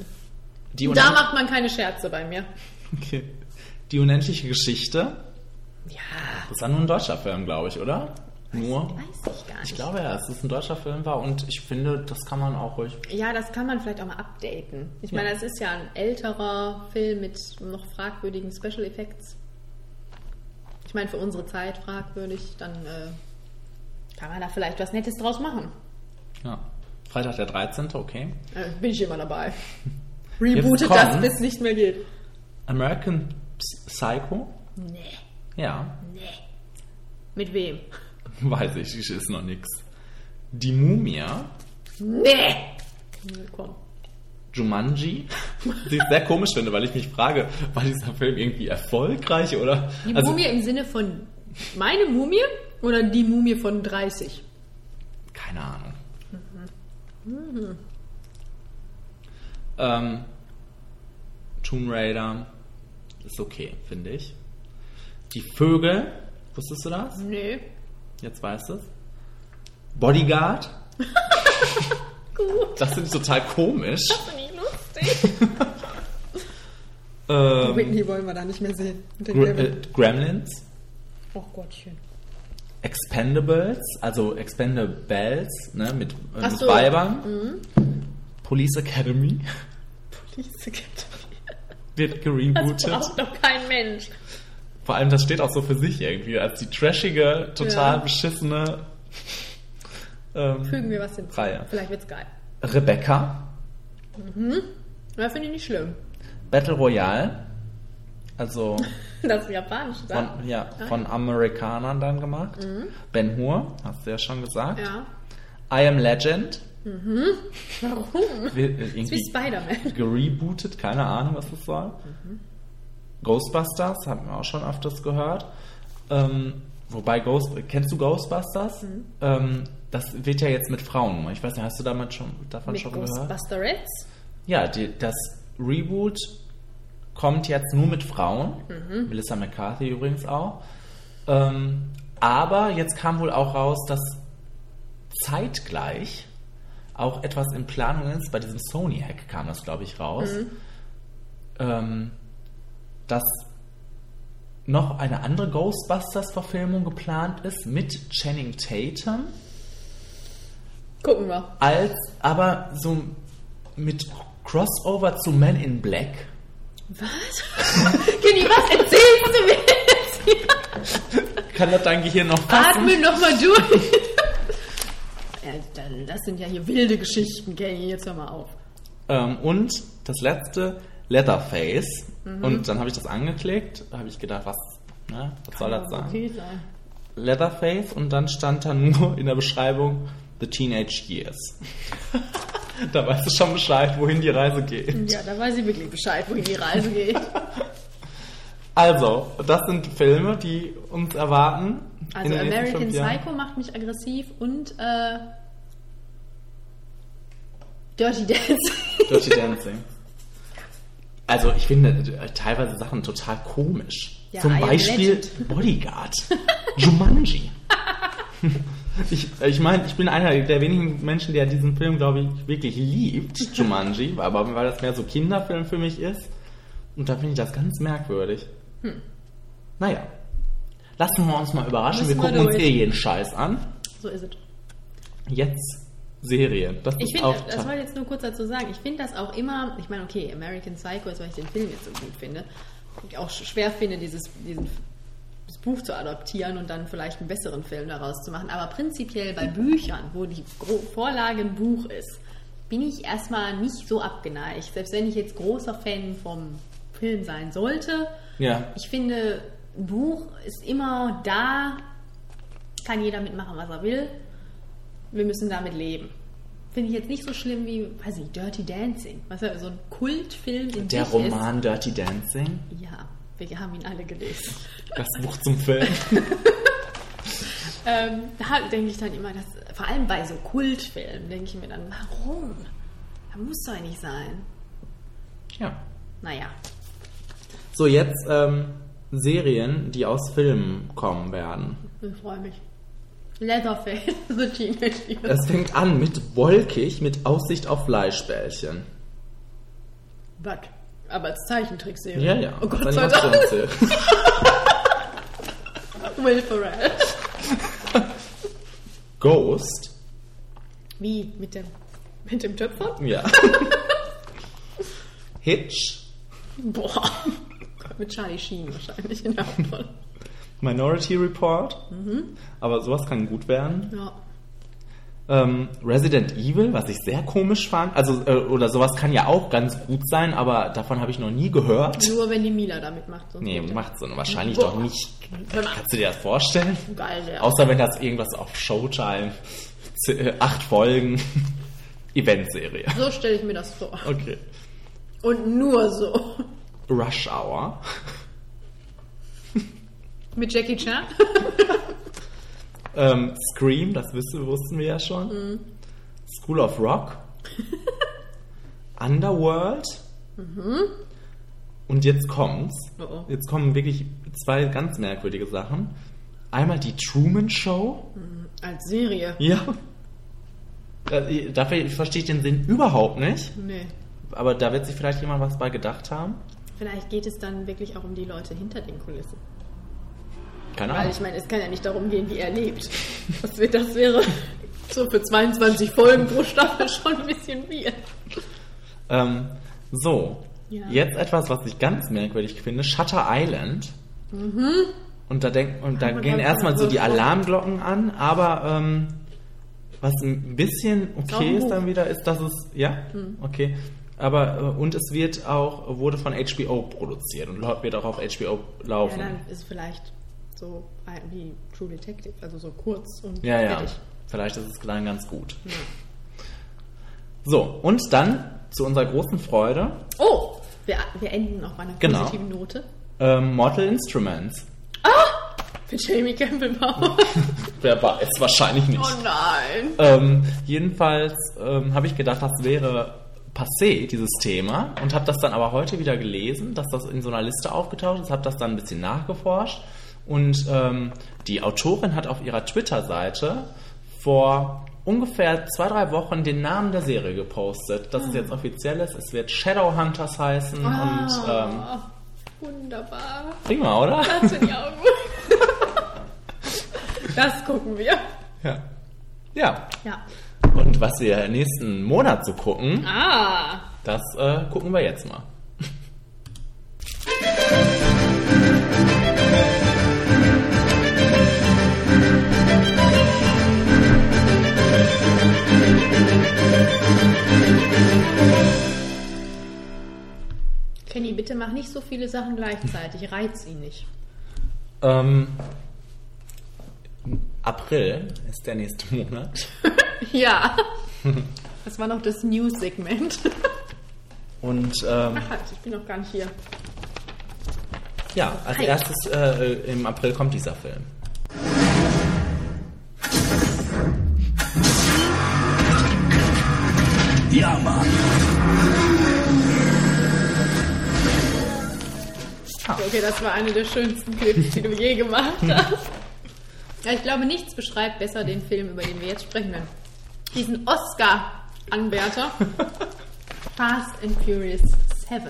Die, Da macht man keine Scherze bei mir. okay. Die unendliche Geschichte. Ja, Das ist ja nur ein deutscher Film, glaube ich, oder? Nur? weiß ich gar nicht. Ich glaube ja, dass es ein deutscher Film war und ich finde, das kann man auch ruhig. Ja, das kann man vielleicht auch mal updaten. Ich Ja. meine, das ist ja ein älterer Film mit noch fragwürdigen Special Effects. Ich meine, für unsere Zeit fragwürdig, dann äh, kann man da vielleicht was Nettes draus machen. Ja. Freitag der 13. Okay. Äh, bin ich immer dabei. [LAUGHS] Rebootet das, bis nicht mehr geht. American Psycho? Nee, Ja. nee. Mit wem? [LAUGHS] Weiß ich, ist noch nix. Die Mumie. Nee! Komm. Jumanji. Die ich sehr komisch finde, weil ich mich frage, war dieser Film irgendwie erfolgreich oder? Die also, Mumie im Sinne von meine Mumie oder die Mumie von 30? Keine Ahnung. Ähm, Tomb Raider ist okay, finde ich. Die Vögel, wusstest du das? Nee. Jetzt weißt du es. Bodyguard, [LAUGHS] Gut. das finde ich total komisch. Finde ich lustig. [LAUGHS] Ähm, Whitney wollen wir da nicht mehr sehen. Gr äh, Gremlins, Oh Gottchen. Expendables, also Expendables, ne, mit, äh, mit so. Weibern. Police Academy Diese gibt wird Das gerebootet. braucht doch kein Mensch. Vor allem, das steht auch so für sich irgendwie, als die trashige, total Ja. beschissene ähm, Fügen wir was hinzu. Reihe. Vielleicht wird's geil. Rebecca, Ja, finde ich nicht schlimm. Battle Royale, also [LAUGHS] Das ist japanisch, von, ja, von Amerikanern dann gemacht. Ben Hur, hast du ja schon gesagt. Mhm. Ja. I Am Legend, [LAUGHS] Warum? wird äh, ist wie Spider-Man. gerebootet, keine Ahnung, was das soll. Ghostbusters, haben wir auch schon öfters gehört. Ähm, wobei Ghost, kennst du Ghostbusters? Ähm, das wird ja jetzt mit Frauen. Ich weiß nicht, hast du damit schon, davon Mit schon gehört? Ghostbusterettes. Ja, die, das Reboot kommt jetzt nur mit Frauen. Mhm. Melissa McCarthy übrigens auch. Ähm, aber jetzt kam wohl auch raus, dass zeitgleich auch etwas in Planung ist. Bei diesem Sony-Hack kam das, glaube ich, raus. Mhm. Ähm, dass noch eine andere Ghostbusters-Verfilmung geplant ist mit Channing Tatum Gucken wir. als aber so mit Crossover zu Men in Black. Was? [LAUGHS] Kenny, was erzählst du mir jetzt hier? Kann das dein Gehirn noch fassen? Atme nochmal durch. [LAUGHS] ja, das sind ja hier wilde Geschichten, Kenny. Jetzt hör mal auf. Ähm, und das letzte, Leatherface. Mhm. Und dann habe ich das angeklickt, da habe ich gedacht, was, ne, was soll das sein? Okay sein. Leatherface und dann stand da nur in der Beschreibung The Teenage Years. [LAUGHS] da weißt du schon Bescheid, wohin die Reise geht. Ja, da weiß ich wirklich Bescheid, wohin die Reise geht. [LAUGHS] Also, das sind Filme, die uns erwarten. Also American. Psycho macht mich aggressiv und äh, Dirty Dancing. Dirty Dancing. [LAUGHS] Also ich finde äh, teilweise Sachen total komisch. Ja, Zum Beispiel. Bodyguard. [LAUGHS] Jumanji. Ich, ich meine, ich bin einer der wenigen Menschen, der diesen Film, glaube ich, wirklich liebt, Jumanji, [LAUGHS] aber weil das mehr so Kinderfilm für mich ist. Und da finde ich das ganz merkwürdig. Hm. Naja. Lassen wir uns mal überraschen. Müssen wir wir gucken uns durch. eh jeden Scheiß an. So ist es. Jetzt Serien. Das Ich finde, das wollte ich jetzt nur kurz dazu sagen, ich finde das auch immer, ich meine, okay, American Psycho ist, weil ich den Film jetzt so gut finde, ich auch sch- schwer finde, dieses, diesen, das Buch zu adaptieren und dann vielleicht einen besseren Film daraus zu machen. Aber prinzipiell bei Büchern, wo die Vorlage ein Buch ist, bin ich erstmal nicht so abgeneigt. Selbst wenn ich jetzt großer Fan vom Film sein sollte, Ja. ich finde, ein Buch ist immer da, kann jeder mitmachen, was er will. Wir müssen damit leben. Finde ich jetzt nicht so schlimm wie, weiß ich, Dirty Dancing. Was ja so ein Kultfilm in Der Roman Dirty Dancing. Ist. Ja, wir haben ihn alle gelesen. Das Buch zum Film. [LAUGHS] Ähm, da denke ich dann immer, dass, vor allem bei so Kultfilmen, denke ich mir dann, warum? Das muss doch nicht sein. ja. Naja, So, jetzt ähm, Serien, die aus Filmen kommen werden. ich freue mich. Leatherface, [LAUGHS] The Teenage Years. Es fängt an mit Wolkig, mit Aussicht auf Fleischbällchen. But, aber als Zeichentrickserie. Ja, ja. Oh Gott sei Dank. [LAUGHS] Will Ferrell. [LAUGHS] Ghost. Wie? Mit dem, mit dem Töpfer? Ja. Hitch. Boah. Mit Charlie Sheen wahrscheinlich in der Hauptrolle. Minority Report. Mhm. Aber sowas kann gut werden. Ja. Ähm, Resident Evil, was ich sehr komisch fand. Also, äh, oder sowas kann ja auch ganz gut sein, aber davon habe ich noch nie gehört. Nur wenn die Mila da mitmacht. sonst Nee, macht so wahrscheinlich Boah. doch nicht. Kannst du dir das vorstellen? Geil, ja. Außer wenn das irgendwas auf Showtime, äh, acht Folgen, [LAUGHS] Eventserie. So stelle ich mir das vor. Okay. Und nur so. Rush Hour. Mit Jackie Chan. Ähm, Scream, das wussten wir ja schon. Mhm. School of Rock. Underworld. Und jetzt kommt's. Oh oh. Jetzt kommen wirklich zwei ganz merkwürdige Sachen. Einmal die Truman Show. Als Serie. Ja. Äh, Dafür verstehe ich den Sinn überhaupt nicht. Nee. Aber da wird sich vielleicht jemand was bei gedacht haben. Vielleicht geht es dann wirklich auch um die Leute hinter den Kulissen. Keine Weil Ahnung. ich meine, es kann ja nicht darum gehen, wie er lebt. Das, wird, das wäre so für 22 Folgen pro Staffel schon ein bisschen viel. Ähm, so, Ja. jetzt etwas, was ich ganz merkwürdig finde: Shutter Island. Und da, denk, und da gehen erstmal so die. Alarmglocken an, aber ähm, was ein bisschen okay ist dann wieder, ist, dass es. Ja? Okay. Aber, äh, und es wird auch, wurde von HBO produziert und wird auch auf HBO Ja, laufen. dann ist vielleicht so ein- wie True Detective, also so kurz und Ja, ja. Vielleicht ist es dann ganz gut. So, und dann zu unserer großen Freude Oh, wir, wir enden auf einer Genau. positiven Note. ähm, Mortal Instruments. Mit Jamie Campbell. [LAUGHS] Wer weiß, wahrscheinlich nicht. Oh nein. Ähm, jedenfalls ähm, habe ich gedacht, das wäre passé, dieses Thema. Und habe das dann aber heute wieder gelesen, dass das in so einer Liste aufgetaucht ist. Habe das dann ein bisschen nachgeforscht. Und ähm, die Autorin hat auf ihrer Twitter-Seite vor ungefähr zwei, drei Wochen den Namen der Serie gepostet. Dass es jetzt offiziell ist. Es wird Shadowhunters heißen. Und ähm, Ah, wunderbar. prima, oder? Das ich auch gut. Das gucken wir. Ja. Ja. Ja. Und was wir nächsten Monat so gucken, Ah. das äh, gucken wir jetzt mal. Kenny, bitte mach nicht so viele Sachen gleichzeitig. Reiz ihn nicht. Ähm, April ist der nächste Monat. [LAUGHS] Ja. Das war noch das News-Segment. Und ähm, Ach halt, ich bin noch gar nicht hier. ja, als Hi. erstes äh, im April kommt dieser Film. Ja, Mann. Okay, das war eine der schönsten Clips, die du je gemacht hast. Ja, ich glaube, nichts beschreibt besser den Film, über den wir jetzt sprechen werden. Diesen Oscar-Anwärter. [LAUGHS] Fast and Furious 7.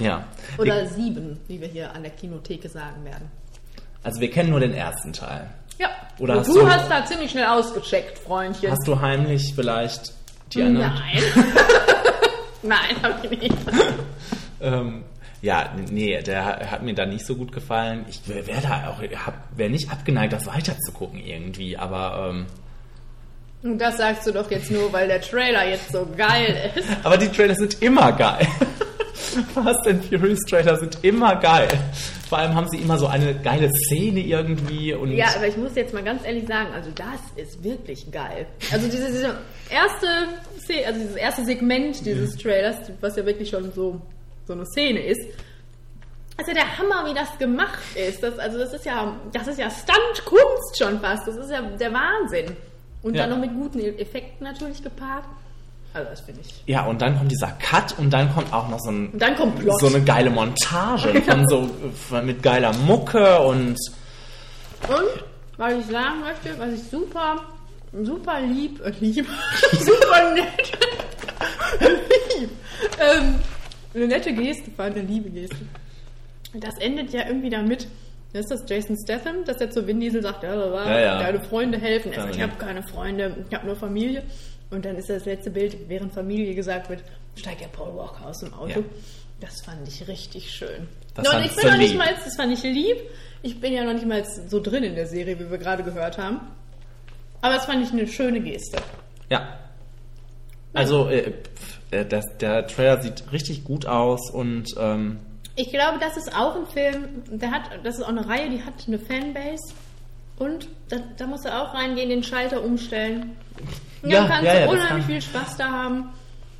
Ja. Oder Wir, 7, wie wir hier an der Kinotheke sagen werden. also wir kennen nur den ersten Teil. Ja. Oder Und hast du du- hast da ziemlich schnell ausgecheckt, Freundchen. Hast du heimlich vielleicht die anderen? Nein. [LAUGHS] Nein, hab ich nicht. [LAUGHS] Ähm, ja, nee, der hat mir da nicht so gut gefallen. Ich wäre da auch, wäre nicht abgeneigt, das weiterzugucken irgendwie, aber ähm, Und das sagst du doch jetzt nur, weil der Trailer jetzt so geil ist. [LAUGHS] Aber die Trailer sind immer geil. [LAUGHS] Fast and Furious Trailer sind immer geil. Vor allem haben sie immer so eine geile Szene irgendwie und Ja, aber ich muss jetzt mal ganz ehrlich sagen, also das ist wirklich geil. Also diese, diese erste, Szene, also dieses erste Segment dieses Trailers, was ja wirklich schon so, so eine Szene ist, ja der Hammer, wie das gemacht ist. Das, also das ist ja, das ist ja Stunt-Kunst schon fast. Das ist ja der Wahnsinn. Und Ja. dann noch mit guten Effekten natürlich gepaart. Also das finde ich. ja, und dann kommt dieser Cut und dann kommt auch noch so, ein, so eine geile Montage [LAUGHS] von so mit geiler Mucke und Und was ich sagen möchte, was ich super, super lieb, äh, lieb, [LAUGHS] super nett, [LAUGHS] lieb, ähm, eine nette Geste fand, eine liebe Geste. Das endet ja irgendwie damit, das ist das Jason Statham, dass er zu Vin Diesel sagt, ja, Ja, ja. deine Freunde helfen. Er sagt, ich Family. habe keine Freunde, ich habe nur Familie. Und dann ist das letzte Bild, während Familie gesagt wird, steigt ja Paul Walker aus dem Auto. Ja. Das fand ich richtig schön. Das und fandst ich bin noch nicht lieb. mal, das fand ich lieb. Ich bin ja noch nicht mal so drin in der Serie, wie wir gerade gehört haben. Aber das fand ich eine schöne Geste. ja. Also äh, äh, das, der Trailer sieht richtig gut aus und ähm, Ich glaube, das ist auch ein Film, der hat, das ist auch eine Reihe, die hat eine Fanbase. Und da, da musst du auch reingehen, den Schalter umstellen. Und Ja, dann kannst ja, du ja, unheimlich kann- viel Spaß da haben.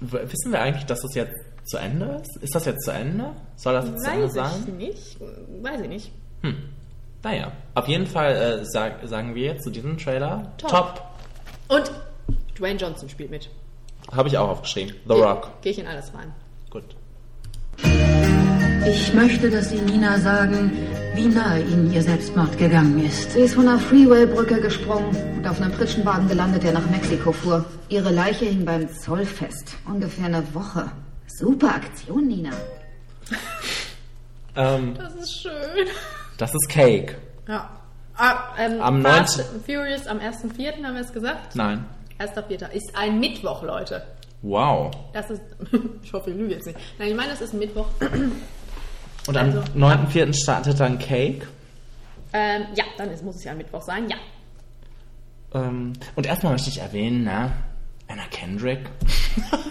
wissen wir eigentlich, dass das jetzt zu Ende ist? Ist das jetzt zu Ende? Soll das jetzt zu Ende Weiß sein? ich nicht. Weiß ich nicht. Naja, auf jeden Fall äh, sag, sagen wir jetzt zu diesem Trailer Top. top. Und Dwayne Johnson spielt mit. Habe ich auch aufgeschrieben. The Rock. Gehe ich in alles rein. Gut. Ich möchte, dass Sie Nina sagen, wie nahe Ihnen Ihr Selbstmord gegangen ist. Sie ist von einer Freeway-Brücke gesprungen und auf einem Pritschenwagen gelandet, der nach Mexiko fuhr. Ihre Leiche hing beim Zoll fest. Ungefähr eine Woche. Super Aktion, Nina. Ähm, Das ist schön. das ist Cake. Ja. Ah, ähm, Am Fast 19. and Furious am 1.4. haben wir es gesagt. Nein. 1.4. ist ein Mittwoch, Leute. Wow. Das ist, [LAUGHS] ich hoffe, ich lüge jetzt nicht. Nein, ich meine, es ist ein Mittwoch. Und am Also, 9.4. startet dann Cake. Ähm, ja, dann ist, muss es ja ein Mittwoch sein, ja. Ähm, und erstmal möchte ich erwähnen, ne? Anna Kendrick. [LAUGHS]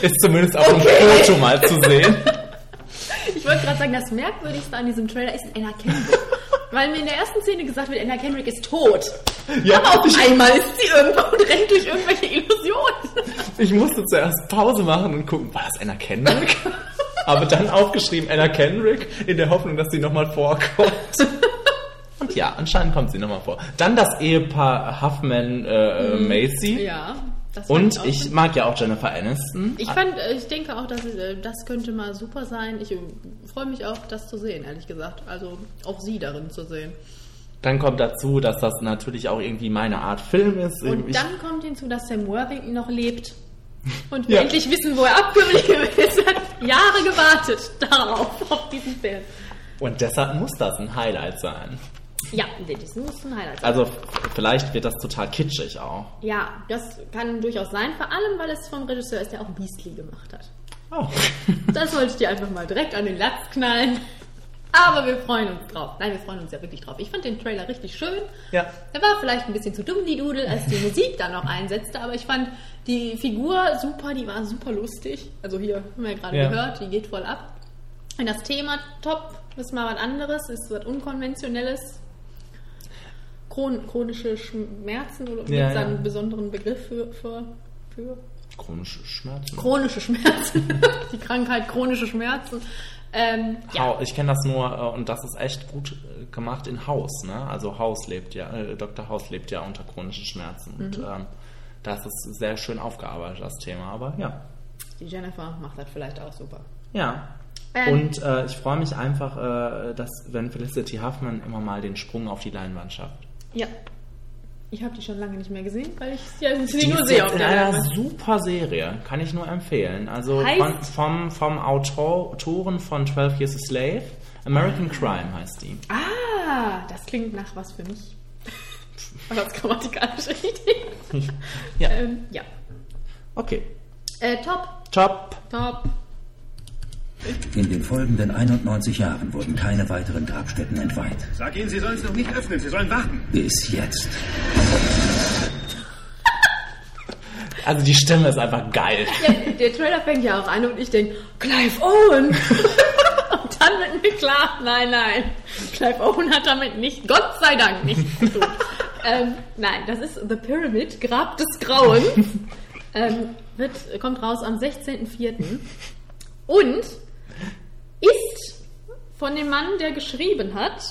Ist zumindest auf Okay. dem Foto mal zu sehen. Ich wollte gerade sagen, das Merkwürdigste an diesem Trailer ist Anna Kendrick. Weil mir in der ersten Szene gesagt wird, Anna Kendrick ist tot. Ja, Aber auf ich- einmal ist sie irgendwo und rennt durch irgendwelche Illusionen. Ich musste zuerst Pause machen und gucken, war das Anna Kendrick? [LAUGHS] Habe dann aufgeschrieben Anna Kendrick in der Hoffnung, dass sie nochmal vorkommt. Und ja, anscheinend kommt sie nochmal vor. Dann das Ehepaar Huffman-Macy. Ja. Das Und ich gut. mag ja auch Jennifer Aniston. Ich fand, äh, ich denke auch, dass äh, das könnte mal super sein. Ich äh, freue mich auch, das zu sehen, ehrlich gesagt. Also auch sie darin zu sehen. Dann kommt dazu, dass das natürlich auch irgendwie meine Art Film ist. Und Ich- dann kommt hinzu, dass Sam Worthington noch lebt. Und wir Ja. endlich wissen, wo er abgeblieben ist. Er hat Jahre gewartet darauf, auf diesen Film. und deshalb muss das ein Highlight sein. Ja, das muss ein Highlight sein. Also vielleicht wird das total kitschig auch. Ja, das kann durchaus sein, vor allem, weil es vom Regisseur ist, der auch Beastly gemacht hat. Oh. [LAUGHS] Das wollte ich dir einfach mal direkt an den Latz knallen. Aber wir freuen uns drauf. Nein, wir freuen uns ja wirklich drauf. Ich fand den Trailer richtig schön. Ja. Er war vielleicht ein bisschen zu dumm, die Dudel, als die Musik dann noch einsetzte, aber ich fand die Figur super, die war super lustig. Also hier haben wir ja gerade Ja. gehört, die geht voll ab. Und das Thema top, ist mal was anderes, ist was Unkonventionelles. Chron chronische Schmerzen oder Ja, gibt es ja. einen besonderen Begriff für, für, für Chronische Schmerzen. chronische Schmerzen? [LAUGHS] die Krankheit chronische Schmerzen. Ähm, ja, Ich kenne das nur äh, und das ist echt gut äh, gemacht in Haus. Ne? Also Haus lebt ja, äh, Dr. Haus lebt ja unter chronischen Schmerzen. Und Mhm. ähm, das ist sehr schön aufgearbeitet, das Thema. Aber ja. die Jennifer macht das vielleicht auch super. Ja. Ähm. Und äh, ich freue mich einfach, äh, dass wenn Felicity Huffman immer mal den Sprung auf die Leinwand schafft. Ja. Ich habe die schon lange nicht mehr gesehen, weil ich sie ja sie Die nur sehe auf der Leinwand. super Serie, kann ich nur empfehlen. Also von, vom, vom Autor, Autoren von 12 Years a Slave, American Crime heißt die. Ah, das klingt nach was für mich. [LAUGHS] Aber das grammatikalisch richtig. [LAUGHS] Ja. ähm, ja. Okay. Äh, top, Top. top. In den folgenden 91 Jahren wurden keine weiteren Grabstätten entweiht. Sag ihnen, sie sollen es noch nicht öffnen. Sie sollen warten. Bis jetzt. Also die Stimme ist einfach geil. Ja, der Trailer fängt ja auch an und ich denke, Clive Owen. [LAUGHS] und dann wird mir klar, nein, nein. Clive Owen hat damit nicht, Gott sei Dank, nichts zu tun. [LAUGHS] ähm, nein, das ist The Pyramid, Grab des Grauens. ähm, wird, kommt raus am 16.04. Und ist von dem Mann, der geschrieben hat,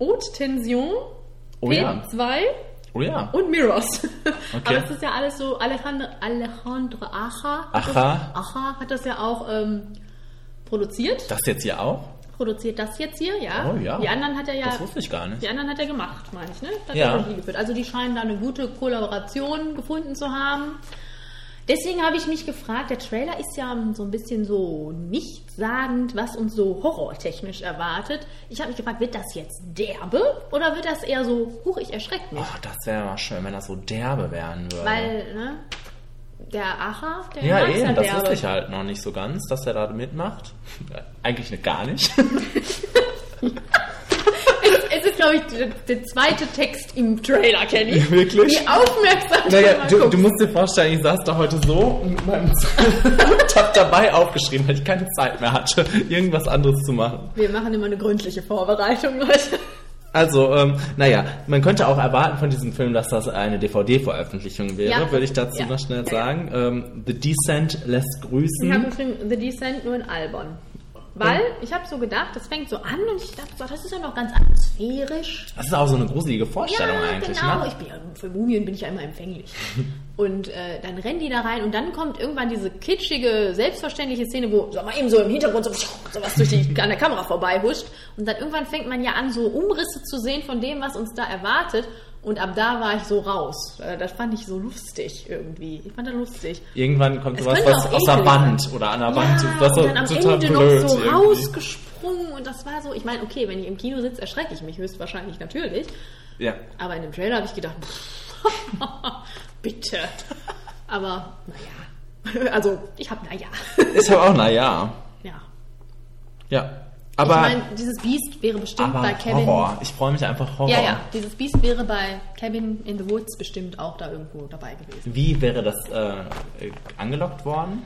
Haute Tension, Oh ja. P2 Oh ja. und Mirrors. [LAUGHS] Okay. Aber es ist ja alles so, Alejandro, Alejandro Acha, hat Acha. Das, Acha hat das ja auch ähm, produziert. Das jetzt hier auch? Produziert das jetzt hier, ja. Oh ja. Die anderen hat er ja. Das wusste ich gar nicht. Die anderen hat er gemacht, meine ich, ne? Hat Ja. Also die scheinen da eine gute Kollaboration gefunden zu haben. Deswegen habe ich mich gefragt, der Trailer ist ja so ein bisschen so nichtssagend, was uns so horrortechnisch erwartet. Ich habe mich gefragt, wird das jetzt derbe oder wird das eher so, huch, ich erschrecke mich? Ach, das wäre mal schön, wenn das so derbe werden würde. Weil, ne, der Acha, der ja, eben, das derbe. wusste ich halt noch nicht so ganz, dass er da mitmacht. [LAUGHS] Eigentlich nicht, gar nicht. [LAUGHS] Ist, glaube ich, der, der zweite Text im Trailer, Kenny. [LAUGHS] Wirklich? Wie aufmerksam Naja, du du, musst dir vorstellen, ich saß da heute so mit meinem und [LAUGHS] hab dabei aufgeschrieben, weil ich keine Zeit mehr hatte, irgendwas anderes zu machen. Wir machen immer eine gründliche Vorbereitung, Leute. Also, ähm, naja, man könnte auch erwarten von diesem Film, dass das eine DVD-Veröffentlichung wäre, Ja. würde ich dazu Ja. noch schnell sagen. Ähm, The Descent lässt grüßen. Ich habe geschrieben, The Descent nur in Albon. Weil ich habe so gedacht, das fängt so an und ich dachte, so, das ist ja noch ganz atmosphärisch. Das ist auch so eine gruselige Vorstellung ja, eigentlich, genau. ne? Ich bin ja, für Mumien bin ich ja immer empfänglich. [LAUGHS] und äh, dann rennen die da rein und dann kommt irgendwann diese kitschige, selbstverständliche Szene, wo sag mal eben so im Hintergrund so, so was durch die an der Kamera vorbei huscht. Und dann irgendwann fängt man ja an, so Umrisse zu sehen von dem, was uns da erwartet. Und ab da war ich so raus. Äh, Das fand ich so lustig irgendwie. Ich fand das lustig. Irgendwann kommt sowas was aus der Wand sein. oder an der Ja, Wand, so und dann am total Ende blöd noch so irgendwie. rausgesprungen und das war so, ich meine, okay, wenn ich im Kino sitze, erschrecke ich mich höchstwahrscheinlich natürlich. Ja. Aber in dem Trailer habe ich gedacht, [LAUGHS] bitte. Aber naja. [LAUGHS] Also ich habe naja. Ist aber auch, naja. Ja. Ja. Aber, ich meine, dieses Biest wäre bestimmt aber bei Kevin. Horror. Ich freue mich einfach Horror. Ja, ja. Dieses Biest wäre bei Kevin in the Woods bestimmt auch da irgendwo dabei gewesen. Wie wäre das äh, angelockt worden?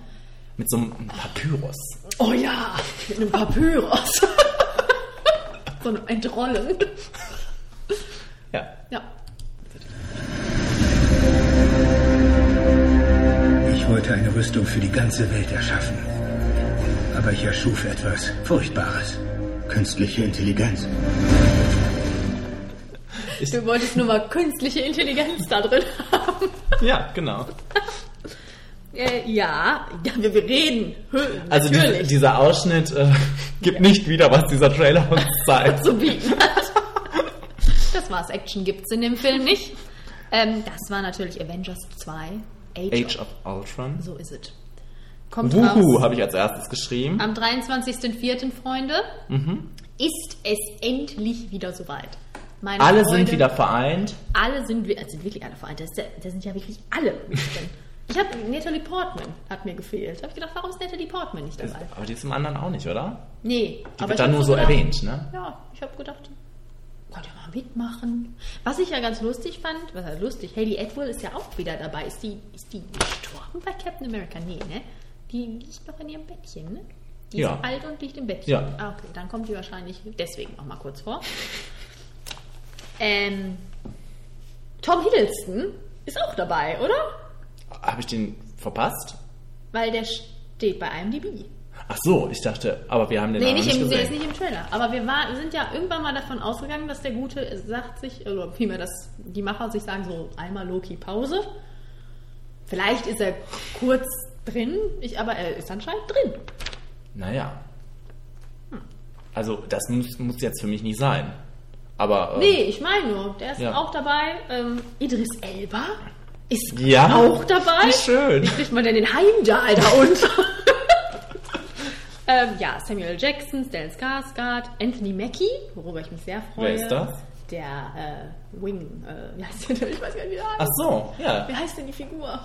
Mit so einem Papyrus. Oh ja, mit einem Papyrus. [LAUGHS] so einem Entrollen. Ja. Ja. Ich wollte eine Rüstung für die ganze Welt erschaffen. Aber ich erschuf etwas Furchtbares. Künstliche Intelligenz. Du wolltest nur mal künstliche Intelligenz da drin haben. Ja, genau. Äh, ja, ja, wir, wir reden. Hö, Also die, dieser Ausschnitt äh, gibt nicht wieder, was dieser Trailer uns [LAUGHS] zeigt. zu bieten hat. Das war's. Action gibt's in dem Film nicht. Ähm, das war natürlich Avengers 2. Age, Age of Ultron. So ist es. Kommt Wuhu, habe ich als erstes geschrieben. am 23.04., Freunde. Mhm. Ist es endlich wieder soweit. Meine Alle Freude, sind wieder vereint. Alle sind, also sind wirklich alle vereint. Da ist ja- da sind ja wirklich alle. Ich habe Natalie Portman hat mir gefehlt. Da habe ich gedacht, warum ist Natalie Portman nicht dabei? Aber die ist im anderen auch nicht, oder? Nee, Die wird ich dann nur so gedacht- erwähnt, ne? Ja, ich habe gedacht, könnt ihr mal mitmachen. Was ich ja ganz lustig fand, was heißt lustig, Hayley Atwell ist ja auch wieder dabei. Ist die, ist die gestorben bei Captain America? Nee, ne? Die liegt noch in ihrem Bettchen, ne? Die Ja. ist alt und liegt im Bettchen. Ja. Ah, okay, dann kommt die wahrscheinlich deswegen noch mal kurz vor. Ähm, Tom Hiddleston ist auch dabei, oder? Habe ich den verpasst? Weil der steht bei IMDb. Ach so, ich dachte, aber wir haben den Nee, nicht im, der ist gesehen. nicht im Trailer. Aber wir war, sind ja irgendwann mal davon ausgegangen, dass der Gute sagt sich, oder vielmehr, dass die Macher sich sagen, so einmal Loki Pause. Vielleicht ist er kurz drin, ich, aber er ist anscheinend drin. Naja. Also das muss, muss jetzt für mich nicht sein. Aber äh, Nee, ich meine nur, der ist Ja. auch dabei. Ähm, Idris Elba ist Ja? auch dabei. Wie schön. Wie kriegt man denn den Heimdall da unter? [LAUGHS] ähm, ja, Samuel Jackson, Stellan Skarsgård, Anthony Mackie, worüber ich mich sehr freue. Wer ist das? Der äh, Wing, äh, wie heißt der? Ich weiß gar nicht, wie der heißt. Ach so, ja, Wie heißt denn die Figur?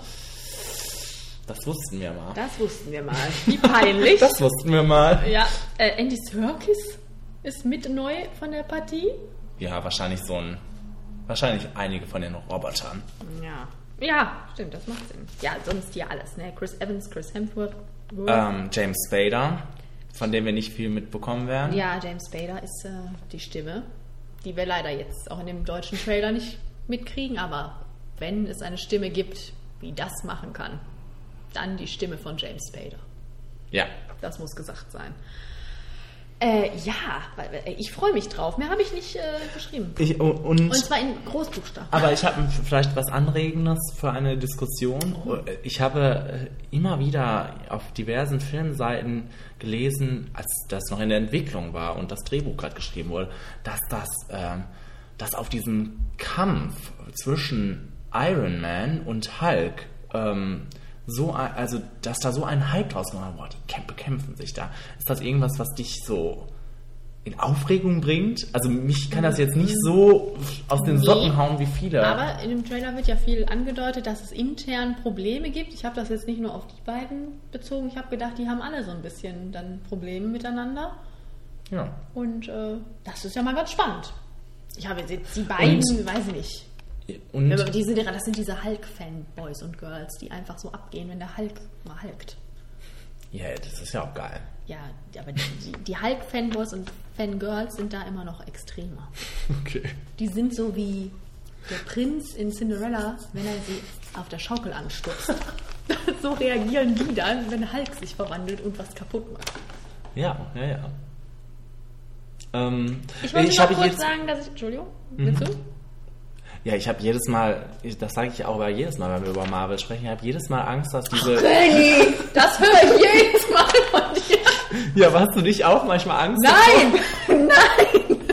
Das wussten wir mal. Das wussten wir mal. Wie peinlich. [LAUGHS] Das wussten wir mal. ja, äh, Andy Serkis ist mit neu von der Partie. Ja, wahrscheinlich so ein, wahrscheinlich einige von den Robotern. Ja. Ja, stimmt, das macht Sinn. Ja, sonst hier alles, ne? Chris Evans, Chris Hemsworth. Ähm, James Spader, von dem wir nicht viel mitbekommen werden. Ja, James Spader ist äh, die Stimme, die wir leider jetzt auch in dem deutschen Trailer nicht mitkriegen, aber wenn es eine Stimme gibt, die das machen kann, dann die Stimme von James Spader. Ja. Das muss gesagt sein. Äh, ja, äh, ich freue mich drauf. Mehr habe ich nicht äh, geschrieben. Ich, und, Und zwar in Großbuchstaben. Aber ich habe vielleicht was Anregendes für eine Diskussion. Ich habe äh, immer wieder auf diversen Filmseiten gelesen, als das noch in der Entwicklung war und das Drehbuch gerade geschrieben wurde, dass das, ähm, dass auf diesem Kampf zwischen Iron Man und Hulk ähm, so, also dass da so ein Hype draus gemacht wurde. Die kämp- bekämpfen sich da. Ist das irgendwas, was dich so in Aufregung bringt? Also mich kann das jetzt nicht so aus den Nee. Socken hauen wie viele. Aber in dem Trailer wird ja viel angedeutet, dass es intern Probleme gibt. Ich habe das jetzt nicht nur auf die beiden bezogen. Ich habe gedacht, die haben alle so ein bisschen dann Probleme miteinander. ja. Und äh, das ist ja mal ganz spannend. Ich habe jetzt die beiden, Und- weiß ich nicht. Und ja- das sind diese Hulk-Fanboys und Girls, die einfach so abgehen, wenn der Hulk mal hulkt. ja, das ist ja auch geil. Ja, aber die, die, Hulk-Fanboys und Fangirls sind da immer noch extremer. [LAUGHS] Okay. Die sind so wie der Prinz in Cinderella, wenn er sie auf der Schaukel anstupst. [LAUGHS] so reagieren die dann, wenn Hulk sich verwandelt und was kaputt macht. Ja, ja, ja. Ähm, Ich wollte ich noch kurz jedes, sagen, dass ich... Entschuldigung, willst du? Ja, ich habe jedes Mal, ich- das sage ich auch aber jedes Mal, wenn wir über Marvel sprechen, ich habe jedes Mal Angst, dass diese. Benny, das höre ich jedes Mal von dir. [LAUGHS] ja, aber hast du nicht auch manchmal Angst? Nein, nein. [LAUGHS]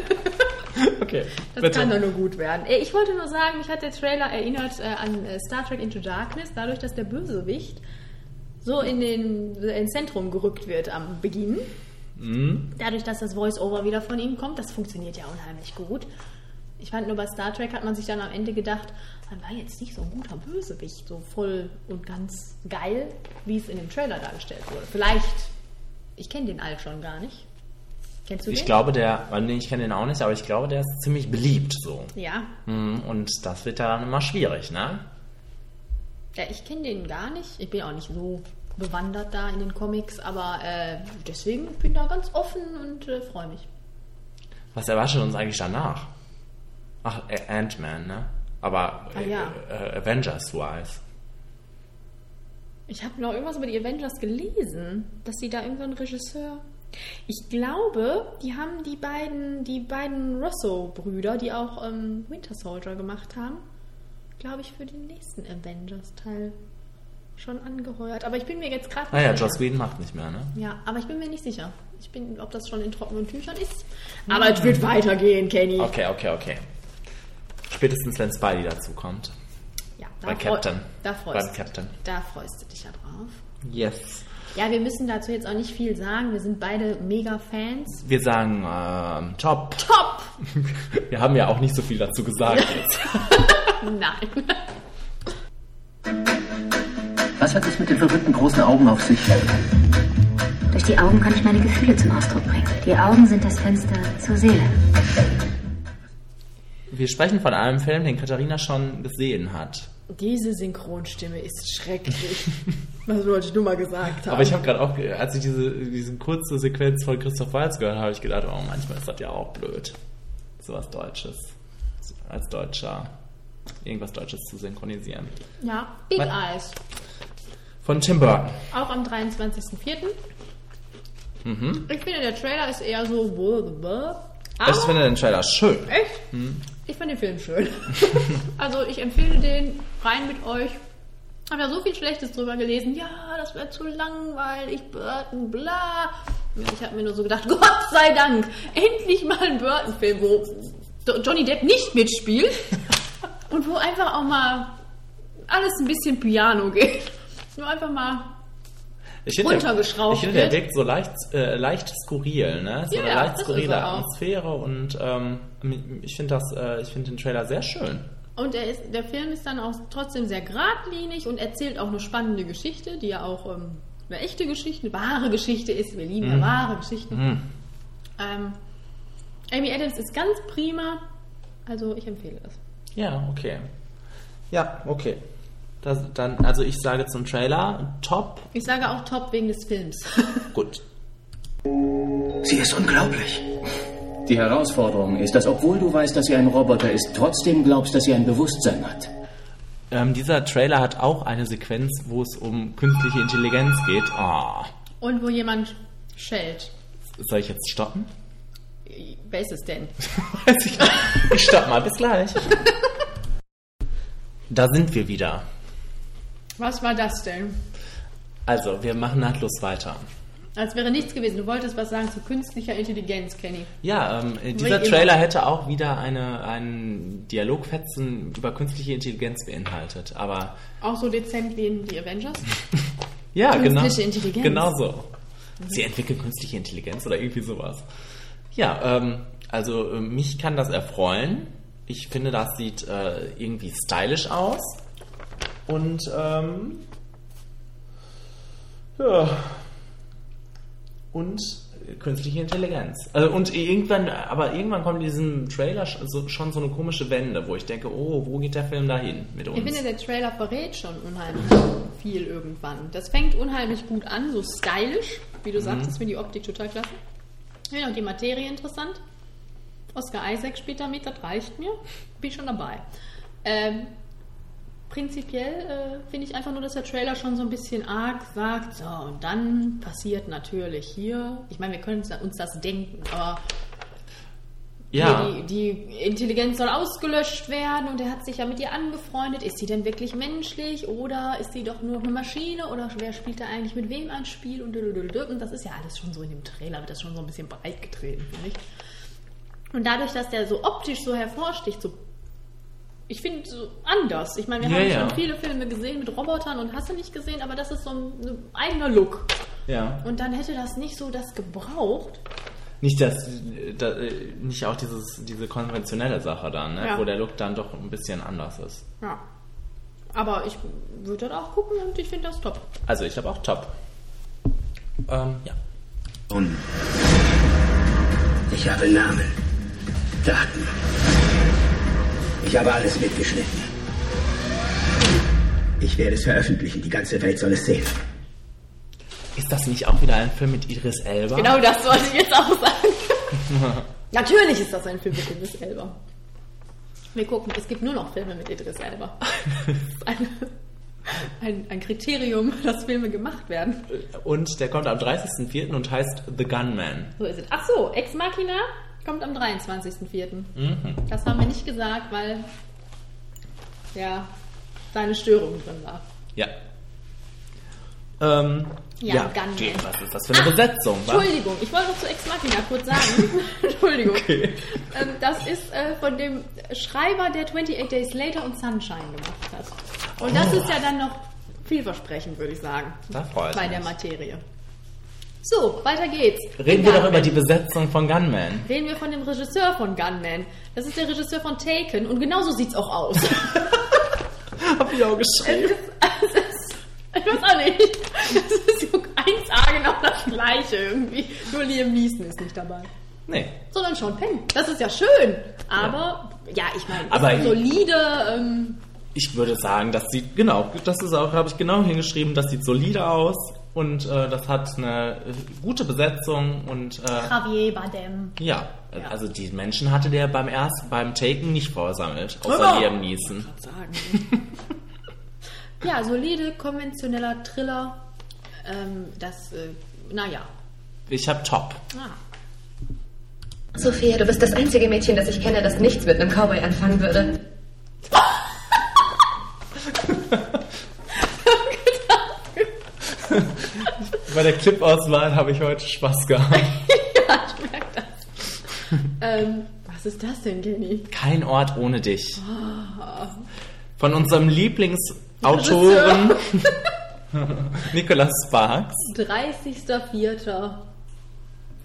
Okay, Das bitte. kann doch nur gut werden. Ich wollte nur sagen, mich hat der Trailer erinnert äh, an äh, Star Trek Into Darkness, dadurch, dass der Bösewicht so in den, ins Zentrum gerückt wird am Beginn. Mhm. Dadurch, dass das Voice-Over wieder von ihm kommt, das funktioniert ja unheimlich gut. Ich fand nur bei Star Trek hat man sich dann am Ende gedacht, man war jetzt nicht so ein guter Bösewicht, so voll und ganz geil, wie es in dem Trailer dargestellt wurde. Vielleicht, ich kenne den All schon gar nicht. Kennst du den? Ich glaube, der, nee, ich kenne den auch nicht, aber ich glaube, der ist ziemlich beliebt so. Ja, Mhm, Und das wird dann immer schwierig, ne? Ja, ich kenne den gar nicht. Ich bin auch nicht so bewandert da in den Comics, aber äh, deswegen bin ich da ganz offen und äh, freue mich. Was erwartet uns eigentlich danach? Ach, äh, Ant-Man, ne? Aber Ah, ja. äh, äh, Avengers-wise. Ich habe noch irgendwas über die Avengers gelesen, dass sie da irgendein Regisseur. Ich glaube, die haben die beiden, die beiden Russo-Brüder, die auch ähm, Winter Soldier gemacht haben, glaube ich, für den nächsten Avengers-Teil schon angeheuert. Aber ich bin mir jetzt gerade Naja, Ah Joss Whedon macht nicht mehr, ne? Ja, aber ich bin mir nicht sicher. Ich bin, ob das schon in trockenen Tüchern ist. Aber es wird weitergehen, Kenny. Okay, okay, okay. Spätestens, wenn Spidey dazu kommt. Ja, Bei freu- Captain. Da freust, Beim Captain. da freust du dich ja drauf. Yes. Ja, wir müssen dazu jetzt auch nicht viel sagen. Wir sind beide mega Fans. Wir sagen ähm, top. Top! [LAUGHS] Wir haben ja auch nicht so viel dazu gesagt [LAUGHS] jetzt. Nein. Was hat es mit den verrückten großen Augen auf sich? Durch die Augen kann ich meine Gefühle zum Ausdruck bringen. Die Augen sind das Fenster zur Seele. Wir sprechen von einem Film, den Katharina schon gesehen hat. Diese Synchronstimme ist schrecklich. [LAUGHS] Was wollte ich nur mal gesagt haben. Aber ich habe gerade auch, als ich diese, diese kurze Sequenz von Christoph Waltz gehört habe, habe ich gedacht, oh, manchmal ist das ja auch blöd. Sowas Deutsches. Als Deutscher irgendwas Deutsches zu synchronisieren. Ja, Big Was? Eyes. Von Tim Burton. Auch am 23.04. Mhm. Ich finde, der Trailer ist eher so. Ich finde den Trailer schön. Echt? Hm. Ich fand den Film schön. [LAUGHS] also ich empfehle den rein mit euch. Hab ja so viel Schlechtes drüber gelesen. Ja, das wäre zu langweilig, Burton, bla. Ich habe mir nur so gedacht, [LAUGHS] Gott sei Dank, endlich mal ein Burton-Film, wo Johnny Depp nicht mitspielt [LAUGHS] und wo einfach auch mal alles ein bisschen Piano geht. Nur einfach mal Ich finde, der, runtergeschraubt ich finde, der wirkt so leicht, äh, leicht skurril, ne? So Ja, eine leicht skurrile. Atmosphäre und ähm, ich finde das, äh, ich finde den Trailer sehr schön. Und ist, der Film ist dann auch trotzdem sehr geradlinig und erzählt auch eine spannende Geschichte, die ja auch ähm, eine echte Geschichte, eine wahre Geschichte ist. Wir lieben ja Mhm. wahre Geschichten. Mhm. Ähm, Amy Adams ist ganz prima, also ich empfehle es. Ja, okay. Ja, okay. Das, dann, also ich sage zum Trailer, top, Ich sage auch top wegen des Films. [LAUGHS] gut. Sie ist unglaublich. Die Herausforderung ist, dass obwohl du weißt, dass sie ein Roboter ist, trotzdem glaubst, dass sie ein Bewusstsein hat. Ähm, dieser Trailer hat auch eine Sequenz, wo es um künstliche Intelligenz geht. Ah, Und wo jemand schellt. soll ich jetzt stoppen? Wer ist es denn? [LAUGHS] Weiß ich nicht. Ich stopp mal, bis gleich. [LAUGHS] Da sind wir wieder. Was war das denn? Also, wir machen nahtlos weiter. Als wäre nichts gewesen. Du wolltest was sagen zu künstlicher Intelligenz, Kenny. Ja, ähm, dieser immer. Trailer hätte auch wieder eine, einen Dialogfetzen über künstliche Intelligenz beinhaltet. Aber Auch so dezent wie in die Avengers. [LAUGHS] ja, genau. Künstliche Intelligenz. Genau so. Sie entwickeln künstliche Intelligenz oder irgendwie sowas. Ja, ähm, also äh, mich kann das erfreuen. Ich finde, das sieht äh, irgendwie stylisch aus. Und ähm, ja. Und künstliche Intelligenz. Also, und irgendwann, aber irgendwann kommt in diesem Trailer schon so eine komische Wende, wo ich denke, oh, wo geht der Film dahin mit uns? Ich finde, der Trailer verrät schon unheimlich viel irgendwann. Das fängt unheimlich gut an, so stylisch, wie du Mhm. sagst, ich finde die Optik total klasse. Ich finde auch die Materie interessant. Oscar Isaac spielt da mit, das reicht mir. Bin schon dabei. Ähm, prinzipiell äh, finde ich einfach nur, dass der Trailer schon so ein bisschen arg sagt, so, und dann passiert natürlich hier, ich meine, wir können uns- das denken, aber Ja. die, die Intelligenz soll ausgelöscht werden und er hat sich ja mit ihr angefreundet. Ist sie denn wirklich menschlich oder ist sie doch nur eine Maschine oder wer spielt da eigentlich mit wem ein Spiel und das ist ja alles schon so in dem Trailer, wird das schon so ein bisschen breit getreten, finde ich. Und dadurch, dass der so optisch so hervorsticht, so ich finde so anders. Ich meine, wir Ja, haben ja. schon viele Filme gesehen mit Robotern und hast du nicht gesehen, aber das ist so ein, ein eigener Look. ja. Und dann hätte das nicht so das gebraucht. Nicht, dass, äh, da, äh, nicht auch dieses, diese konventionelle Sache dann, ne? Ja. wo der Look dann doch ein bisschen anders ist. Ja. Aber ich würde das auch gucken und ich finde das top. Also ich habe auch Top. Ähm, ja. Und ich habe Namen, Daten. Ich habe alles mitgeschnitten. Ich werde es veröffentlichen. Die ganze Welt soll es sehen. Ist das nicht auch wieder ein Film mit Idris Elba? Genau das wollte ich jetzt auch sagen. [LAUGHS] Natürlich ist das ein Film mit Idris Elba. Wir gucken, es gibt nur noch Filme mit Idris Elba. [LAUGHS] Das ist eine ein, ein Kriterium, dass Filme gemacht werden. Und der kommt am 30.04. und heißt The Gunman. So ist es. Ach so, Ex Machina kommt am 23.04. Mhm. Das haben wir nicht gesagt, weil ja seine Störung drin war. Ja. Ähm, Ja, ja, Gunman. was ist das für eine Besetzung? wa? Entschuldigung, ich wollte noch zu Ex Machina kurz sagen. [LAUGHS] Entschuldigung. Okay. Ähm, das ist äh, von dem Schreiber, der 28 Days Later und Sunshine gemacht hat. Und das Oh. ist ja dann noch vielversprechend, würde ich sagen. Da freut Bei mich. der Materie. So, weiter geht's. Reden wir doch über die Besetzung von Gunman. Reden wir von dem Regisseur von Gunman. Das ist der Regisseur von Taken und genauso sieht's auch aus. [LAUGHS] Hab ich auch geschrieben. Es ist, ich weiß auch nicht. Das ist so 1A genau das gleiche irgendwie. Nur Liam Neeson ist nicht dabei. Nee. Sondern Sean Penn. Das ist ja schön. Aber, ja, ich meine, Aber ist solide, ähm, Ich würde sagen, das sieht, genau, das ist auch, habe ich genau hingeschrieben, das sieht solide aus und äh, das hat eine gute Besetzung und äh, Javier Bardem. ja, also die Menschen hatte der beim ersten, beim Taken nicht versammelt, außer Ja. Liam Neeson. sagen. [LAUGHS] ja, solide, konventioneller Thriller. Ähm, das, äh, naja. Ich habe Top. Ah. Sophia, du bist das einzige Mädchen, das ich kenne, das nichts mit einem Cowboy anfangen würde. [LAUGHS] Bei der Clipauswahl habe ich heute Spaß gehabt. [LAUGHS] ja, ich merke das. ähm, was ist das denn, Kenny? Kein Ort ohne dich. Ah. Von unserem Lieblingsautoren [LAUGHS] Nicholas Sparks. 30.04.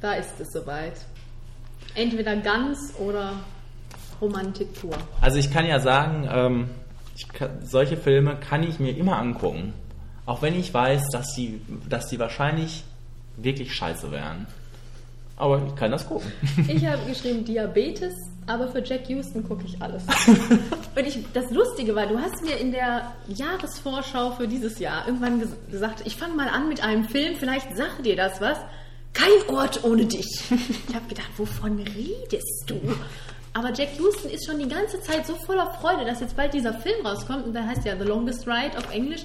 Da ist es soweit. Entweder ganz oder Romantik pur. Also ich kann ja sagen, ähm, kann, solche Filme kann ich mir immer angucken. Auch wenn ich weiß, dass die, dass die wahrscheinlich wirklich scheiße wären. Aber ich kann das gucken. [LAUGHS] Ich habe geschrieben Diabetes, aber für Jack Houston gucke ich alles. [LAUGHS] Und ich, das Lustige war, du hast mir in der Jahresvorschau für dieses Jahr irgendwann ges gesagt, ich fange mal an mit einem Film, vielleicht sagt dir das was. Kein Ort ohne dich. Ich habe gedacht, wovon redest du? Aber Jack Houston ist schon die ganze Zeit so voller Freude, dass jetzt bald dieser Film rauskommt und der heißt ja The Longest Ride auf Englisch.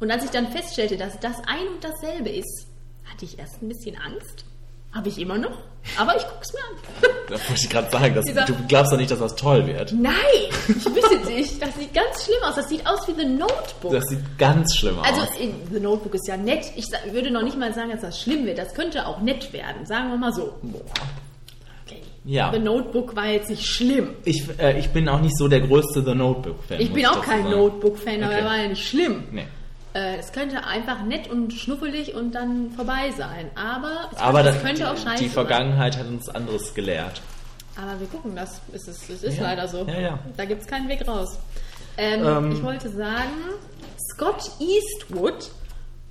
Und als ich dann feststellte, dass das ein und dasselbe ist, hatte ich erst ein bisschen Angst. Habe ich immer noch. Aber ich guck's mir an. [LAUGHS] Da wollte ich gerade sagen, dass, Dieser- du glaubst doch nicht, dass das toll wird. Nein, ich [LAUGHS] bitte dich. Das sieht ganz schlimm aus. Das sieht aus wie The Notebook. Das sieht ganz schlimm also aus. in- The Notebook ist ja nett. Ich würde noch nicht mal sagen, dass das schlimm wird. Das könnte auch nett werden. Sagen wir mal so. Ja. The Notebook war jetzt nicht schlimm. Ich, äh, ich bin auch nicht so der größte The Notebook-Fan. Ich bin auch kein. Notebook-Fan, aber Okay. er war ja nicht schlimm. Nee. Äh, es könnte einfach nett und schnuffelig und dann vorbei sein. Aber es, Aber das, könnte auch scheiße die sein. Vergangenheit hat uns anderes gelehrt. Aber wir gucken das. Es ist, es ist Ja. leider so. Ja, ja. Da gibt es keinen Weg raus. Ähm, Ähm. ich wollte sagen, Scott Eastwood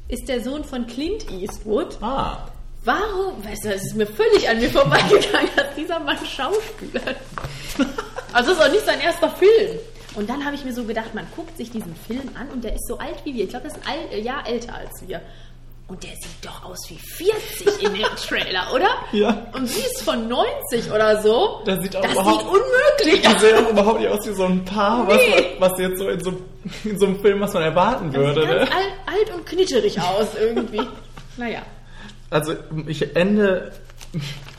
ist der Sohn von Clint Eastwood. Ah. Warum? Weißt du, es ist mir völlig an mir vorbeigegangen, dass dieser Mann Schauspieler ist. Also es ist auch nicht sein erster Film. Und dann habe ich mir so gedacht, man guckt sich diesen Film an und der ist so alt wie wir. Ich glaube, der ist ein Jahr älter als wir. Und der sieht doch aus wie 40 in dem [LAUGHS] Trailer, oder? Ja. Und sie ist von 90 oder so. Das sieht auch das überhaupt- sieht unmöglich Die aus. sehen auch überhaupt nicht aus wie so ein Paar, Nee. was, was jetzt so in, so in so einem Film, was man erwarten Das würde. sieht Ne? ganz alt, alt und knitscherig aus irgendwie. naja. Also ich ende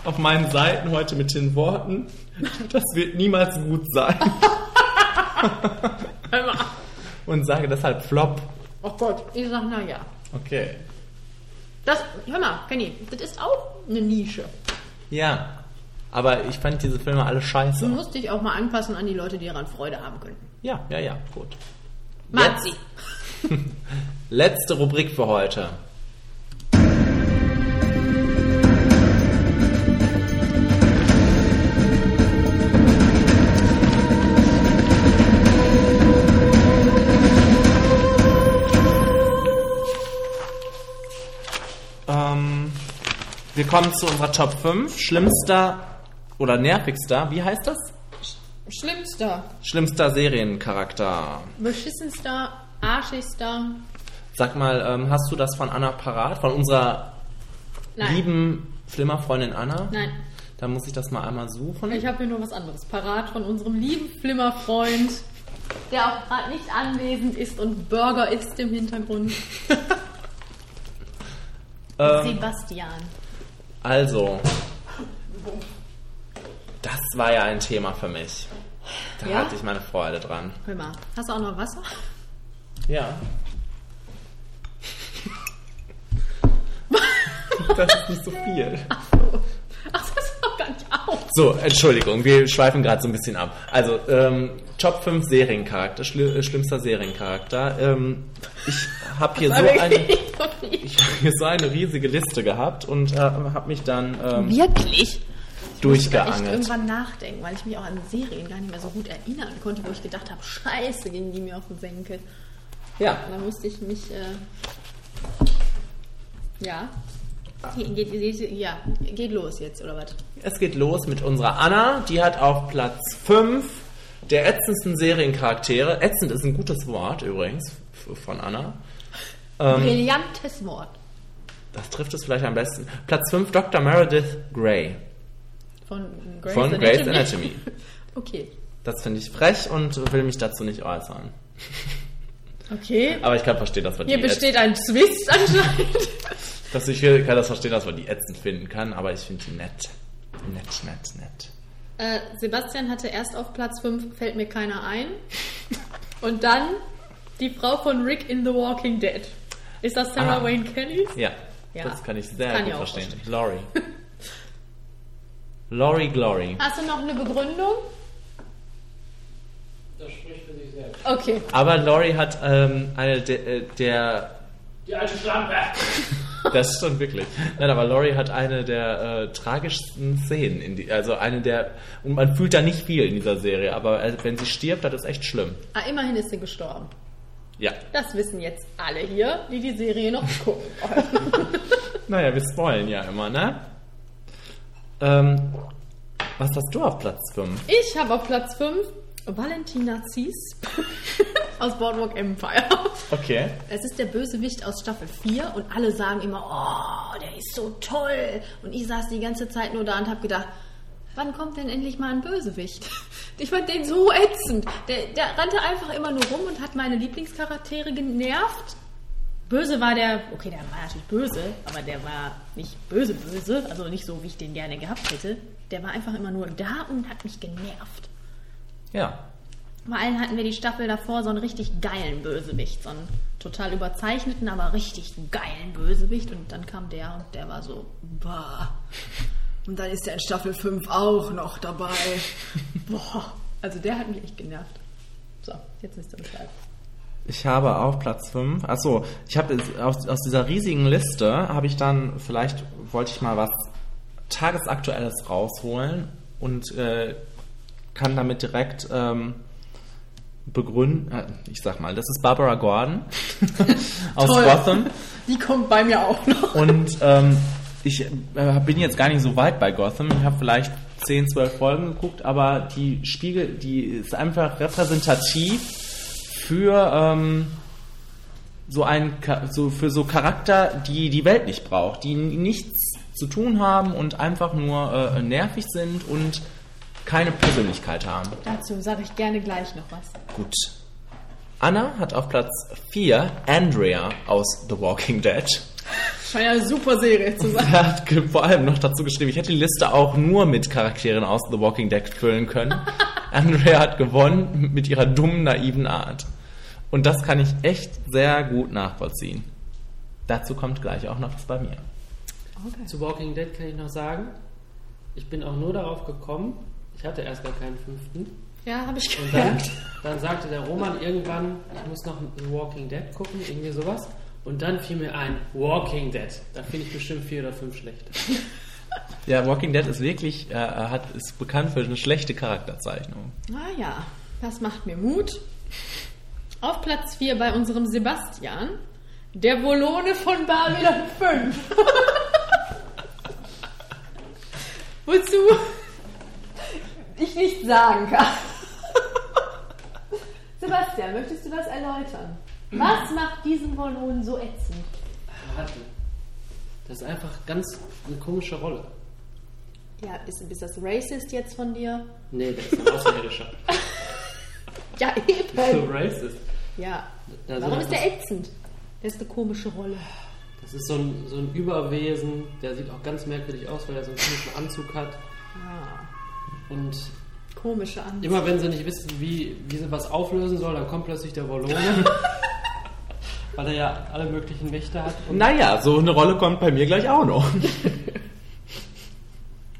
auf meinen Seiten heute mit den Worten, [LAUGHS] das wird niemals gut sein. [LAUGHS] Und sage deshalb Flop. Oh Gott, ich sag naja. Okay. Das, hör mal, Kenny, das ist auch eine Nische. Ja. Aber ich fand diese Filme alle Du scheiße. musst dich auch mal anpassen an die Leute, die daran Freude haben können. Ja, ja, ja, gut. Marzi. [LAUGHS] Letzte Rubrik für heute. Wir kommen zu unserer Top 5. Schlimmster oder nervigster, wie heißt das? Schlimmster, Schlimmster Seriencharakter. beschissenster, arschigster. Sag mal, ähm, hast du das von Anna parat? Von unserer Nein. lieben Flimmerfreundin Anna? Nein, Da muss ich das mal einmal suchen. ich habe hier nur was anderes parat von unserem lieben Flimmerfreund der auch gerade nicht anwesend ist und Burger isst im Hintergrund. [LAUGHS] Ähm, Sebastian. Also, das war ja ein Thema für mich. Da Ja? hatte ich meine Freude dran. Hör mal, hast du auch noch Wasser? Ja. [LAUGHS] Das ist nicht so viel. Ach, das gar nicht auf. So, Entschuldigung, wir schweifen gerade so ein bisschen ab. Also, ähm, Top 5 Seriencharakter, schli äh, schlimmster Seriencharakter. Ähm, ich habe hier, so eine, ich hab hier so eine riesige Liste gehabt und äh, habe mich dann ähm, Wirklich? Ich durchgeangelt. irgendwann nachdenken, weil ich mich auch an Serien gar nicht mehr so gut erinnern konnte, wo ich gedacht habe, scheiße, gingen die mir auf den Senkel. Ja. Und dann musste ich mich, äh, ja. Ge- Geht, geht, ja, geht los jetzt, oder was? Es geht los mit unserer Anna, die hat auf Platz 5 der ätzendsten Seriencharaktere. Ätzend ist ein gutes Wort übrigens von Anna. Ähm, Brillantes Wort. das trifft es vielleicht am besten. Platz 5 Dr. Meredith Grey. Von Grey's Von Anatomy. Grey's Anatomy. [LAUGHS] okay. Das finde ich frech und will mich dazu nicht äußern. Okay. Aber ich kann verstehen, dass man Hier besteht ein Twist anscheinend. [LAUGHS] dass ich kann das verstehen, dass man die ätzend finden kann, aber ich finde die nett. Nett, nett, nett. Äh, Sebastian hatte erst auf Platz 5, fällt mir keiner ein. Und dann die Frau von Rick in The Walking Dead. Ist das Sarah Ah. Wayne Kelly? Ja, Ja. das kann ich sehr Kann gut ich auch verstehen. Laurie. Laurie [LAUGHS] Glory. Hast du noch eine Begründung? Das spricht für sich selbst. Okay. Aber Laurie hat ähm, eine de, äh, der. Die alte Schlampe! [LAUGHS] [LAUGHS] Das stimmt wirklich. Nein, aber Laurie hat eine der äh, tragischsten Szenen. In die, also eine der. Und man fühlt da nicht viel in dieser Serie, aber äh, wenn sie stirbt, das ist echt schlimm. Ah, immerhin ist sie gestorben. Ja. Das wissen jetzt alle hier, die die Serie noch gucken. [LAUGHS] Naja, wir spoilen ja immer, ne? Ähm, was hast du auf Platz 5? Ich habe auf Platz 5 Valentina Zies [LAUGHS] aus Boardwalk Empire. [LAUGHS] Okay. Es ist der Bösewicht aus Staffel 4 und alle sagen immer, oh, der ist so toll. Und ich saß die ganze Zeit nur da und habe gedacht, wann kommt denn endlich mal ein Bösewicht? [LAUGHS] Ich fand den so ätzend. Der, der rannte einfach immer nur rum und hat meine Lieblingscharaktere genervt. Böse war der, okay, der war natürlich böse, aber der war nicht böse böse, also nicht so, wie ich den gerne gehabt hätte. Der war einfach immer nur da und hat mich genervt. Ja. Bei allen hatten wir die Staffel davor so einen richtig geilen Bösewicht, so einen total überzeichneten, aber richtig geilen Bösewicht. Und dann kam der und der war so, bah. Und dann ist er in Staffel 5 auch noch dabei. [LAUGHS] Boah. Also der hat mich echt genervt. So, jetzt wisst ihr Bescheid. Ich habe auf Platz 5, achso, ich habe aus, aus dieser riesigen Liste, habe ich dann, vielleicht wollte ich mal was Tagesaktuelles rausholen und äh, kann damit direkt ähm, begründen, äh, ich sag mal, das ist Barbara Gordon [LAUGHS] aus Toll. Gotham. Die kommt bei mir auch noch. Und ähm, ich äh, bin jetzt gar nicht so weit bei Gotham. Ich habe vielleicht 10, 12 Folgen geguckt, aber die Spiegel, die ist einfach repräsentativ für ähm, so ein so für so Charakter, die die Welt nicht braucht, die nichts zu tun haben und einfach nur äh, nervig sind und keine Persönlichkeit haben. Dazu sage ich gerne gleich noch was. Gut. Anna hat auf Platz 4 Andrea aus The Walking Dead. Scheint ja eine super Serie zu sein. [LAUGHS] Er hat vor allem noch dazu geschrieben, ich hätte die Liste auch nur mit Charakteren aus The Walking Dead füllen können. [LAUGHS] Andrea hat gewonnen mit ihrer dummen, naiven Art. Und das kann ich echt sehr gut nachvollziehen. Dazu kommt gleich auch noch was bei mir. Zu Walking Dead kann ich noch sagen, ich bin auch nur darauf gekommen, ich hatte erst gar keinen fünften. Ja, habe ich Und dann, gemerkt. dann sagte der Roman irgendwann, ich muss noch The Walking Dead gucken, irgendwie sowas. Und dann fiel mir ein, Walking Dead. Da finde ich bestimmt vier oder fünf schlechte. Ja, Walking Dead ist wirklich, äh, hat, ist bekannt für eine schlechte Charakterzeichnung. Ah ja, das macht mir Mut. Auf Platz 4 bei unserem Sebastian, der Volone von Babylon 5. [LAUGHS] Wozu ich nicht sagen kann. [LAUGHS] Sebastian, möchtest du das erläutern? Was macht diesen Volon so ätzend? Warte. Das ist einfach ganz eine komische Rolle. Ja, ist, ist das racist jetzt von dir? Nee, der ist ein Außerirdischer. [LAUGHS] Ja, So eben. racist. Ja. Da Warum ist der ätzend? Der ist eine komische Rolle. Das ist so ein, so ein Überwesen, der sieht auch ganz merkwürdig aus, weil er so einen komischen Anzug hat. Ah, Und komische Ansicht. immer wenn sie nicht wissen, wie, wie sie was auflösen soll, dann kommt plötzlich der Wollone. [LAUGHS] weil er ja alle möglichen Mächte hat. Und Naja, so eine Rolle kommt bei mir gleich auch noch. [LAUGHS]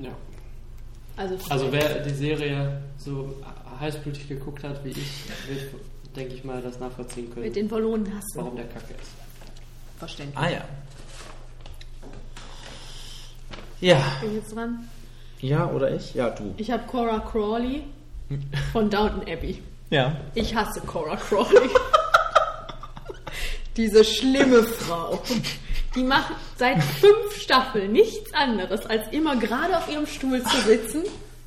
Ja. Also, Also wer die Serie so heißblütig geguckt hat wie ich, wird, denke ich mal, das nachvollziehen können. mit den Wollonen hast du. warum der Kacke ist. Verständlich. Ah ja. Ja. Bin ich jetzt dran? Ja, oder ich? Ja, du. Ich habe Cora Crawley von Downton Abbey. Ja. Ich hasse Cora Crawley. [LAUGHS] Diese schlimme Frau. Die macht seit fünf Staffeln nichts anderes, als immer gerade auf ihrem Stuhl zu sitzen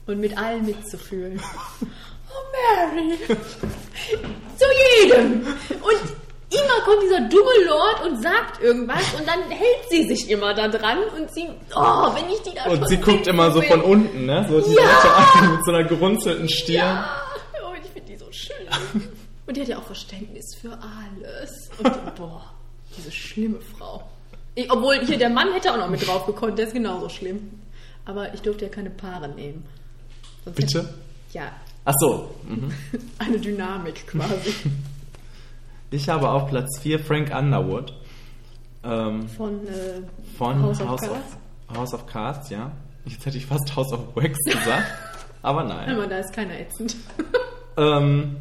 und mit allen mitzufühlen. [LAUGHS] Oh, Mary! Zu jedem! Und immer kommt dieser dumme Lord und sagt irgendwas und dann hält sie sich immer da dran und sie, oh, wenn ich die da Und sie guckt immer so von unten, ne? So die Ja! Mit so einer gerunzelten Stirn. Ja, oh, ich finde die so schön. [LAUGHS] Und die hat ja auch Verständnis für alles. Und boah, diese schlimme Frau. Ich, obwohl hier der Mann hätte auch noch mit drauf gekonnt, der ist genauso schlimm. Aber ich durfte ja keine Paare nehmen. Sonst Bitte? Hätte, ja, Ach so. Mhm. [LAUGHS] eine Dynamik quasi. [LAUGHS] Ich habe auf Platz 4 Frank Underwood. Ähm, Von, äh, von House House, of of, Cards. House of Cards, ja. Jetzt hätte ich fast House of Wax gesagt. aber nein. Aber da ist keiner ätzend. [LAUGHS] Ähm,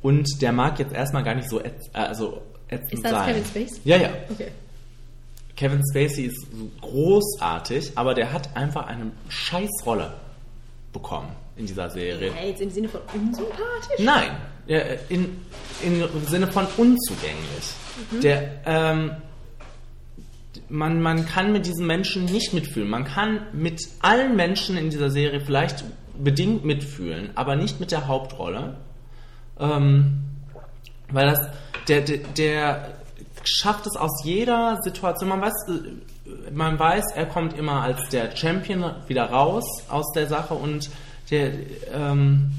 und der mag jetzt erstmal gar nicht so ätz, äh, also ätzend Ist das sein. Kevin Spacey? Ja, ja. Okay. Kevin Spacey ist großartig, aber der hat einfach eine Scheißrolle bekommen in dieser Serie. Ja, jetzt im Sinne von unsympathisch? Nein, äh, in, in, im Sinne von unzugänglich. Mhm. Der, ähm, man, man kann mit diesen Menschen nicht mitfühlen. Man kann mit allen Menschen in dieser Serie vielleicht bedingt mitfühlen, aber nicht mit der Hauptrolle. Ähm, weil das, der, der, der schafft es aus jeder Situation. Man weiß, äh, man weiß, er kommt immer als der Champion wieder raus aus der Sache und der, ähm,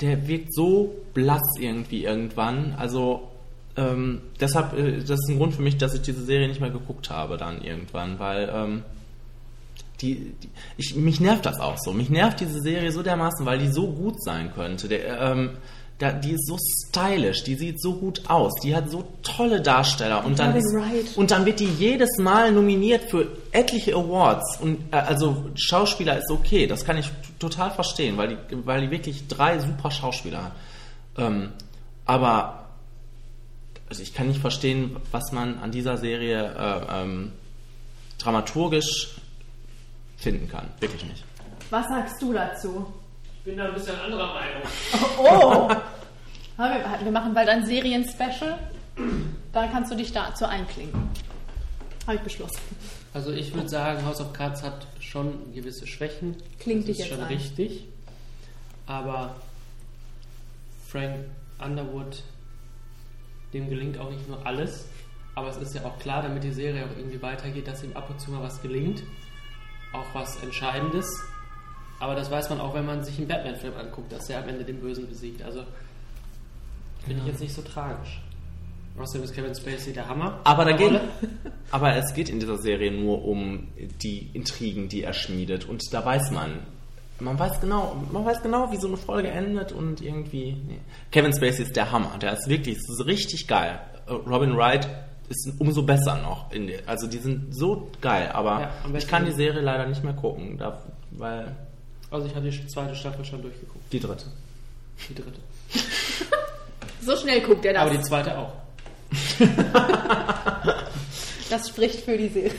der wirkt so blass irgendwie irgendwann. Also ähm, deshalb, äh, das ist ein Grund für mich, dass ich diese Serie nicht mehr geguckt habe dann irgendwann, weil ähm, die, die, ich, mich nervt das auch so. Mich nervt diese Serie so dermaßen, weil die so gut sein könnte. Der, ähm, da, die ist so stylisch, die sieht so gut aus, die hat so tolle Darsteller und dann, Wright. und dann wird die jedes Mal nominiert für etliche Awards und äh, also Schauspieler ist okay, das kann ich total verstehen, weil die, weil die wirklich drei super Schauspieler hat. Ähm, aber also ich kann nicht verstehen, was man an dieser Serie äh, ähm, dramaturgisch finden kann. Wirklich nicht. Was sagst du dazu? Ich bin da ein bisschen anderer Meinung. [LAUGHS] Oh! [LAUGHS] Wir, wir machen bald ein Serien-Special. Dann kannst du dich dazu einklinken. Habe ich beschlossen. Also ich würde sagen, House of Cards hat schon gewisse Schwächen. Klingt das dich ist jetzt schon ein. richtig. Aber Frank Underwood, dem gelingt auch nicht nur alles. Aber es ist ja auch klar, damit die Serie auch irgendwie weitergeht, dass ihm ab und zu mal was gelingt. Auch was Entscheidendes. Aber das weiß man auch, wenn man sich einen Batman-Film anguckt, dass er am Ende den Bösen besiegt. Also finde ich jetzt nicht so tragisch. Außerdem ist Kevin Spacey der Hammer. Aber, da Der geht, Rolle. [LAUGHS] aber es geht in dieser Serie nur um die Intrigen, die er schmiedet. Und da weiß man, man weiß genau, man weiß genau, wie so eine Folge endet und irgendwie. Nee. Kevin Spacey ist der Hammer. Der ist wirklich ist richtig geil. Äh, Robin Wright ist umso besser noch. Also die sind so geil, aber Ja, ich kann die Serie leider nicht mehr gucken, weil Also ich habe die zweite Staffel schon durchgeguckt. die dritte. Die dritte. [LAUGHS] So schnell guckt er das. Aber die zweite auch. [LAUGHS] das spricht für die Serie.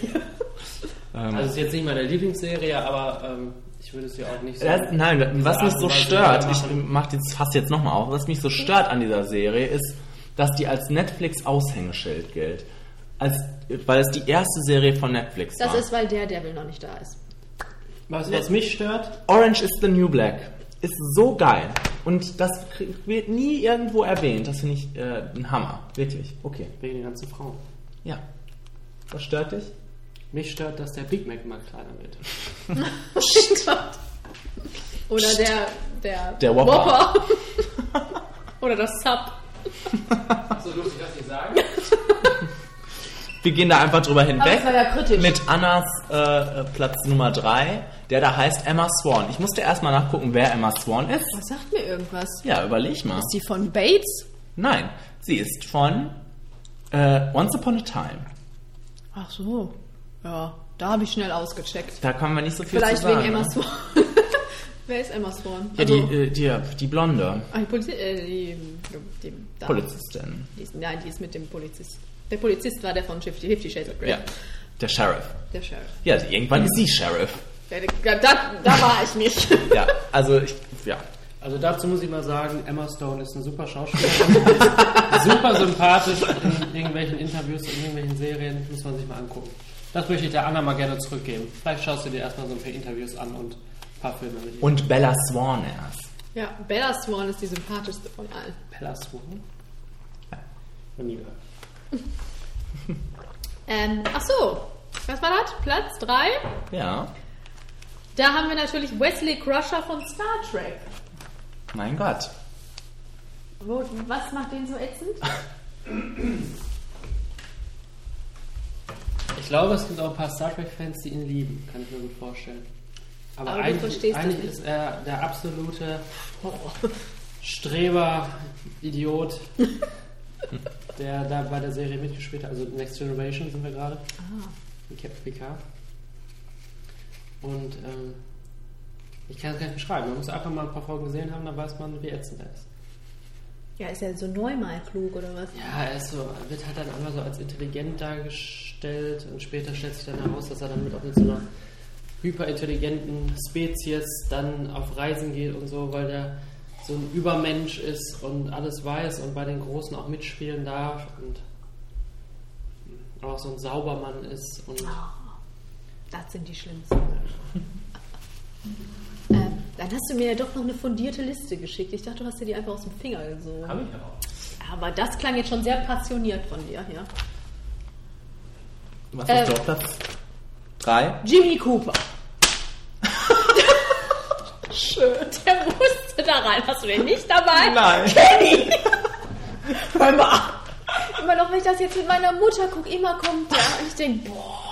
Ähm, Also es ist jetzt nicht meine Lieblingsserie, aber ähm, ich würde es ja auch nicht so. Das, nein, was mich so stört, ich mache das fast jetzt nochmal auf, was mich so stört an dieser Serie ist, dass die als Netflix-Aushängeschild gilt. Als, weil es die erste Serie von Netflix Das war. ist, weil der Devil noch nicht da ist. Was, was mich stört, Orange is the New Black. Ist so geil. Und das wird nie irgendwo erwähnt. Das finde ich äh, ein Hammer. Wirklich. Okay. wegen den ganzen Frauen. Ja. Was stört dich? Mich stört, dass der Big Mac immer kleiner wird. [LAUGHS] Oder der, der, Der Whopper. [LAUGHS] Oder das Sub. So lustig, dass ich sagen. Wir gehen da einfach drüber hinweg. es war ja kritisch. Mit Annas äh, Platz Nummer 3, der da heißt Emma Swan. Ich musste erstmal nachgucken, wer Emma Swan ist. Das sagt mir irgendwas. Ja, überleg mal. Ist die von Bates? Nein, sie ist von äh, Once Upon a Time. Ach so. Ja, da habe ich schnell ausgecheckt. Da kann man nicht so viel Vielleicht zu sagen. wegen Emma? Swan. [LAUGHS] Wer ist Emma Swan? Ja, die, äh, die, die Blonde. Ah, die, Polizi äh, die, die. Polizistin. Die ist, nein, die ist mit dem Polizist. Der Polizist war der von Fifty Shades of Grey. Ja, der Sheriff. Der Sheriff. Ja, irgendwann ist sie Sheriff. Ja, da, da, da war ich nicht. [LAUGHS] Ja, also ich, ja. Also dazu muss ich mal sagen, Emma Stone ist eine super Schauspielerin. super sympathisch in irgendwelchen Interviews, in irgendwelchen Serien. Muss man sich mal angucken. Das möchte ich der Anna mal gerne zurückgeben. Vielleicht schaust du dir erstmal so ein paar Interviews an und ein paar Filme mit ihr. Und Bella Swan erst. Ja, Bella Swan ist die sympathischste von allen. Bella Swan? Noch nie gehört. Ähm, ach so, was war das? Platz 3? Ja. Da haben wir natürlich Wesley Crusher von Star Trek. Mein Gott. Wo, was macht den so ätzend? Ich glaube, es gibt auch ein paar Star Trek-Fans, die ihn lieben. Kann ich mir gut vorstellen. Aber, Aber du eigentlich, eigentlich nicht. ist er der absolute Streber, Idiot, [LAUGHS] der da bei der Serie mitgespielt hat. Also Next Generation sind wir gerade. Ah. Captain Picard. Und ähm, ich kann es gar nicht beschreiben. Man muss einfach mal ein paar Folgen gesehen haben, dann weiß man, wie ätzend er ist. Ja, ist er so neunmal klug oder was? Ja, er ist so, wird halt dann immer so als intelligent dargestellt und später stellt sich dann heraus, dass er dann mit auch mit so einer hyperintelligenten Spezies dann auf Reisen geht und so, weil der so ein Übermensch ist und alles weiß und bei den Großen auch mitspielen darf und auch so ein Saubermann ist und Das sind die schlimmsten. [LAUGHS] ähm, dann hast du mir ja doch noch eine fundierte Liste geschickt. Ich dachte, du hast dir die einfach aus dem Finger gesogen. Hab ich auch. Aber das klang jetzt schon sehr passioniert von dir, ja. Was Ähm. ist auf Platz 3? Jimmy Cooper. Schön. [LAUGHS] Der musste da rein. Hast du den nicht dabei? Nein. Kenny! Hör mal. Immer noch, wenn ich das jetzt mit meiner Mutter gucke, immer kommt der und ich denke, boah,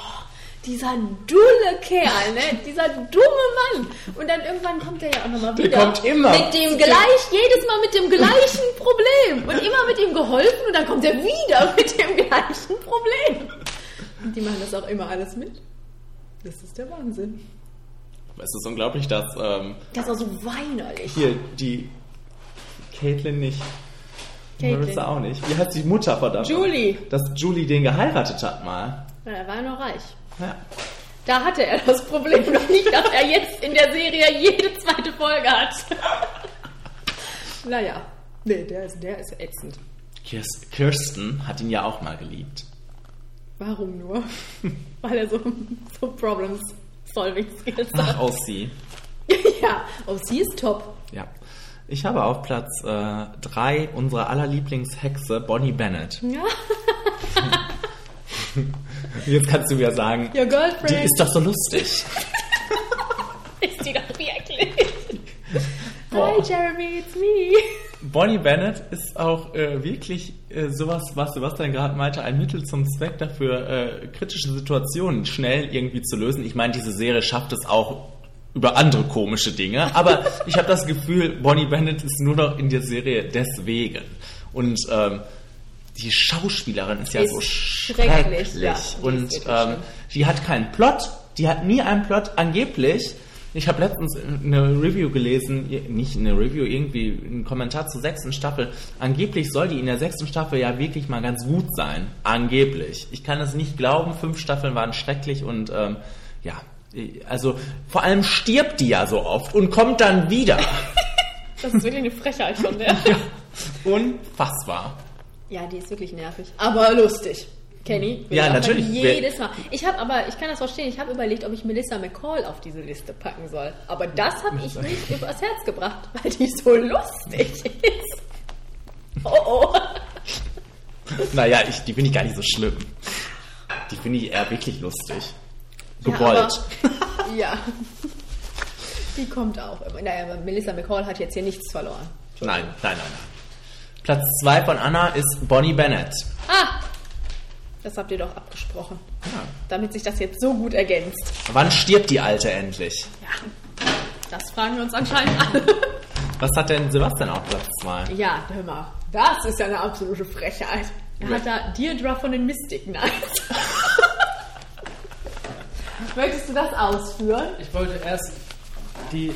dieser dulle Kerl, ne? Dieser dumme Mann. Und dann irgendwann kommt er ja auch nochmal Der wieder. kommt immer. Mit dem gleich, jedes Mal mit dem gleichen Problem. Und immer mit ihm geholfen und dann kommt er wieder mit dem gleichen Problem. Und die machen das auch immer alles mit. Das ist der Wahnsinn. Es ist unglaublich, dass ähm, Das ist auch so weinerlich. hier die Caitlin nicht. Caitlin. Marissa auch nicht. Wie heißt die Mutter verdammt? Julie. Dass Julie den geheiratet hat mal. Ja, er war noch reich. Ja. Da hatte er das Problem [LAUGHS] noch nicht, dass er jetzt in der Serie jede zweite Folge hat. naja. Nee, der ist, der ist ätzend. Kirs- Kirsten hat ihn ja auch mal geliebt. Warum nur? [LAUGHS] Weil er so, so Problems-Solving-Skills Ach, hat. aus sie. [LAUGHS] ja, sie ist top. Ja. Ich habe auf Platz 3 unsere aller Lieblingshexe Bonnie Bennett. Ja. Jetzt kannst du mir sagen, Your girlfriend. die ist doch so lustig. [LAUGHS] ist die doch wirklich. Boah. Hi, Jeremy, it's me. Bonnie Bennett ist auch äh, wirklich äh, sowas, was Sebastian gerade meinte, ein Mittel zum Zweck dafür, äh, kritische Situationen schnell irgendwie zu lösen. Ich meine, diese Serie schafft es auch über andere komische Dinge, aber [LAUGHS] ich habe das Gefühl, Bonnie Bennett ist nur noch in der Serie deswegen. Und ähm, die Schauspielerin ist ja Ist so schrecklich, schrecklich. ja, Und ähm, die hat keinen Plot, die hat nie einen Plot angeblich. Ich habe letztens eine Review gelesen, nicht eine Review, irgendwie einen Kommentar zur sechsten Staffel. Angeblich soll die in der sechsten Staffel ja wirklich mal ganz gut sein. Angeblich. Ich kann es nicht glauben, fünf Staffeln waren schrecklich und ähm, ja, also vor allem stirbt die ja so oft und kommt dann wieder. [LAUGHS] Das ist wirklich eine Frechheit von der. [LAUGHS] Unfassbar. Ja, die ist wirklich nervig. Aber lustig. Kenny? Ja, natürlich. Jedes Mal. Ich habe aber, ich kann das verstehen, ich habe überlegt, ob ich Melissa McCall auf diese Liste packen soll. Aber das habe ich nicht übers Herz gebracht, [LAUGHS] weil die so lustig ist. Oh oh. Naja, ich, die finde ich gar nicht so schlimm. Die finde ich eher wirklich lustig. Ja, Gewollt. aber- Ja. Die kommt auch. Naja, aber Melissa McCall hat jetzt hier nichts verloren. Nein, nein, nein, nein. Platz 2 von Anna ist Bonnie Bennett. Ah! Das habt ihr doch abgesprochen. Damit sich das jetzt so gut ergänzt. Wann stirbt die Alte endlich? Ja. Das fragen wir uns anscheinend alle. [LAUGHS] Was hat denn Sebastian auf Platz 2? Ja, hör mal. Das ist ja eine absolute Frechheit. Er hat da Deirdre von den Mystic Knights. [LAUGHS] Möchtest du das ausführen? Ich wollte erst die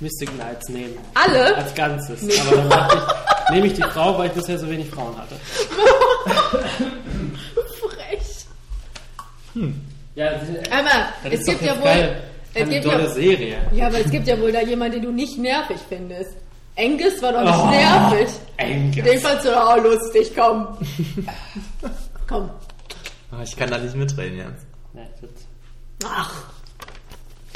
Mystic Knights nehmen. Alle? Als Ganzes. Nee. Aber dann dachte ich, [LAUGHS] nehme ich die Frau, weil ich bisher so wenig Frauen hatte. Frech. Hm. Ja, Aber das es ist gibt ja wohl. Keine, es gibt tolle ja, Serie. ja, aber es gibt ja wohl da jemanden, den du nicht nervig findest. Angus war doch nicht Oh, nervig. Angus. Den fandst du doch auch lustig, komm. [LAUGHS] komm. Ah, Ich kann da nicht mitreden jetzt. Nee, das Ach.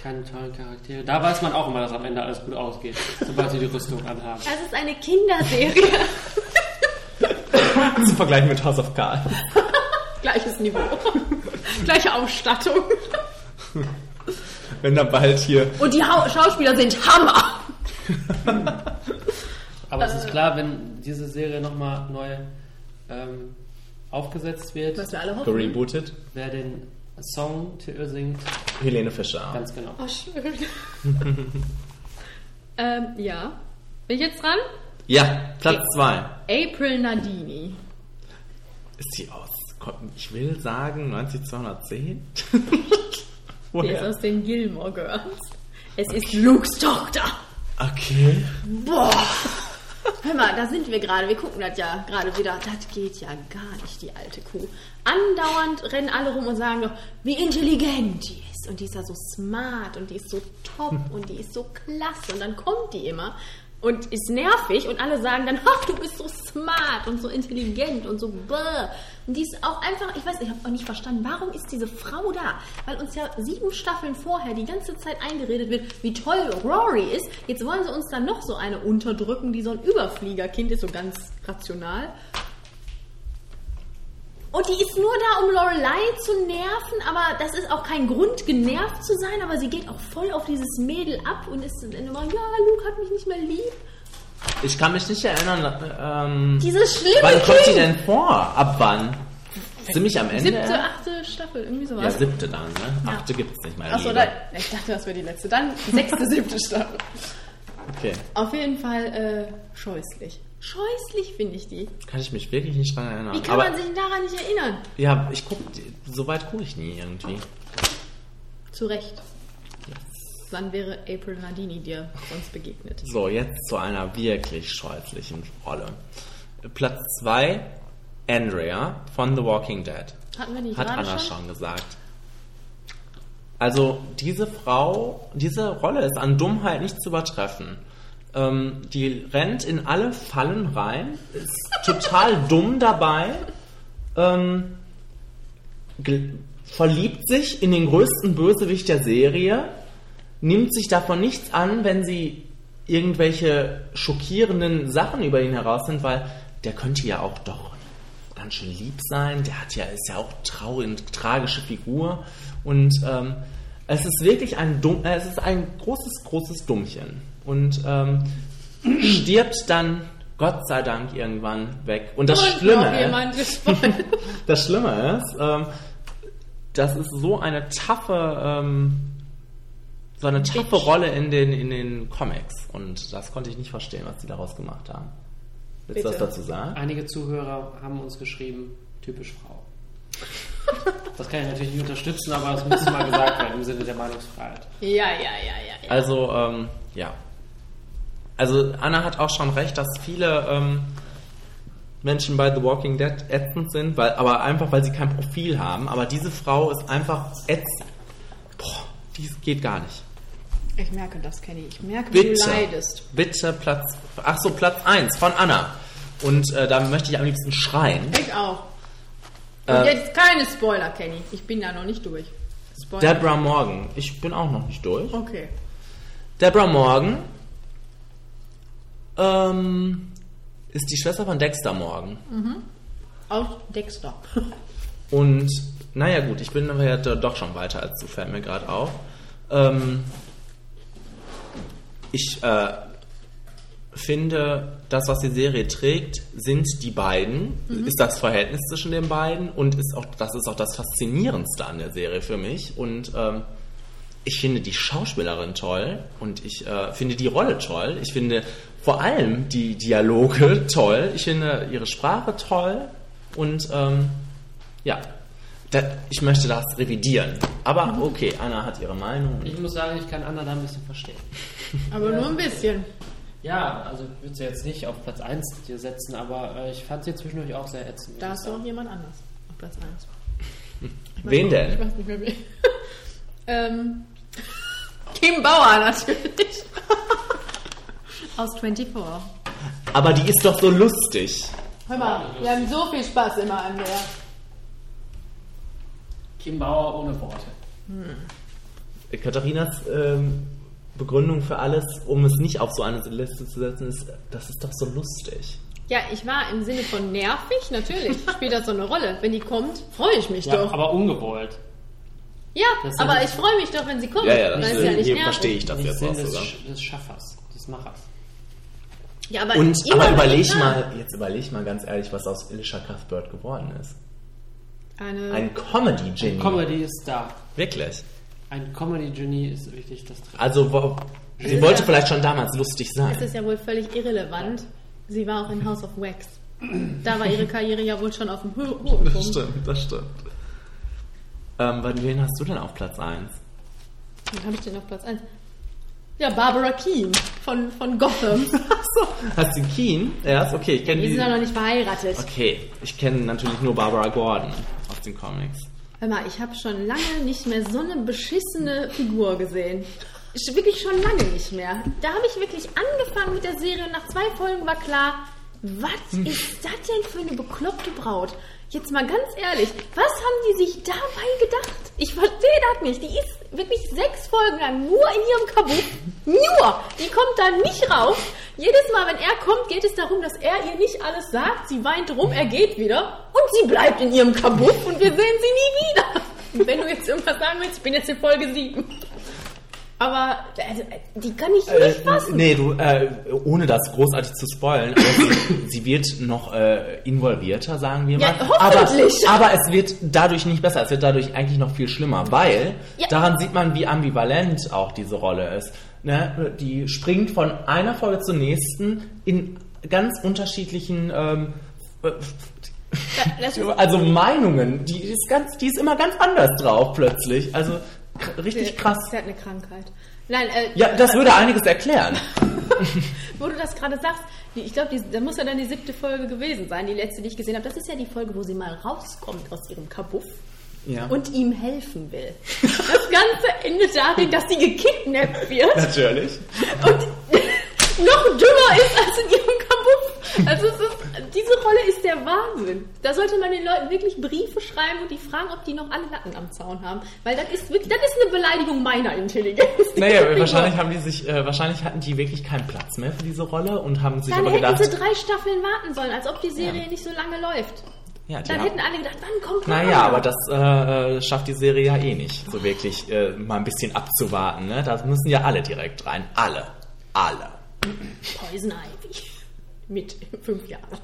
Keine tollen Charaktere. Da weiß man auch immer, dass am Ende alles gut ausgeht, sobald sie die Rüstung anhaben. Das ist eine Kinderserie. [LAUGHS] Zum Vergleich mit House of Cards. [LAUGHS] Gleiches Niveau. Gleiche Ausstattung. Wenn da bald hier. Und die Hau Schauspieler sind Hammer. Aber es ist klar, wenn diese Serie nochmal neu ähm, aufgesetzt wird, Was wir alle hoffen. Gerebootet. wer den Song Till singt, Helene Fischer. ganz genau. Oh, schön. [LAUGHS] ähm, ja. Bin ich jetzt dran? Ja, Platz 2. April Nadini. Ist sie aus? Ich will sagen 90210? Die [LAUGHS] ist Woher? aus den Gilmore Girls. Es ist Lukes Tochter. Okay. Boah. Hör mal, da sind wir gerade. Wir gucken das ja gerade wieder. Das geht ja gar nicht, die alte Kuh. Andauernd rennen alle rum und sagen doch, wie intelligent die ist. Und die ist ja so smart und die ist so top [LAUGHS] und die ist so klasse. Und dann kommt die immer und ist nervig und alle sagen dann, [LAUGHS] ach, du bist so smart und so intelligent und so bäh. Und die ist auch einfach, ich weiß, ich habe auch nicht verstanden, warum ist diese Frau da? Weil uns ja sieben Staffeln vorher die ganze Zeit eingeredet wird, wie toll Rory ist. Jetzt wollen sie uns dann noch so eine unterdrücken, die so ein Überfliegerkind ist, so ganz rational. Und die ist nur da, um Lorelei zu nerven, aber das ist auch kein Grund, genervt zu sein, aber sie geht auch voll auf dieses Mädel ab und ist dann immer, ja, Luke hat mich nicht mehr lieb. Ich kann mich nicht erinnern. Ähm, Dieses schlimme Wann kommt die Kind. denn vor? Ab wann? Ziemlich am Ende? Siebte, achte Staffel, irgendwie ja, sowas. siebte dann, ne? Ja. Achte gibt's nicht mehr. Achso, da, ich dachte, das wäre die letzte. Dann sechste, siebte Staffel. Okay. Auf jeden Fall äh, scheußlich. Scheußlich finde ich die. Kann ich mich wirklich nicht dran erinnern. Wie kann Aber man sich daran nicht erinnern? ja, ich guck, so weit gucke ich nie irgendwie. Zu Recht. Wann wäre April Nardini dir sonst begegnet? So, jetzt zu einer wirklich scheußlichen Rolle. Platz 2, Andrea von The Walking Dead. Hatten wir die Hat Anna schon? schon gesagt. Also diese Frau, diese Rolle ist an Dummheit nicht zu übertreffen. Ähm, die rennt in alle Fallen rein, ist total [LAUGHS] dumm dabei, ähm, verliebt sich in den größten Bösewicht der Serie, nimmt sich davon nichts an, wenn sie irgendwelche schockierenden Sachen über ihn heraus sind, weil der könnte ja auch doch ganz schön lieb sein. Der hat ja, ist ja auch traurig, tragische Figur. Und ähm, es ist wirklich ein dumm, äh, es ist ein großes, großes Dummchen. Und ähm, stirbt dann Gott sei Dank irgendwann weg. Und das noch Schlimme, gesponnen. [LAUGHS] das Schlimme ist, ähm, das ist so eine taffe, ähm, so eine taffe. Rolle in den, in den Comics. Und das konnte ich nicht verstehen, was die daraus gemacht haben. Willst du was dazu sagen? Einige Zuhörer haben uns geschrieben, typisch Frau. [LAUGHS] Das kann ich natürlich nicht unterstützen, aber das muss mal gesagt werden im Sinne der Meinungsfreiheit. Ja, ja, ja, ja. ja. Also, ähm, ja. Also, Anna hat auch schon recht, dass viele ähm, Menschen bei The Walking Dead ätzend sind, weil, aber einfach, weil sie kein Profil haben. Aber diese Frau ist einfach ätzend. Boah, dies geht gar nicht. Ich merke das, Kenny. Ich merke, wie Bitte. du leidest. Bitte Platz. Ach so, Platz 1 von Anna. Und äh, da möchte ich am liebsten schreien. Ich auch. Und Äh, jetzt keine Spoiler, Kenny. Ich bin da noch nicht durch. Spoiler. Deborah Morgan. Ich bin auch noch nicht durch. Okay. Deborah Morgan ähm, ist die Schwester von Dexter Morgan. Mhm. Aus Dexter. [LAUGHS] Und naja gut, ich bin aber ja do- doch schon weiter als du, fällt mir gerade auf. Ähm, ich äh, finde, das, was die Serie trägt, sind die beiden, Mhm. ist das Verhältnis zwischen den beiden und ist auch, das ist auch das Faszinierendste an der Serie für mich. Und ähm, ich finde die Schauspielerin toll und ich äh, finde die Rolle toll. Ich finde vor allem die Dialoge [LAUGHS] toll. Ich finde ihre Sprache toll und ähm, ja, da, ich möchte das revidieren. Aber okay, Anna hat ihre Meinung. Ich muss sagen, ich kann Anna da ein bisschen verstehen. [LAUGHS] Aber nur ein bisschen. Ja, also ich würde sie jetzt nicht auf Platz 1 dir setzen, aber äh, ich fand sie zwischendurch auch sehr ätzend. Da ist auch jemand anders auf Platz 1. [LAUGHS] Wen denn? Ich weiß nicht mehr wen. ähm, Kim Bauer natürlich. Aus 24. Aber die ist doch so lustig. Hör mal, wir haben so viel Spaß immer an der. Kim Bauer ohne Worte. Katharinas ähm, Begründung für alles, um es nicht auf so eine Liste zu setzen, ist, das ist doch so lustig. Ja, ich war im Sinne von nervig, natürlich. [LAUGHS] Spielt das so eine Rolle. Wenn die kommt, freue ich mich Ja, doch. aber ungewollt. Ja, aber ich freue mich doch, wenn sie kommt. Ja, ja, Dann das ist ja nicht hier nervig. verstehe ich das jetzt Sinn des, des Schaffers, des Machers. Ja, aber Und aber überleg ich- mal, jetzt überleg mal ganz ehrlich, was aus Elisha Cuthbert geworden ist. Eine, Ein Comedy-Genie. Comedy ist da. Wirklich. Ein Comedy-Genie ist wirklich das Treffen. Also, wo, sie wollte ja- vielleicht schon damals lustig sein. Es ist ja wohl völlig irrelevant. Sie war auch in House of Wax. Da war ihre Karriere ja wohl schon auf dem Hö hohen Das stimmt, das stimmt. Ähm, wen hast du denn auf Platz 1? Wen habe ich denn auf Platz 1? Ja, Barbara Keane von, von Gotham. [LAUGHS] Hast du Keen? Ja, okay, ich kenne Die die. sind ja noch nicht verheiratet. Okay, ich kenne natürlich nur Barbara Gordon aus den Comics. Hör mal, ich habe schon lange nicht mehr so eine beschissene Figur gesehen. Ich, wirklich schon lange nicht mehr. Da habe ich wirklich angefangen mit der Serie und nach zwei Folgen war klar, was ist das denn für eine bekloppte Braut? Jetzt mal ganz ehrlich, was haben die sich dabei gedacht? Ich verstehe das nicht. Die ist wirklich sechs Folgen lang nur in ihrem Kabuff. Nur! Die kommt da nicht raus. Jedes Mal, wenn er kommt, geht es darum, dass er ihr nicht alles sagt. Sie weint rum, er geht wieder. Und sie bleibt in ihrem Kabuff und wir sehen sie nie wieder. Wenn du jetzt irgendwas sagen willst, ich bin jetzt in Folge 7. Aber also, die kann ich nicht fassen. nee, du, äh, ohne das großartig zu spoilen, sie, sie wird noch äh, involvierter, sagen wir Ja, mal. hoffentlich. Aber, aber es wird dadurch nicht besser, es wird dadurch eigentlich noch viel schlimmer, weil Ja. daran sieht man, wie ambivalent auch diese Rolle ist. Ne? Die springt von einer Folge zur nächsten in ganz unterschiedlichen ähm, äh, also Meinungen, die ist ganz, die ist immer ganz anders drauf plötzlich. Also richtig krass. Sie hat eine Krankheit. Nein, äh, Ja, das würde einiges erklären. [LAUGHS] Wo du das gerade sagst, ich glaube, da muss ja dann die siebte Folge gewesen sein, die letzte, die ich gesehen habe. Das ist ja die Folge, wo sie mal rauskommt aus ihrem Kabuff Ja. und ihm helfen will. Das Ganze endet darin, dass sie gekidnappt wird [LAUGHS] Natürlich. und noch dümmer ist als in ihrem Kabuff. Also es ist, diese Rolle ist der Wahnsinn. Da sollte man den Leuten wirklich Briefe schreiben und die fragen, ob die noch alle Latten am Zaun haben. Weil das ist wirklich, das ist eine Beleidigung meiner Intelligenz. [LAUGHS] Naja, wahrscheinlich haben die sich, äh, wahrscheinlich hatten die wirklich keinen Platz mehr für diese Rolle und haben sich Dann aber hätten gedacht, sie drei Staffeln warten sollen, als ob die Serie Ja. nicht so lange läuft. ja, Dann haben, hätten alle gedacht, wann kommt naja, aber das äh, äh, schafft die Serie ja eh nicht, so wirklich äh, mal ein bisschen abzuwarten. Ne? Da müssen ja alle direkt rein. Alle. Alle. Poison Ivy. Mit fünf Jahren.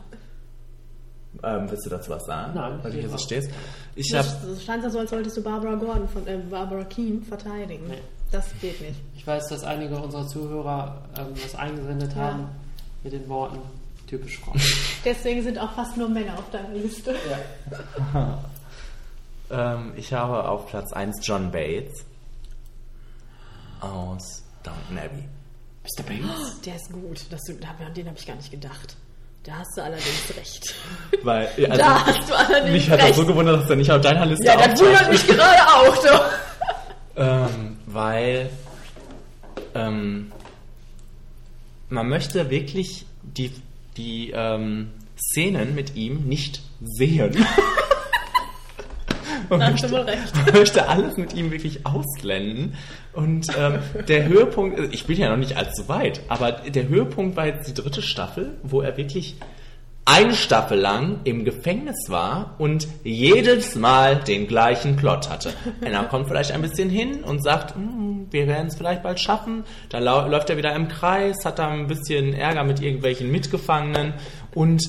Ähm, willst du dazu was sagen? Nein, Weil du hier so stehst. Ich habe Das, das scheint so, als solltest du Barbara Gordon, von, äh, Barbara Keane verteidigen. Nee. Das geht nicht. Ich weiß, dass einige unserer Zuhörer ähm, was eingesendet Ja. haben mit den Worten typisch Frau. [LAUGHS] Deswegen sind auch fast nur Männer auf deiner Liste. [LAUGHS] ähm, ich habe auf Platz 1 John Bates aus Downton Abbey. Mr. Bates? Der ist gut. Das, an den habe ich gar nicht gedacht. Da hast du allerdings recht. [LAUGHS] Weil, also, da hast du allerdings mich hat recht. das so gewundert, dass er nicht auf deiner Liste ja, das wundert mich gerade auch. So. [LAUGHS] Ähm, weil ähm, man möchte wirklich die, die ähm, Szenen mit ihm nicht sehen. [LAUGHS] [LAUGHS] man, Da hast möchte, man möchte alles mit ihm wirklich ausblenden. Und ähm, der Höhepunkt, ich bin ja noch nicht allzu weit, aber der Höhepunkt war jetzt die dritte Staffel, wo er wirklich eine Staffel lang im Gefängnis war und jedes Mal den gleichen Plot hatte. Einer kommt vielleicht ein bisschen hin und sagt, "Hm, wir werden es vielleicht bald schaffen. Dann lau läuft er wieder im Kreis, hat da ein bisschen Ärger mit irgendwelchen Mitgefangenen und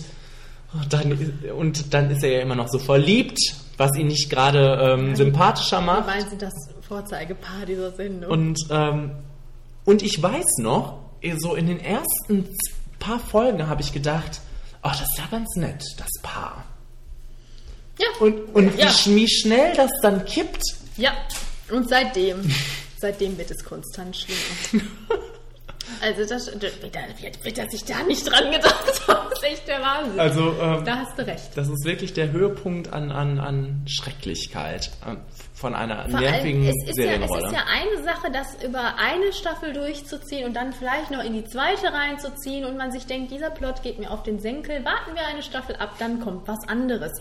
dann, und dann ist er ja immer noch so verliebt, was ihn nicht gerade ähm, sympathischer Die macht. beiden sind das Vorzeigepaar dieser Sendung. Und, ähm, und ich weiß noch, so in den ersten paar Folgen habe ich gedacht, ach, das ist ja ganz nett, das Paar. Ja. Und, und Ja. wie, wie schnell das dann kippt. Ja, und seitdem, seitdem wird es konstant schlimmer. [LAUGHS] Also das, da- wird, er sich da nicht dran gedacht [LAUGHS] haben, ist echt der Wahnsinn. Also, ähm, da hast du recht. Das ist wirklich der Höhepunkt an, an, an Schrecklichkeit äh, von einer Vor allem, nervigen es ist, ja, es Serienrolle. ist ja eine Sache, das über eine Staffel durchzuziehen und dann vielleicht noch in die zweite reinzuziehen und man sich denkt, dieser Plot geht mir auf den Senkel, warten wir eine Staffel ab, dann kommt was anderes.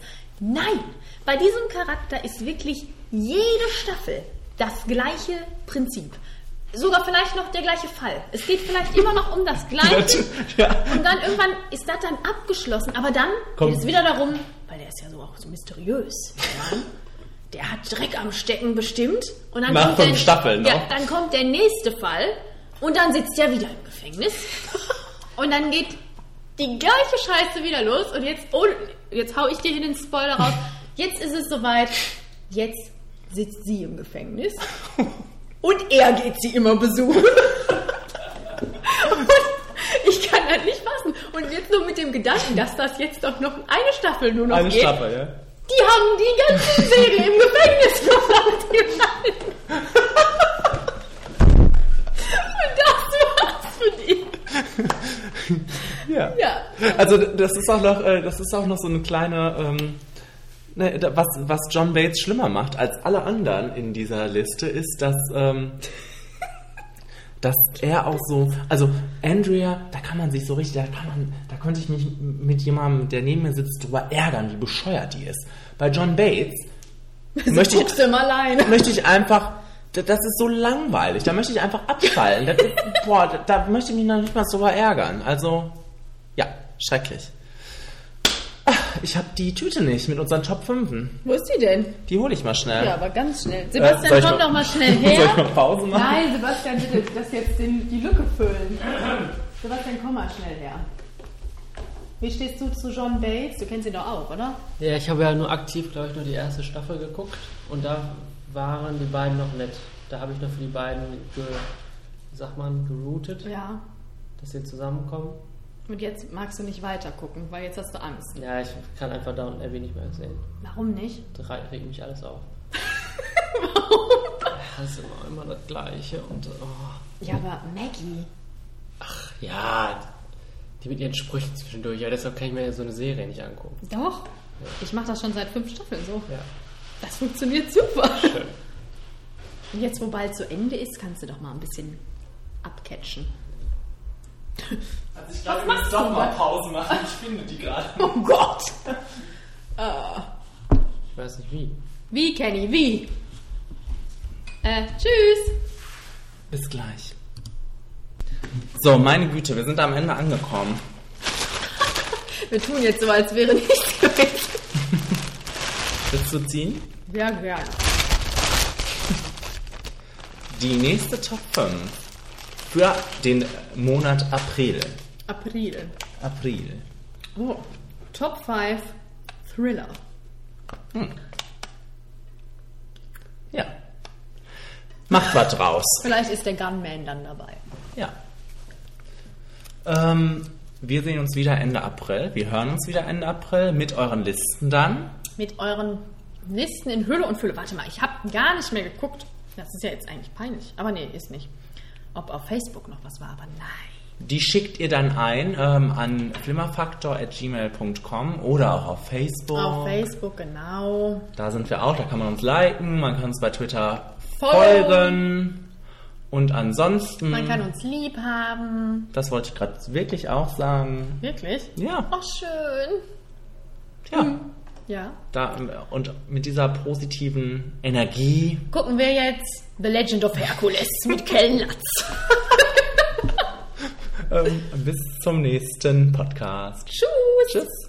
Nein, bei diesem Charakter ist wirklich jede Staffel das gleiche Prinzip. Sogar vielleicht noch der gleiche Fall. Es geht vielleicht immer noch um das Gleiche. [LAUGHS] ja. Und dann irgendwann ist das dann abgeschlossen. Aber dann Kommt- geht es wieder darum, weil der ist ja so auch so mysteriös. Der, der hat Dreck am Stecken bestimmt. Und dann Nach kommt der, Staffeln ja, noch. dann kommt der nächste Fall und dann sitzt er wieder im Gefängnis. Und dann geht die gleiche Scheiße wieder los. Und jetzt, oh, jetzt hau ich dir hier den Spoiler raus. Jetzt ist es soweit. Jetzt sitzt sie im Gefängnis. [LAUGHS] Und er geht sie immer besuchen. Und ich kann das nicht fassen. Und jetzt nur mit dem Gedanken, dass das jetzt doch noch eine Staffel nur noch Eine geht. Staffel, ja. Die haben die ganze Serie im Gefängnis gemacht. Und das war's für die. Ja. Ja. Also das ist auch noch, äh, das ist auch noch so eine kleine, ähm, was, was John Bates schlimmer macht als alle anderen in dieser Liste, ist, dass, ähm, [LAUGHS] dass er auch so, also Andrea, da kann man sich so richtig, da kann man, da könnte ich mich mit jemandem, der neben mir sitzt, drüber ärgern, wie bescheuert die ist. Bei John Bates [LAUGHS] möchte ich, alleine. möchte ich einfach, da- das ist so langweilig, da möchte ich einfach abfallen. Ist, boah, da, da möchte ich mich noch nicht mal drüber ärgern. Also, ja, schrecklich. Ach, ich habe die Tüte nicht mit unseren Top 5. Wo ist die denn? Die hole ich mal schnell. Ja, aber ganz schnell. Äh, Sebastian, ich komm mal- doch mal schnell her. [LAUGHS] Soll ich mal Pause machen? Nein, Sebastian, bitte, das jetzt den, die Lücke füllen. Sebastian, komm mal schnell her. Wie stehst du zu John Bates? Du kennst ihn doch auch, oder? Ja, ich habe ja nur aktiv, glaube ich, nur die erste Staffel geguckt und da waren die beiden noch nett. Da habe ich noch für die beiden, ge, sag man, geroutet, Ja. dass sie zusammenkommen. Und jetzt magst du nicht weiter gucken, weil jetzt hast du Angst. Ja, ich kann einfach Downton Abbey nicht mehr sehen. Warum nicht? Da re- regt mich alles auf. [LAUGHS] Warum? Das ist immer, immer das Gleiche und oh. Ja, aber Maggie. ja, die mit ihren Sprüchen zwischendurch. Ja, deshalb kann ich mir so eine Serie nicht angucken. Doch. Ich mache das schon seit fünf Staffeln so. Ja. Das funktioniert super. Schön. Und jetzt, wo bald zu Ende ist, kannst du doch mal ein bisschen abcatchen. Also ich glaube, wir müssen doch mal Pause machen. Ich finde die gerade. [LAUGHS] Oh Gott! [LAUGHS] Ah. Ich weiß nicht wie. Wie, Kenny, wie? Äh, tschüss! Bis gleich. So, meine Güte, wir sind am Ende angekommen. [LAUGHS] Wir tun jetzt so, als wäre nichts gewesen. Willst du ziehen? Ja, gerne. Die nächste Top 5 für den Monat April. April. April. Oh, Top 5 Thriller. Hm. Ja. Macht was draus. Vielleicht ist der Gunman dann dabei. Ja. Ähm, wir sehen uns wieder Ende April. Wir hören uns wieder Ende April mit euren Listen dann. Mit euren Listen in Hülle und Fülle. Warte mal, ich habe gar nicht mehr geguckt. Das ist ja jetzt eigentlich peinlich. Aber nee, ist nicht. Ob auf Facebook noch was war, aber nein. Die schickt ihr dann ein ähm, an flimmerfaktor.gmail.com oder auch auf Facebook. Auf Facebook, genau. Da sind wir auch, da kann man uns liken, man kann uns bei Twitter Folgen. folgen. Und ansonsten, Man kann uns lieb haben. das wollte ich gerade wirklich auch sagen. Wirklich? Ja. Ach, schön. Ja. Hm. Ja. Da, und mit dieser positiven Energie Gucken wir jetzt The Legend of Hercules mit Kellen Latz. [LAUGHS] ähm, bis zum nächsten Podcast. Tschüss. Tschüss.